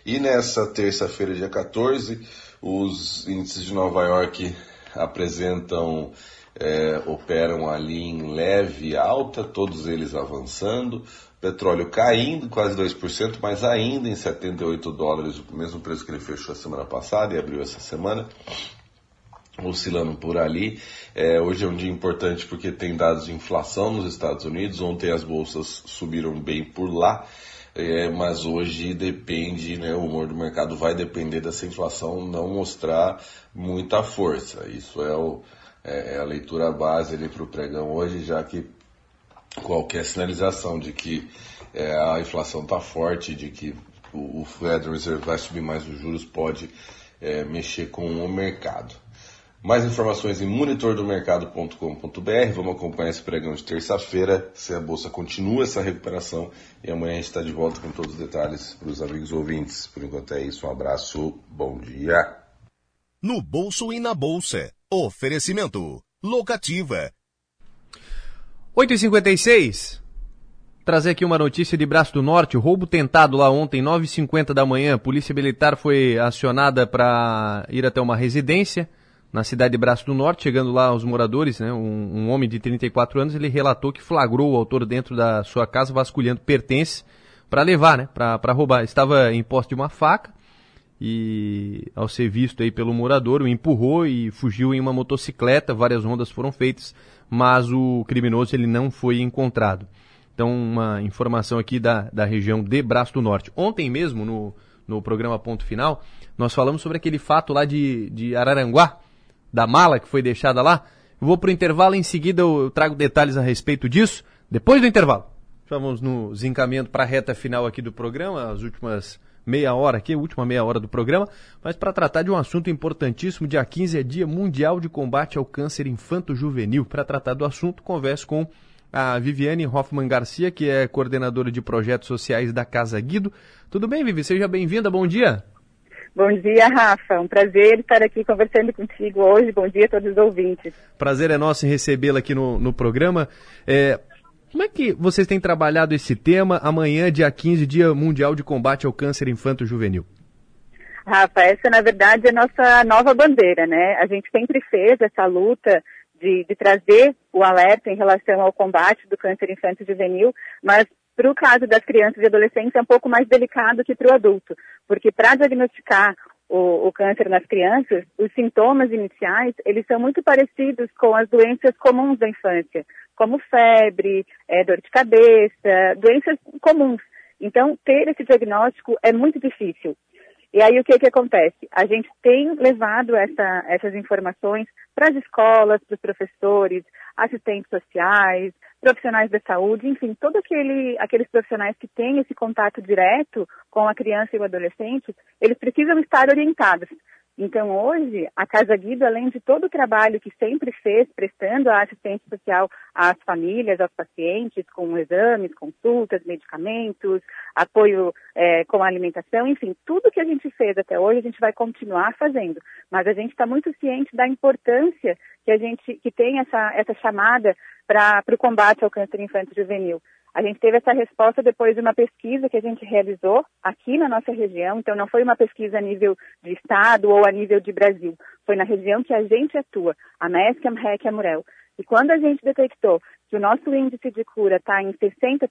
E nessa terça-feira, dia 14, os índices de Nova York apresentam é, operam ali em leve alta, todos eles avançando, petróleo caindo quase 2%, mas ainda em 78 dólares, o mesmo preço que ele fechou a semana passada e abriu essa semana, oscilando por ali. É, hoje é um dia importante porque tem dados de inflação nos Estados Unidos, ontem as bolsas subiram bem por lá. É, mas hoje depende, né, o humor do mercado vai depender dessa inflação não mostrar muita força. Isso é o, é, é a leitura base ali para o pregão hoje, já que qualquer sinalização de que é, a inflação está forte, de que o, o Federal Reserve vai subir mais os juros, pode é, mexer com o mercado. Mais informações em monitordomercado.com.br. Vamos acompanhar esse pregão de terça-feira, se a bolsa continua essa recuperação. E amanhã a gente está de volta com todos os detalhes para os amigos ouvintes. Por enquanto é isso. Um abraço. Bom dia. No bolso e na bolsa. Oferecimento. Locativa. 8h56. Trazer aqui uma notícia de Braço do Norte. Roubo tentado lá ontem, 9h50 da manhã. Polícia Militar foi acionada para ir até uma residência na cidade de Braço do Norte. Chegando lá os moradores, né, um, um homem de 34 anos, ele relatou que flagrou o autor dentro da sua casa vasculhando pertences para levar, né, para roubar. Estava em posse de uma faca e ao ser visto aí pelo morador, o empurrou e fugiu em uma motocicleta, várias rondas foram feitas, mas o criminoso ele não foi encontrado. Então, uma informação aqui da, da região de Braço do Norte. Ontem mesmo, no, no programa Ponto Final, nós falamos sobre aquele fato lá de, de Araranguá, da mala que foi deixada lá. Eu vou para o intervalo, em seguida eu trago detalhes a respeito disso, depois do intervalo. Vamos nos encaminhando para a reta final aqui do programa, as últimas meia hora aqui, última meia hora do programa, mas para tratar de um assunto importantíssimo. Dia 15 é Dia Mundial de Combate ao Câncer Infanto-Juvenil. Para tratar do assunto, converso com a Viviane Hoffman Garcia, que é coordenadora de projetos sociais da Casa Guido. Tudo bem, Vivi? Seja bem-vinda, bom dia. Bom dia, Rafa. Um prazer estar aqui conversando contigo hoje. Bom dia a todos os ouvintes. Prazer é nosso em recebê-la aqui no, no programa. É, como é que vocês têm trabalhado esse tema amanhã, dia 15, Dia Mundial de Combate ao Câncer Infanto-Juvenil? Rafa, essa na verdade é a nossa nova bandeira, né? A gente sempre fez essa luta de, de trazer o alerta em relação ao combate do câncer infanto-juvenil, mas para o caso das crianças e adolescentes é um pouco mais delicado que para o adulto, porque para diagnosticar o, o, câncer nas crianças, os sintomas iniciais, eles são muito parecidos com as doenças comuns da infância, como febre, é, dor de cabeça, doenças comuns. Então, ter esse diagnóstico é muito difícil. E aí, o que, que acontece? A gente tem levado essa, essas informações para as escolas, para os professores, assistentes sociais, profissionais da saúde, enfim, todos aquele, aqueles profissionais que têm esse contato direto com a criança e o adolescente, eles precisam estar orientados então, hoje, a Casa Guido, além de todo o trabalho que sempre fez, prestando a assistência social às famílias, aos pacientes, com exames, consultas, medicamentos, apoio é, com a alimentação, enfim, tudo que a gente fez até hoje, a gente vai continuar fazendo. Mas a gente está muito ciente da importância que a gente que tem essa, essa chamada para o combate ao câncer infantil juvenil. A gente teve essa resposta depois de uma pesquisa que a gente realizou aqui na nossa região, então não foi uma pesquisa a nível de estado ou a nível de Brasil, foi na região que a gente atua, a MESC, a MREC e a Murel. E quando a gente detectou que o nosso índice de cura está em 60%,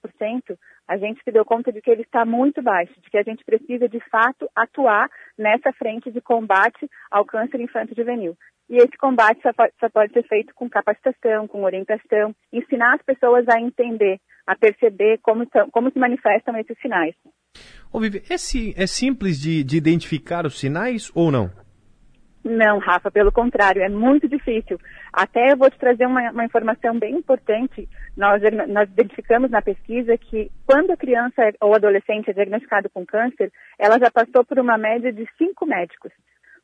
a gente se deu conta de que ele está muito baixo, de que a gente precisa, de fato, atuar nessa frente de combate ao câncer infanto-juvenil. E esse combate só pode, só pode, ser feito com capacitação, com orientação, ensinar as pessoas a entender, a perceber como, como se manifestam esses sinais. Ô, Vivi, é, é simples de, de identificar os sinais ou não? Não, Rafa, pelo contrário, é muito difícil. Até eu vou te trazer uma, uma informação bem importante. Nós, nós, identificamos na pesquisa que quando a criança ou adolescente é diagnosticado com câncer, ela já passou por uma média de cinco médicos.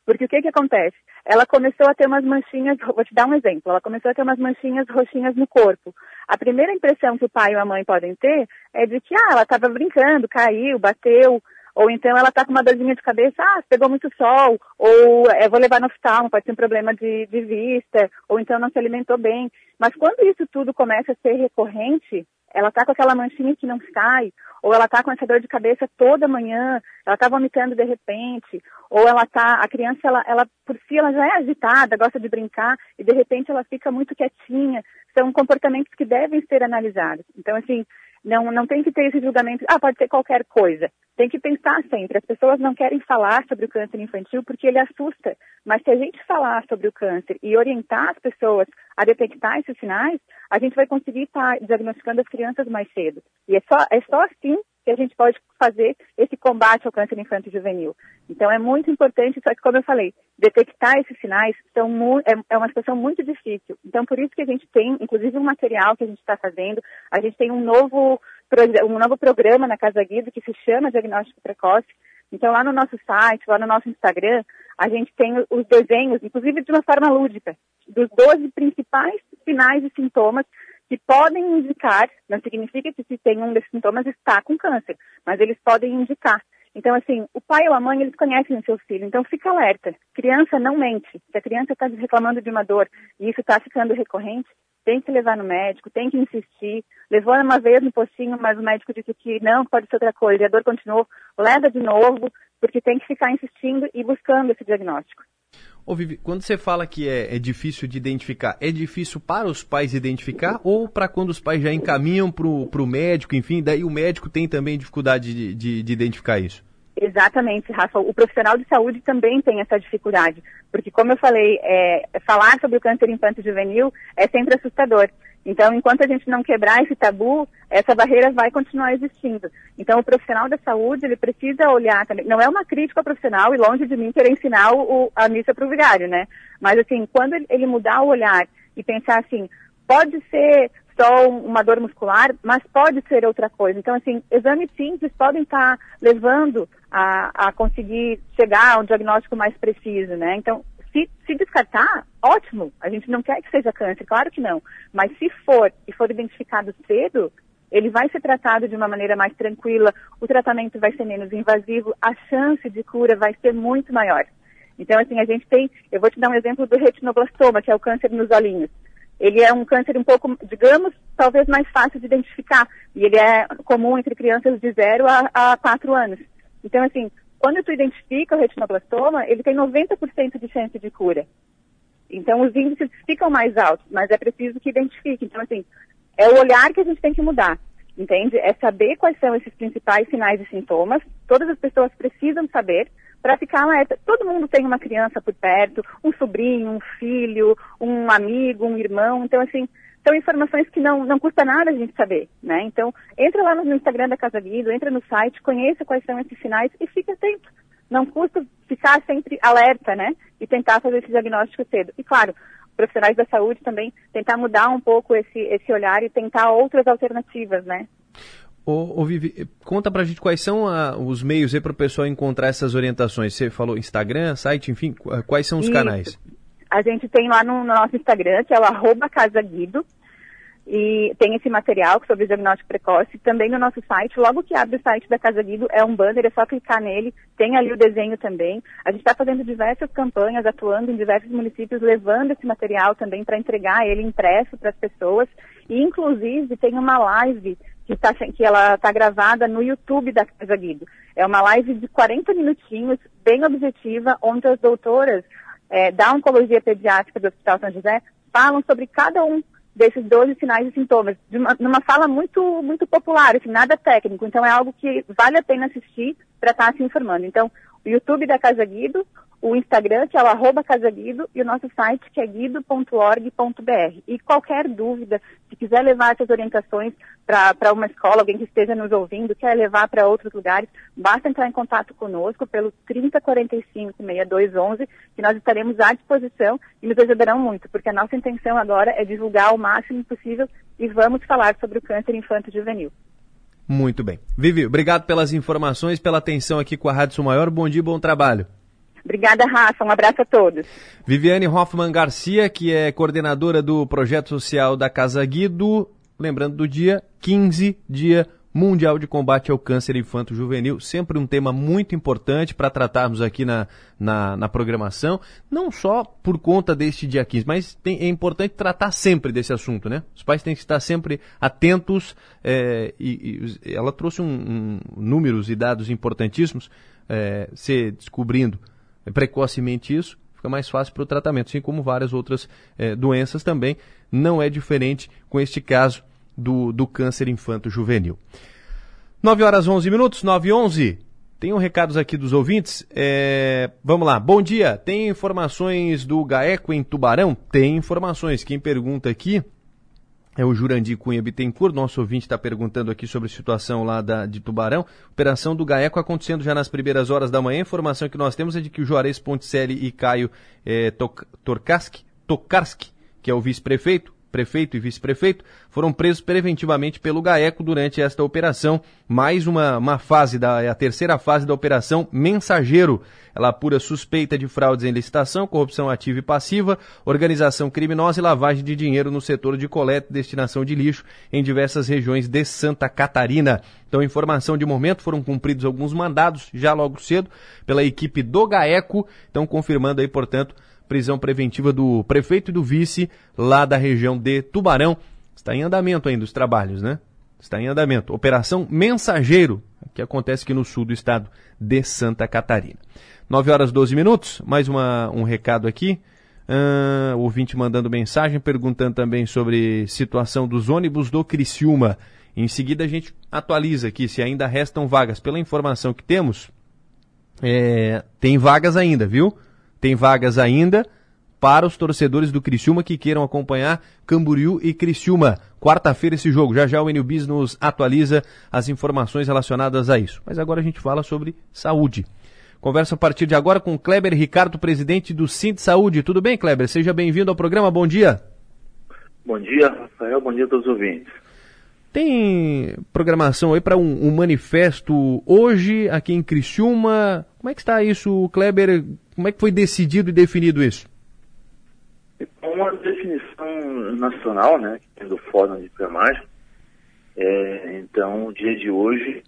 Porque o que, que acontece? Ela começou a ter umas manchinhas, vou te dar um exemplo, ela começou a ter umas manchinhas roxinhas no corpo. A primeira impressão que o pai ou a mãe podem ter é de que, ah, ela estava brincando, caiu, bateu, ou então ela está com uma dorzinha de cabeça, ah, pegou muito sol, ou é, vou levar no oftalmo, pode ser um problema de, de vista, ou então não se alimentou bem. Mas quando isso tudo começa a ser recorrente, ela está com aquela manchinha que não sai, ou ela está com essa dor de cabeça toda manhã, ela está vomitando de repente, ou ela está, a criança, ela, ela por si, ela já é agitada, gosta de brincar, e de repente ela fica muito quietinha. São comportamentos que devem ser analisados. Então, assim, não, não tem que ter esse julgamento, ah, pode ser qualquer coisa. Tem que pensar sempre. As pessoas não querem falar sobre o câncer infantil porque ele assusta. Mas se a gente falar sobre o câncer e orientar as pessoas a detectar esses sinais, a gente vai conseguir estar diagnosticando as crianças mais cedo. E é só, é só assim que a gente pode fazer esse combate ao câncer infantil juvenil. Então é muito importante, só que como eu falei, detectar esses sinais são é, é, uma situação muito difícil. Então por isso que a gente tem, inclusive um material que a gente está fazendo, a gente tem um novo, um novo programa na Casa Guido que se chama Diagnóstico Precoce. Então lá no nosso site, lá no nosso Instagram, a gente tem os desenhos, inclusive de uma forma lúdica, dos 12 principais sinais e sintomas que podem indicar, não significa que se tem um desses sintomas está com câncer, mas eles podem indicar. Então, assim, o pai ou a mãe, eles conhecem o seu filho, então fica alerta. Criança não mente. Se a criança está reclamando de uma dor e isso está ficando recorrente, tem que levar no médico, tem que insistir. Levou uma vez no postinho, mas o médico disse que não, pode ser outra coisa, e a dor continuou, leva de novo, porque tem que ficar insistindo e buscando esse diagnóstico. Ô, Vivi, quando você fala que é, é, difícil de identificar, é difícil para os pais identificar ou para quando os pais já encaminham para o médico, enfim, daí o médico tem também dificuldade de, de, de, identificar isso? Exatamente, Rafa. O profissional de saúde também tem essa dificuldade, porque como eu falei, é, falar sobre o câncer infanto-juvenil é sempre assustador. Então, enquanto a gente não quebrar esse tabu, essa barreira vai continuar existindo. Então, o profissional da saúde, ele precisa olhar também. Não é uma crítica ao profissional e longe de mim querer ensinar o, a missa para o vigário, né? Mas, assim, quando ele mudar o olhar e pensar assim, pode ser só uma dor muscular, mas pode ser outra coisa. Então, assim, exames simples podem estar levando a, a conseguir chegar a um diagnóstico mais preciso, né? Então, se, se descartar, ótimo. A gente não quer que seja câncer, claro que não. Mas se for e for identificado cedo, ele vai ser tratado de uma maneira mais tranquila, o tratamento vai ser menos invasivo, a chance de cura vai ser muito maior. Então, assim, a gente tem, eu vou te dar um exemplo do retinoblastoma, que é o câncer nos olhinhos. Ele é um câncer um pouco, digamos, talvez mais fácil de identificar. E ele é comum entre crianças de 0 a, a 4 anos. Então, assim, quando tu identifica o retinoblastoma, ele tem 90% de chance de cura. Então, os índices ficam mais altos, mas é preciso que identifique. Então, assim, é o olhar que a gente tem que mudar, entende? É saber quais são esses principais sinais e sintomas. Todas as pessoas precisam saber para ficar alerta. Todo mundo tem uma criança por perto, um sobrinho, um filho, um amigo, um irmão. Então, assim, são informações que não, não custa nada a gente saber, né? Então, entra lá no Instagram da Casa Guido, entra no site, conheça quais são esses sinais e fique atento. Não custa ficar sempre alerta, né? E tentar fazer esse diagnóstico cedo. E claro, profissionais da saúde também tentar mudar um pouco esse, esse olhar e tentar outras alternativas, né? Ô, ô Vivi, conta pra gente quais são a, os meios aí para o pessoal encontrar essas orientações. Você falou Instagram, site, enfim, quais são os Isso. canais? A gente tem lá no, no nosso Instagram, que é o arroba casaguido, e tem esse material sobre diagnóstico precoce. Também no nosso site, logo que abre o site da Casa Guido, é um banner, é só clicar nele, tem ali o desenho também. A gente está fazendo diversas campanhas, atuando em diversos municípios, levando esse material também para entregar ele impresso para as pessoas. E, inclusive, tem uma live que, tá, que ela está gravada no YouTube da Casa Guido. É uma live de 40 minutinhos, bem objetiva, onde as doutoras é, da Oncologia Pediátrica do Hospital São José falam sobre cada um desses 12 sinais e sintomas, uma, numa fala muito, muito popular, assim, nada técnico. Então, é algo que vale a pena assistir para estar tá se informando. Então, YouTube da Casa Guido, o Instagram, que é o arroba Casaguido, e o nosso site, que é guido.org.br. E qualquer dúvida, se quiser levar essas orientações para uma escola, alguém que esteja nos ouvindo, quer levar para outros lugares, basta entrar em contato conosco pelo 3045-6211, que nós estaremos à disposição e nos ajudarão muito, porque a nossa intenção agora é divulgar o máximo possível e vamos falar sobre o câncer infanto-juvenil. Muito bem. Vivi, obrigado pelas informações, pela atenção aqui com a Rádio Sul Maior. Bom dia, bom trabalho. Obrigada, Rafa. Um abraço a todos. Viviane Hoffman Garcia, que é coordenadora do projeto social da Casa Guido. Lembrando do dia 15, dia Mundial de Combate ao Câncer Infanto-Juvenil, sempre um tema muito importante para tratarmos aqui na, na, na, programação, não só por conta deste dia 15, mas tem, é importante tratar sempre desse assunto, né? Os pais têm que estar sempre atentos é, e, e, ela trouxe um, um, números e dados importantíssimos, é, se descobrindo precocemente isso, fica mais fácil para o tratamento, assim como várias outras é, doenças também, não é diferente com este caso do, do câncer infanto-juvenil. 9 horas 11 minutos, 9 e 11. Tem um recados aqui dos ouvintes. É, vamos lá. Bom dia. Tem informações do GAECO em Tubarão? Tem informações. Quem pergunta aqui é o Jurandir Cunha Bittencourt, nosso ouvinte está perguntando aqui sobre a situação lá da, de Tubarão. Operação do GAECO acontecendo já nas primeiras horas da manhã. A informação que nós temos é de que o Juarez Ponticelli e Caio é, Tokarski, Tokarski, que é o vice-prefeito, prefeito e vice-prefeito, foram presos preventivamente pelo GAECO durante esta operação. Mais uma, uma fase, da, é a terceira fase da operação Mensageiro. Ela apura suspeita de fraudes em licitação, corrupção ativa e passiva, organização criminosa e lavagem de dinheiro no setor de coleta e destinação de lixo em diversas regiões de Santa Catarina. Então, informação de momento, foram cumpridos alguns mandados já logo cedo pela equipe do GAECO. Então, confirmando aí, portanto, prisão preventiva do prefeito e do vice lá da região de Tubarão. Está em andamento ainda os trabalhos, né? Está em andamento. Operação Mensageiro, que acontece aqui no sul do estado de Santa Catarina. 9 horas 12 minutos, mais uma, um recado aqui. Uh, ouvinte mandando mensagem, perguntando também sobre situação dos ônibus do Criciúma. Em seguida a gente atualiza aqui se ainda restam vagas. Pela informação que temos, é, tem vagas ainda, viu? Tem vagas ainda para os torcedores do Criciúma que queiram acompanhar Camboriú e Criciúma. Quarta-feira esse jogo. Já já o NBIS nos atualiza as informações relacionadas a isso. Mas agora a gente fala sobre saúde. Conversa a partir de agora com Kleber Ricardo, presidente do de Saúde. Tudo bem, Kleber? Seja bem-vindo ao programa. Bom dia. Bom dia, Rafael. Bom dia a todos os ouvintes. Tem programação aí para um, um, manifesto hoje aqui em Criciúma. Como é que está isso, Kleber? Como é que foi decidido e definido isso? É uma definição nacional, né, do Fórum de Enfermagem. É, então, o dia de hoje.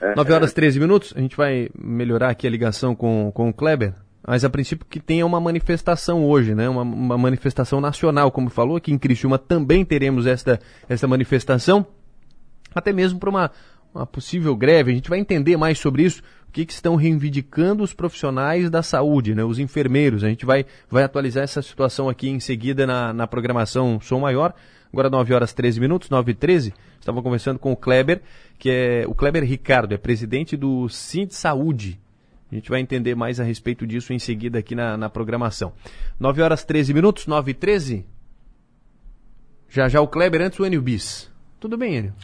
É, 9 horas e 13 minutos. A gente vai melhorar aqui a ligação com, com o Kleber. Mas a princípio que tenha uma manifestação hoje, né? Uma, uma manifestação nacional, como falou, aqui em Criciúma também teremos esta, esta manifestação, até mesmo para uma, uma possível greve. A gente vai entender mais sobre isso, o que, que, estão reivindicando os profissionais da saúde, né? os enfermeiros. A gente vai, vai atualizar essa situação aqui em seguida na, na programação Som Maior. Agora 9 horas 13 minutos, 9 e 13. Estava conversando com o Kleber, que é o Kleber Ricardo, é presidente do de Saúde a gente vai entender mais a respeito disso em seguida aqui na, na programação. 9 horas 13 minutos, 9 e 13. Já já o Kleber antes o Enio Bis. Tudo bem, Enio?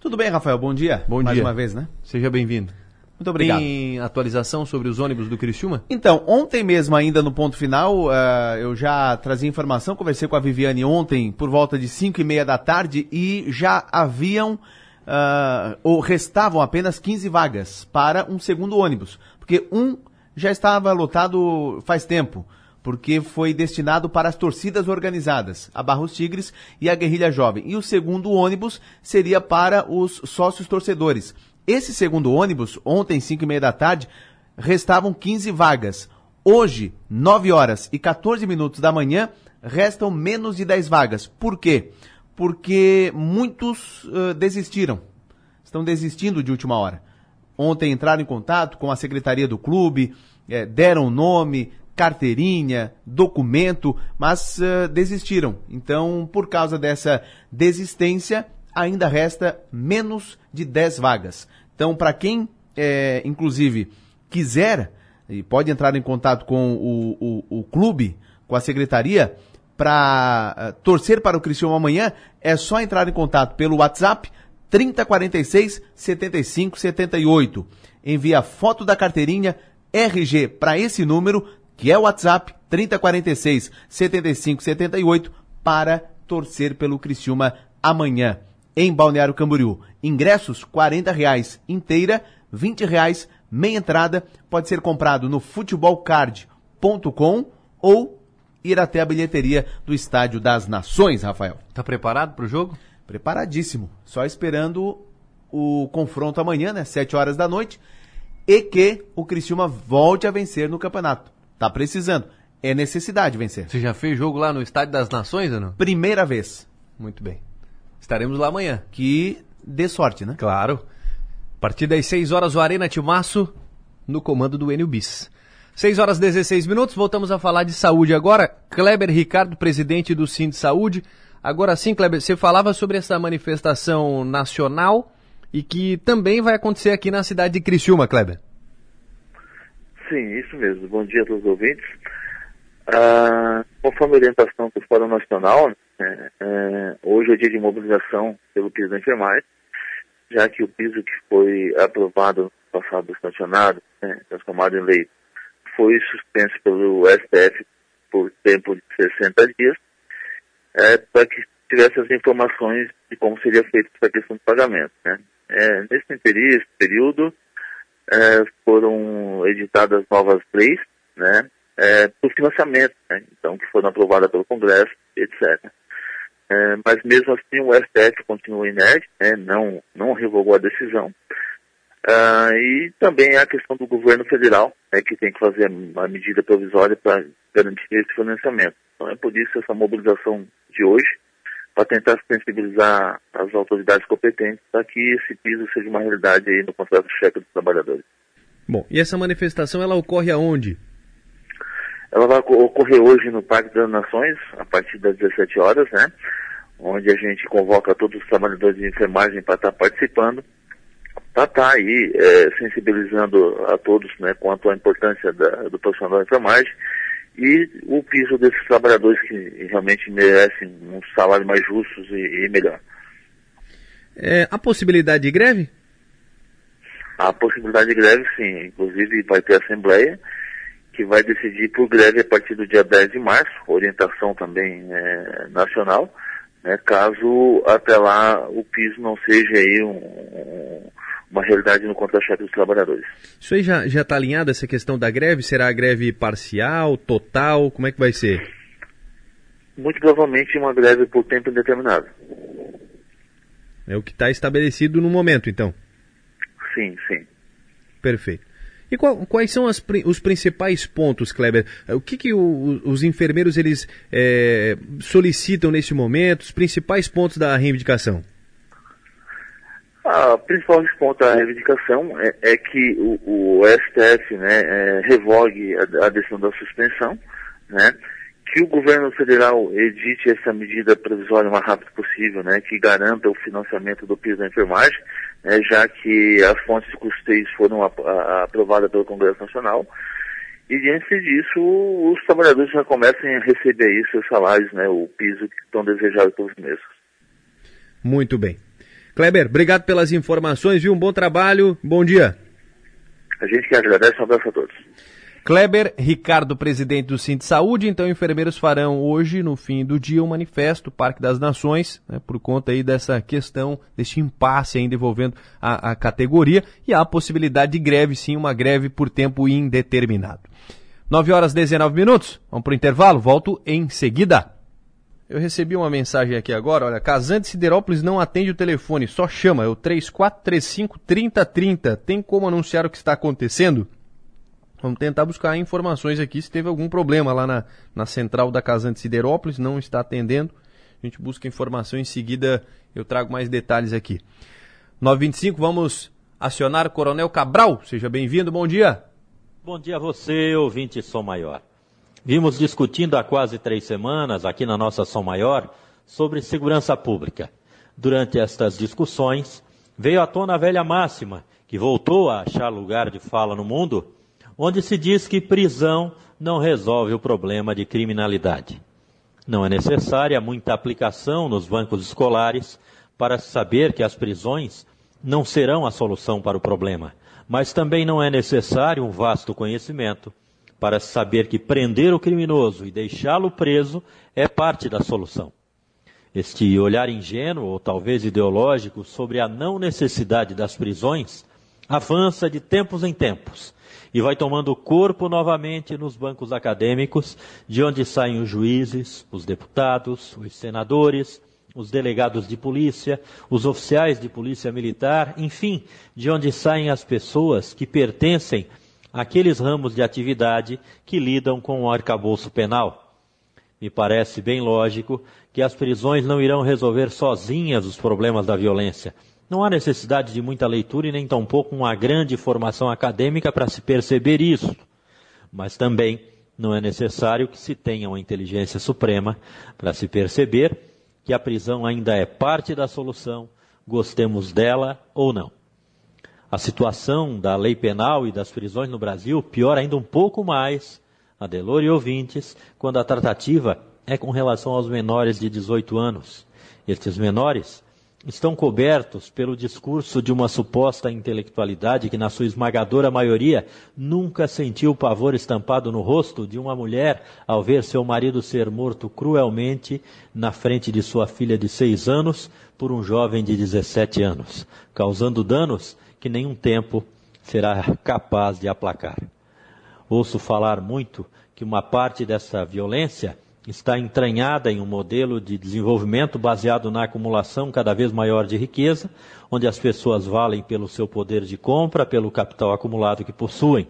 Tudo bem, Rafael. Bom dia. Bom mais dia. uma vez, né? Seja bem-vindo. Muito obrigado. Tem atualização sobre os ônibus do Criciúma? Então, ontem mesmo, ainda no ponto final, uh, eu já trazia informação, conversei com a Viviane ontem por volta de 5 e meia da tarde e já haviam, uh, ou restavam apenas 15 vagas para um segundo ônibus porque um já estava lotado faz tempo, porque foi destinado para as torcidas organizadas, a Barros Tigres e a Guerrilha Jovem. E o segundo ônibus seria para os sócios torcedores. Esse segundo ônibus, ontem, 5 e meia da tarde, restavam 15 vagas. Hoje, 9 horas e 14 minutos da manhã, restam menos de 10 vagas. Por quê? Porque muitos uh, desistiram. Estão desistindo de última hora. Ontem entraram em contato com a secretaria do clube, é, deram o nome, carteirinha, documento, mas uh, desistiram. Então, por causa dessa desistência, ainda resta menos de 10 vagas. Então, para quem, é, inclusive, quiser, e pode entrar em contato com o, o, o clube, com a secretaria, para uh, torcer para o Criciúma amanhã, é só entrar em contato pelo WhatsApp 3046 7578. Envia foto da carteirinha RG para esse número, que é o WhatsApp 3046 7578, para torcer pelo Criciúma amanhã em Balneário Camboriú. Ingressos R$ reais inteira, R$ reais meia entrada, pode ser comprado no futebolcard.com ou ir até a bilheteria do Estádio das Nações, Rafael. Tá preparado para o jogo? Preparadíssimo. Só esperando o confronto amanhã, né? 7 horas da noite. E que o Criciúma volte a vencer no campeonato. Tá precisando. É necessidade vencer. Você já fez jogo lá no Estádio das Nações, ou não? Primeira vez. Muito bem. Estaremos lá amanhã. Que dê sorte, né? Claro. A partir das 6 horas, o Arena Timaço no comando do Enio Bis. 6 horas e 16 minutos, voltamos a falar de saúde agora. Kleber Ricardo, presidente do Sim de Saúde. Agora sim, Kleber, você falava sobre essa manifestação nacional e que também vai acontecer aqui na cidade de Criciúma, Kleber. Sim, isso mesmo. Bom dia a todos os ouvintes. Ah, conforme a orientação do Fórum Nacional, é, é, hoje é dia de mobilização pelo piso da enfermagem, já que o piso que foi aprovado no passado sancionado, né, transformado em lei, foi suspenso pelo STF por tempo de 60 dias, é, para que tivesse as informações de como seria feita essa questão de pagamento. Né. É, nesse período, é, foram editadas novas leis, né, é, o financiamento, né, então, que foram aprovadas pelo Congresso, etc. É, mas mesmo assim o STF continua inerte, né, não, não revogou a decisão. Ah, e também a questão do governo federal, né, que tem que fazer uma medida provisória para garantir esse financiamento. Então é por isso essa mobilização de hoje, para tentar sensibilizar as autoridades competentes para que esse piso seja uma realidade aí no contrato cheque dos trabalhadores. Bom, e essa manifestação ela ocorre aonde? Ela vai ocorrer hoje no Parque das Nações, a partir das 17 horas, né? Onde a gente convoca todos os trabalhadores de enfermagem para estar participando, para estar aí é, sensibilizando a todos né, quanto à importância da, do profissional da enfermagem e o piso desses trabalhadores que realmente merecem um salário mais justo e, e melhor. É, a possibilidade de greve? A possibilidade de greve, sim. Inclusive vai ter assembleia que vai decidir por greve a partir do dia 10 de março, orientação também é, nacional, né, caso até lá o piso não seja aí um, uma realidade no contra-cheque dos trabalhadores. Isso aí já está alinhado, essa questão da greve? Será a greve parcial, total? Como é que vai ser? Muito provavelmente uma greve por tempo indeterminado. É o que está estabelecido no momento, então? Sim, sim. Perfeito. E qual, quais são as, os principais pontos, Kleber? O que, que o, os enfermeiros eles é, solicitam neste momento? Os principais pontos da reivindicação? O principal ponto da reivindicação é, é que o, o, STF né, é, revogue a, a, decisão da suspensão, né, que o governo federal edite essa medida provisória o mais rápido possível, né, que garanta o financiamento do piso da enfermagem, né, já que as fontes de custeio foram a, a, aprovadas pelo Congresso Nacional. E diante disso, os trabalhadores já começam a receber aí seus salários, né, o piso que estão desejados pelos mesmos. Muito bem. Kleber, obrigado pelas informações, viu? Um bom trabalho, bom dia. A gente que agradece, um abraço a todos. Kleber Ricardo, presidente do Cinto Saúde, então enfermeiros farão hoje, no fim do dia, um manifesto, Parque das Nações, né, por conta aí dessa questão, deste impasse ainda envolvendo a, a categoria e há a possibilidade de greve, sim, uma greve por tempo indeterminado. 9 horas e 19 minutos, vamos para o intervalo, volto em seguida. Eu recebi uma mensagem aqui agora, olha, Casante Siderópolis não atende o telefone, só chama, é o 3435 3030. Tem como anunciar o que está acontecendo? Vamos tentar buscar informações aqui se teve algum problema lá na, na central da Casante Siderópolis, não está atendendo. A gente busca informação em seguida, eu trago mais detalhes aqui. 925, vamos acionar o Coronel Cabral. Seja bem-vindo, bom dia. Bom dia a você, ouvinte Som Maior. Vimos discutindo há quase três semanas, aqui na nossa São Maior, sobre segurança pública. Durante estas discussões, veio à tona a velha máxima, que voltou a achar lugar de fala no mundo, onde se diz que prisão não resolve o problema de criminalidade. Não é necessária muita aplicação nos bancos escolares para saber que as prisões não serão a solução para o problema, mas também não é necessário um vasto conhecimento para saber que prender o criminoso e deixá-lo preso é parte da solução. Este olhar ingênuo, ou talvez ideológico, sobre a não necessidade das prisões avança de tempos em tempos e vai tomando corpo novamente nos bancos acadêmicos, de onde saem os juízes, os deputados, os senadores, os delegados de polícia, os oficiais de polícia militar, enfim, de onde saem as pessoas que pertencem àqueles ramos de atividade que lidam com o arcabouço penal. Me parece bem lógico que as prisões não irão resolver sozinhas os problemas da violência. Não há necessidade de muita leitura e nem tampouco uma grande formação acadêmica para se perceber isso. Mas também não é necessário que se tenha uma inteligência suprema para se perceber que a prisão ainda é parte da solução, gostemos dela ou não. A situação da lei penal e das prisões no Brasil piora ainda um pouco mais, Adelor e ouvintes, quando a tratativa é com relação aos menores de 18 anos. Estes menores estão cobertos pelo discurso de uma suposta intelectualidade que, na sua esmagadora maioria, nunca sentiu o pavor estampado no rosto de uma mulher ao ver seu marido ser morto cruelmente na frente de sua filha de seis anos por um jovem de 17 anos, causando danos que nenhum tempo será capaz de aplacar. Ouço falar muito que uma parte dessa violência está entranhada em um modelo de desenvolvimento baseado na acumulação cada vez maior de riqueza, onde as pessoas valem pelo seu poder de compra, pelo capital acumulado que possuem.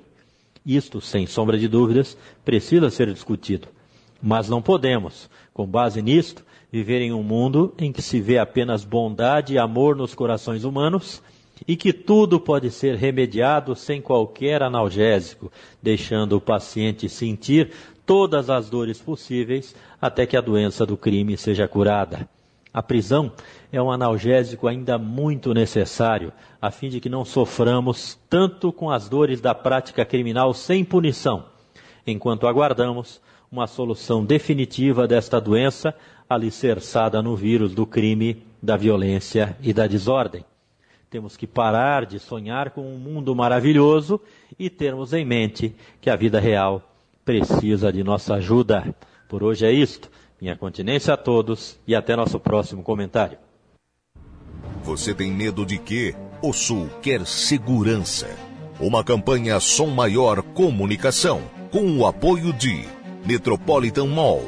Isto, sem sombra de dúvidas, precisa ser discutido. Mas não podemos, com base nisto, viver em um mundo em que se vê apenas bondade e amor nos corações humanos e que tudo pode ser remediado sem qualquer analgésico, deixando o paciente sentir todas as dores possíveis até que a doença do crime seja curada. A prisão é um analgésico ainda muito necessário, a fim de que não soframos tanto com as dores da prática criminal sem punição, enquanto aguardamos uma solução definitiva desta doença alicerçada no vírus do crime, da violência e da desordem. Temos que parar de sonhar com um mundo maravilhoso e termos em mente que a vida real precisa de nossa ajuda. Por hoje é isto. Minha continência a todos e até nosso próximo comentário. Você tem medo de quê? O Sul quer segurança. Uma campanha Som Maior Comunicação, com o apoio de Metropolitan Mall,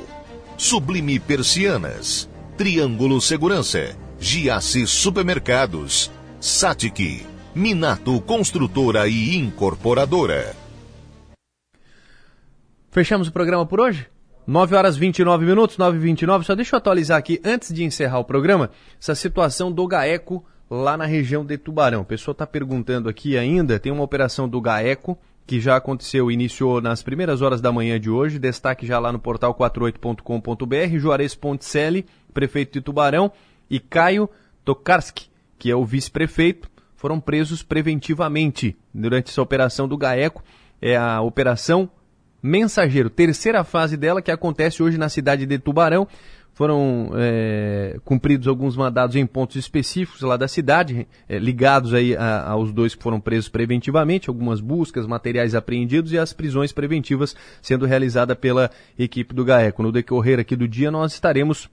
Sublime Persianas, Triângulo Segurança, Giasse Supermercados, Satic, Minato Construtora e Incorporadora. Fechamos o programa por hoje? 9 horas 29 minutos, 9 e 29 Só deixa eu atualizar aqui, antes de encerrar o programa, essa situação do GAECO lá na região de Tubarão. O pessoal está perguntando aqui ainda, tem uma operação do GAECO que já aconteceu, iniciou nas primeiras horas da manhã de hoje, destaque já lá no portal 48.com.br, Juarez Ponticelli, prefeito de Tubarão, e Caio Tokarski, que é o vice-prefeito, foram presos preventivamente durante essa operação do GAECO. É a operação Mensageiro, terceira fase dela, que acontece hoje na cidade de Tubarão. Foram é, cumpridos alguns mandados em pontos específicos lá da cidade, é, ligados aí a, aos dois que foram presos preventivamente, algumas buscas, materiais apreendidos e as prisões preventivas sendo realizadas pela equipe do GAECO. No decorrer aqui do dia, nós estaremos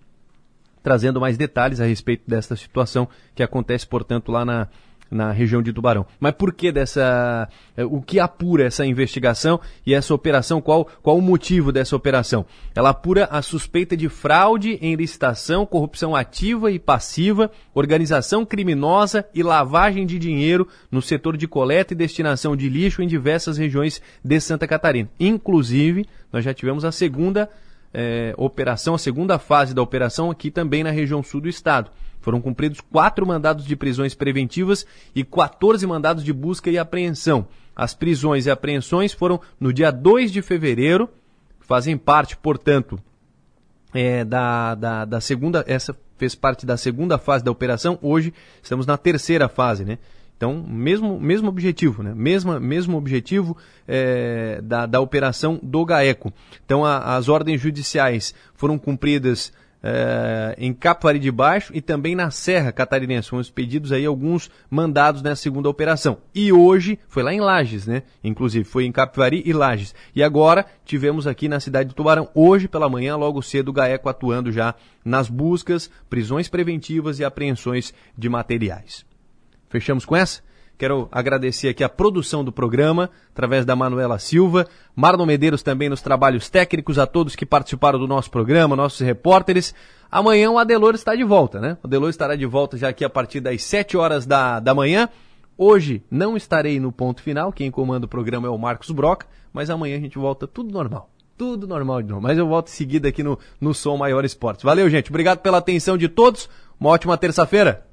trazendo mais detalhes a respeito desta situação que acontece, portanto, lá na, na região de Tubarão. Mas por que dessa. Eh, o que apura essa investigação e essa operação? Qual, qual o motivo dessa operação? Ela apura a suspeita de fraude em licitação, corrupção ativa e passiva, organização criminosa e lavagem de dinheiro no setor de coleta e destinação de lixo em diversas regiões de Santa Catarina. Inclusive, nós já tivemos a segunda. É, operação, a segunda fase da operação aqui também na região sul do estado. Foram cumpridos quatro mandados de prisões preventivas e 14 mandados de busca e apreensão. As prisões e apreensões foram no dia 2 de fevereiro, fazem parte, portanto, é, da, da, da segunda, essa fez parte da segunda fase da operação, hoje estamos na terceira fase, né? Então, mesmo, mesmo objetivo, né? Mesma, mesmo objetivo é, da, da operação do GAECO. Então, a, as ordens judiciais foram cumpridas é, em Capivari de Baixo e também na Serra Catarinense. Fomos pedidos aí alguns mandados nessa segunda operação. E hoje foi lá em Lages, né? Inclusive, foi em Capivari e Lages. E agora tivemos aqui na cidade de Tubarão, hoje pela manhã, logo cedo, o GAECO atuando já nas buscas, prisões preventivas e apreensões de materiais. Fechamos com essa? Quero agradecer aqui a produção do programa, através da Manuela Silva, Marlon Medeiros também nos trabalhos técnicos, a todos que participaram do nosso programa, nossos repórteres. Amanhã o Adelor está de volta, né? O Adelor estará de volta já aqui a partir das 7 horas da, da manhã. Hoje não estarei no ponto final, quem comanda o programa é o Marcos Broca, mas amanhã a gente volta tudo normal. Tudo normal de novo. Mas eu volto em seguida aqui no, no Som Maior Esportes. Valeu, gente. Obrigado pela atenção de todos. Uma ótima terça-feira.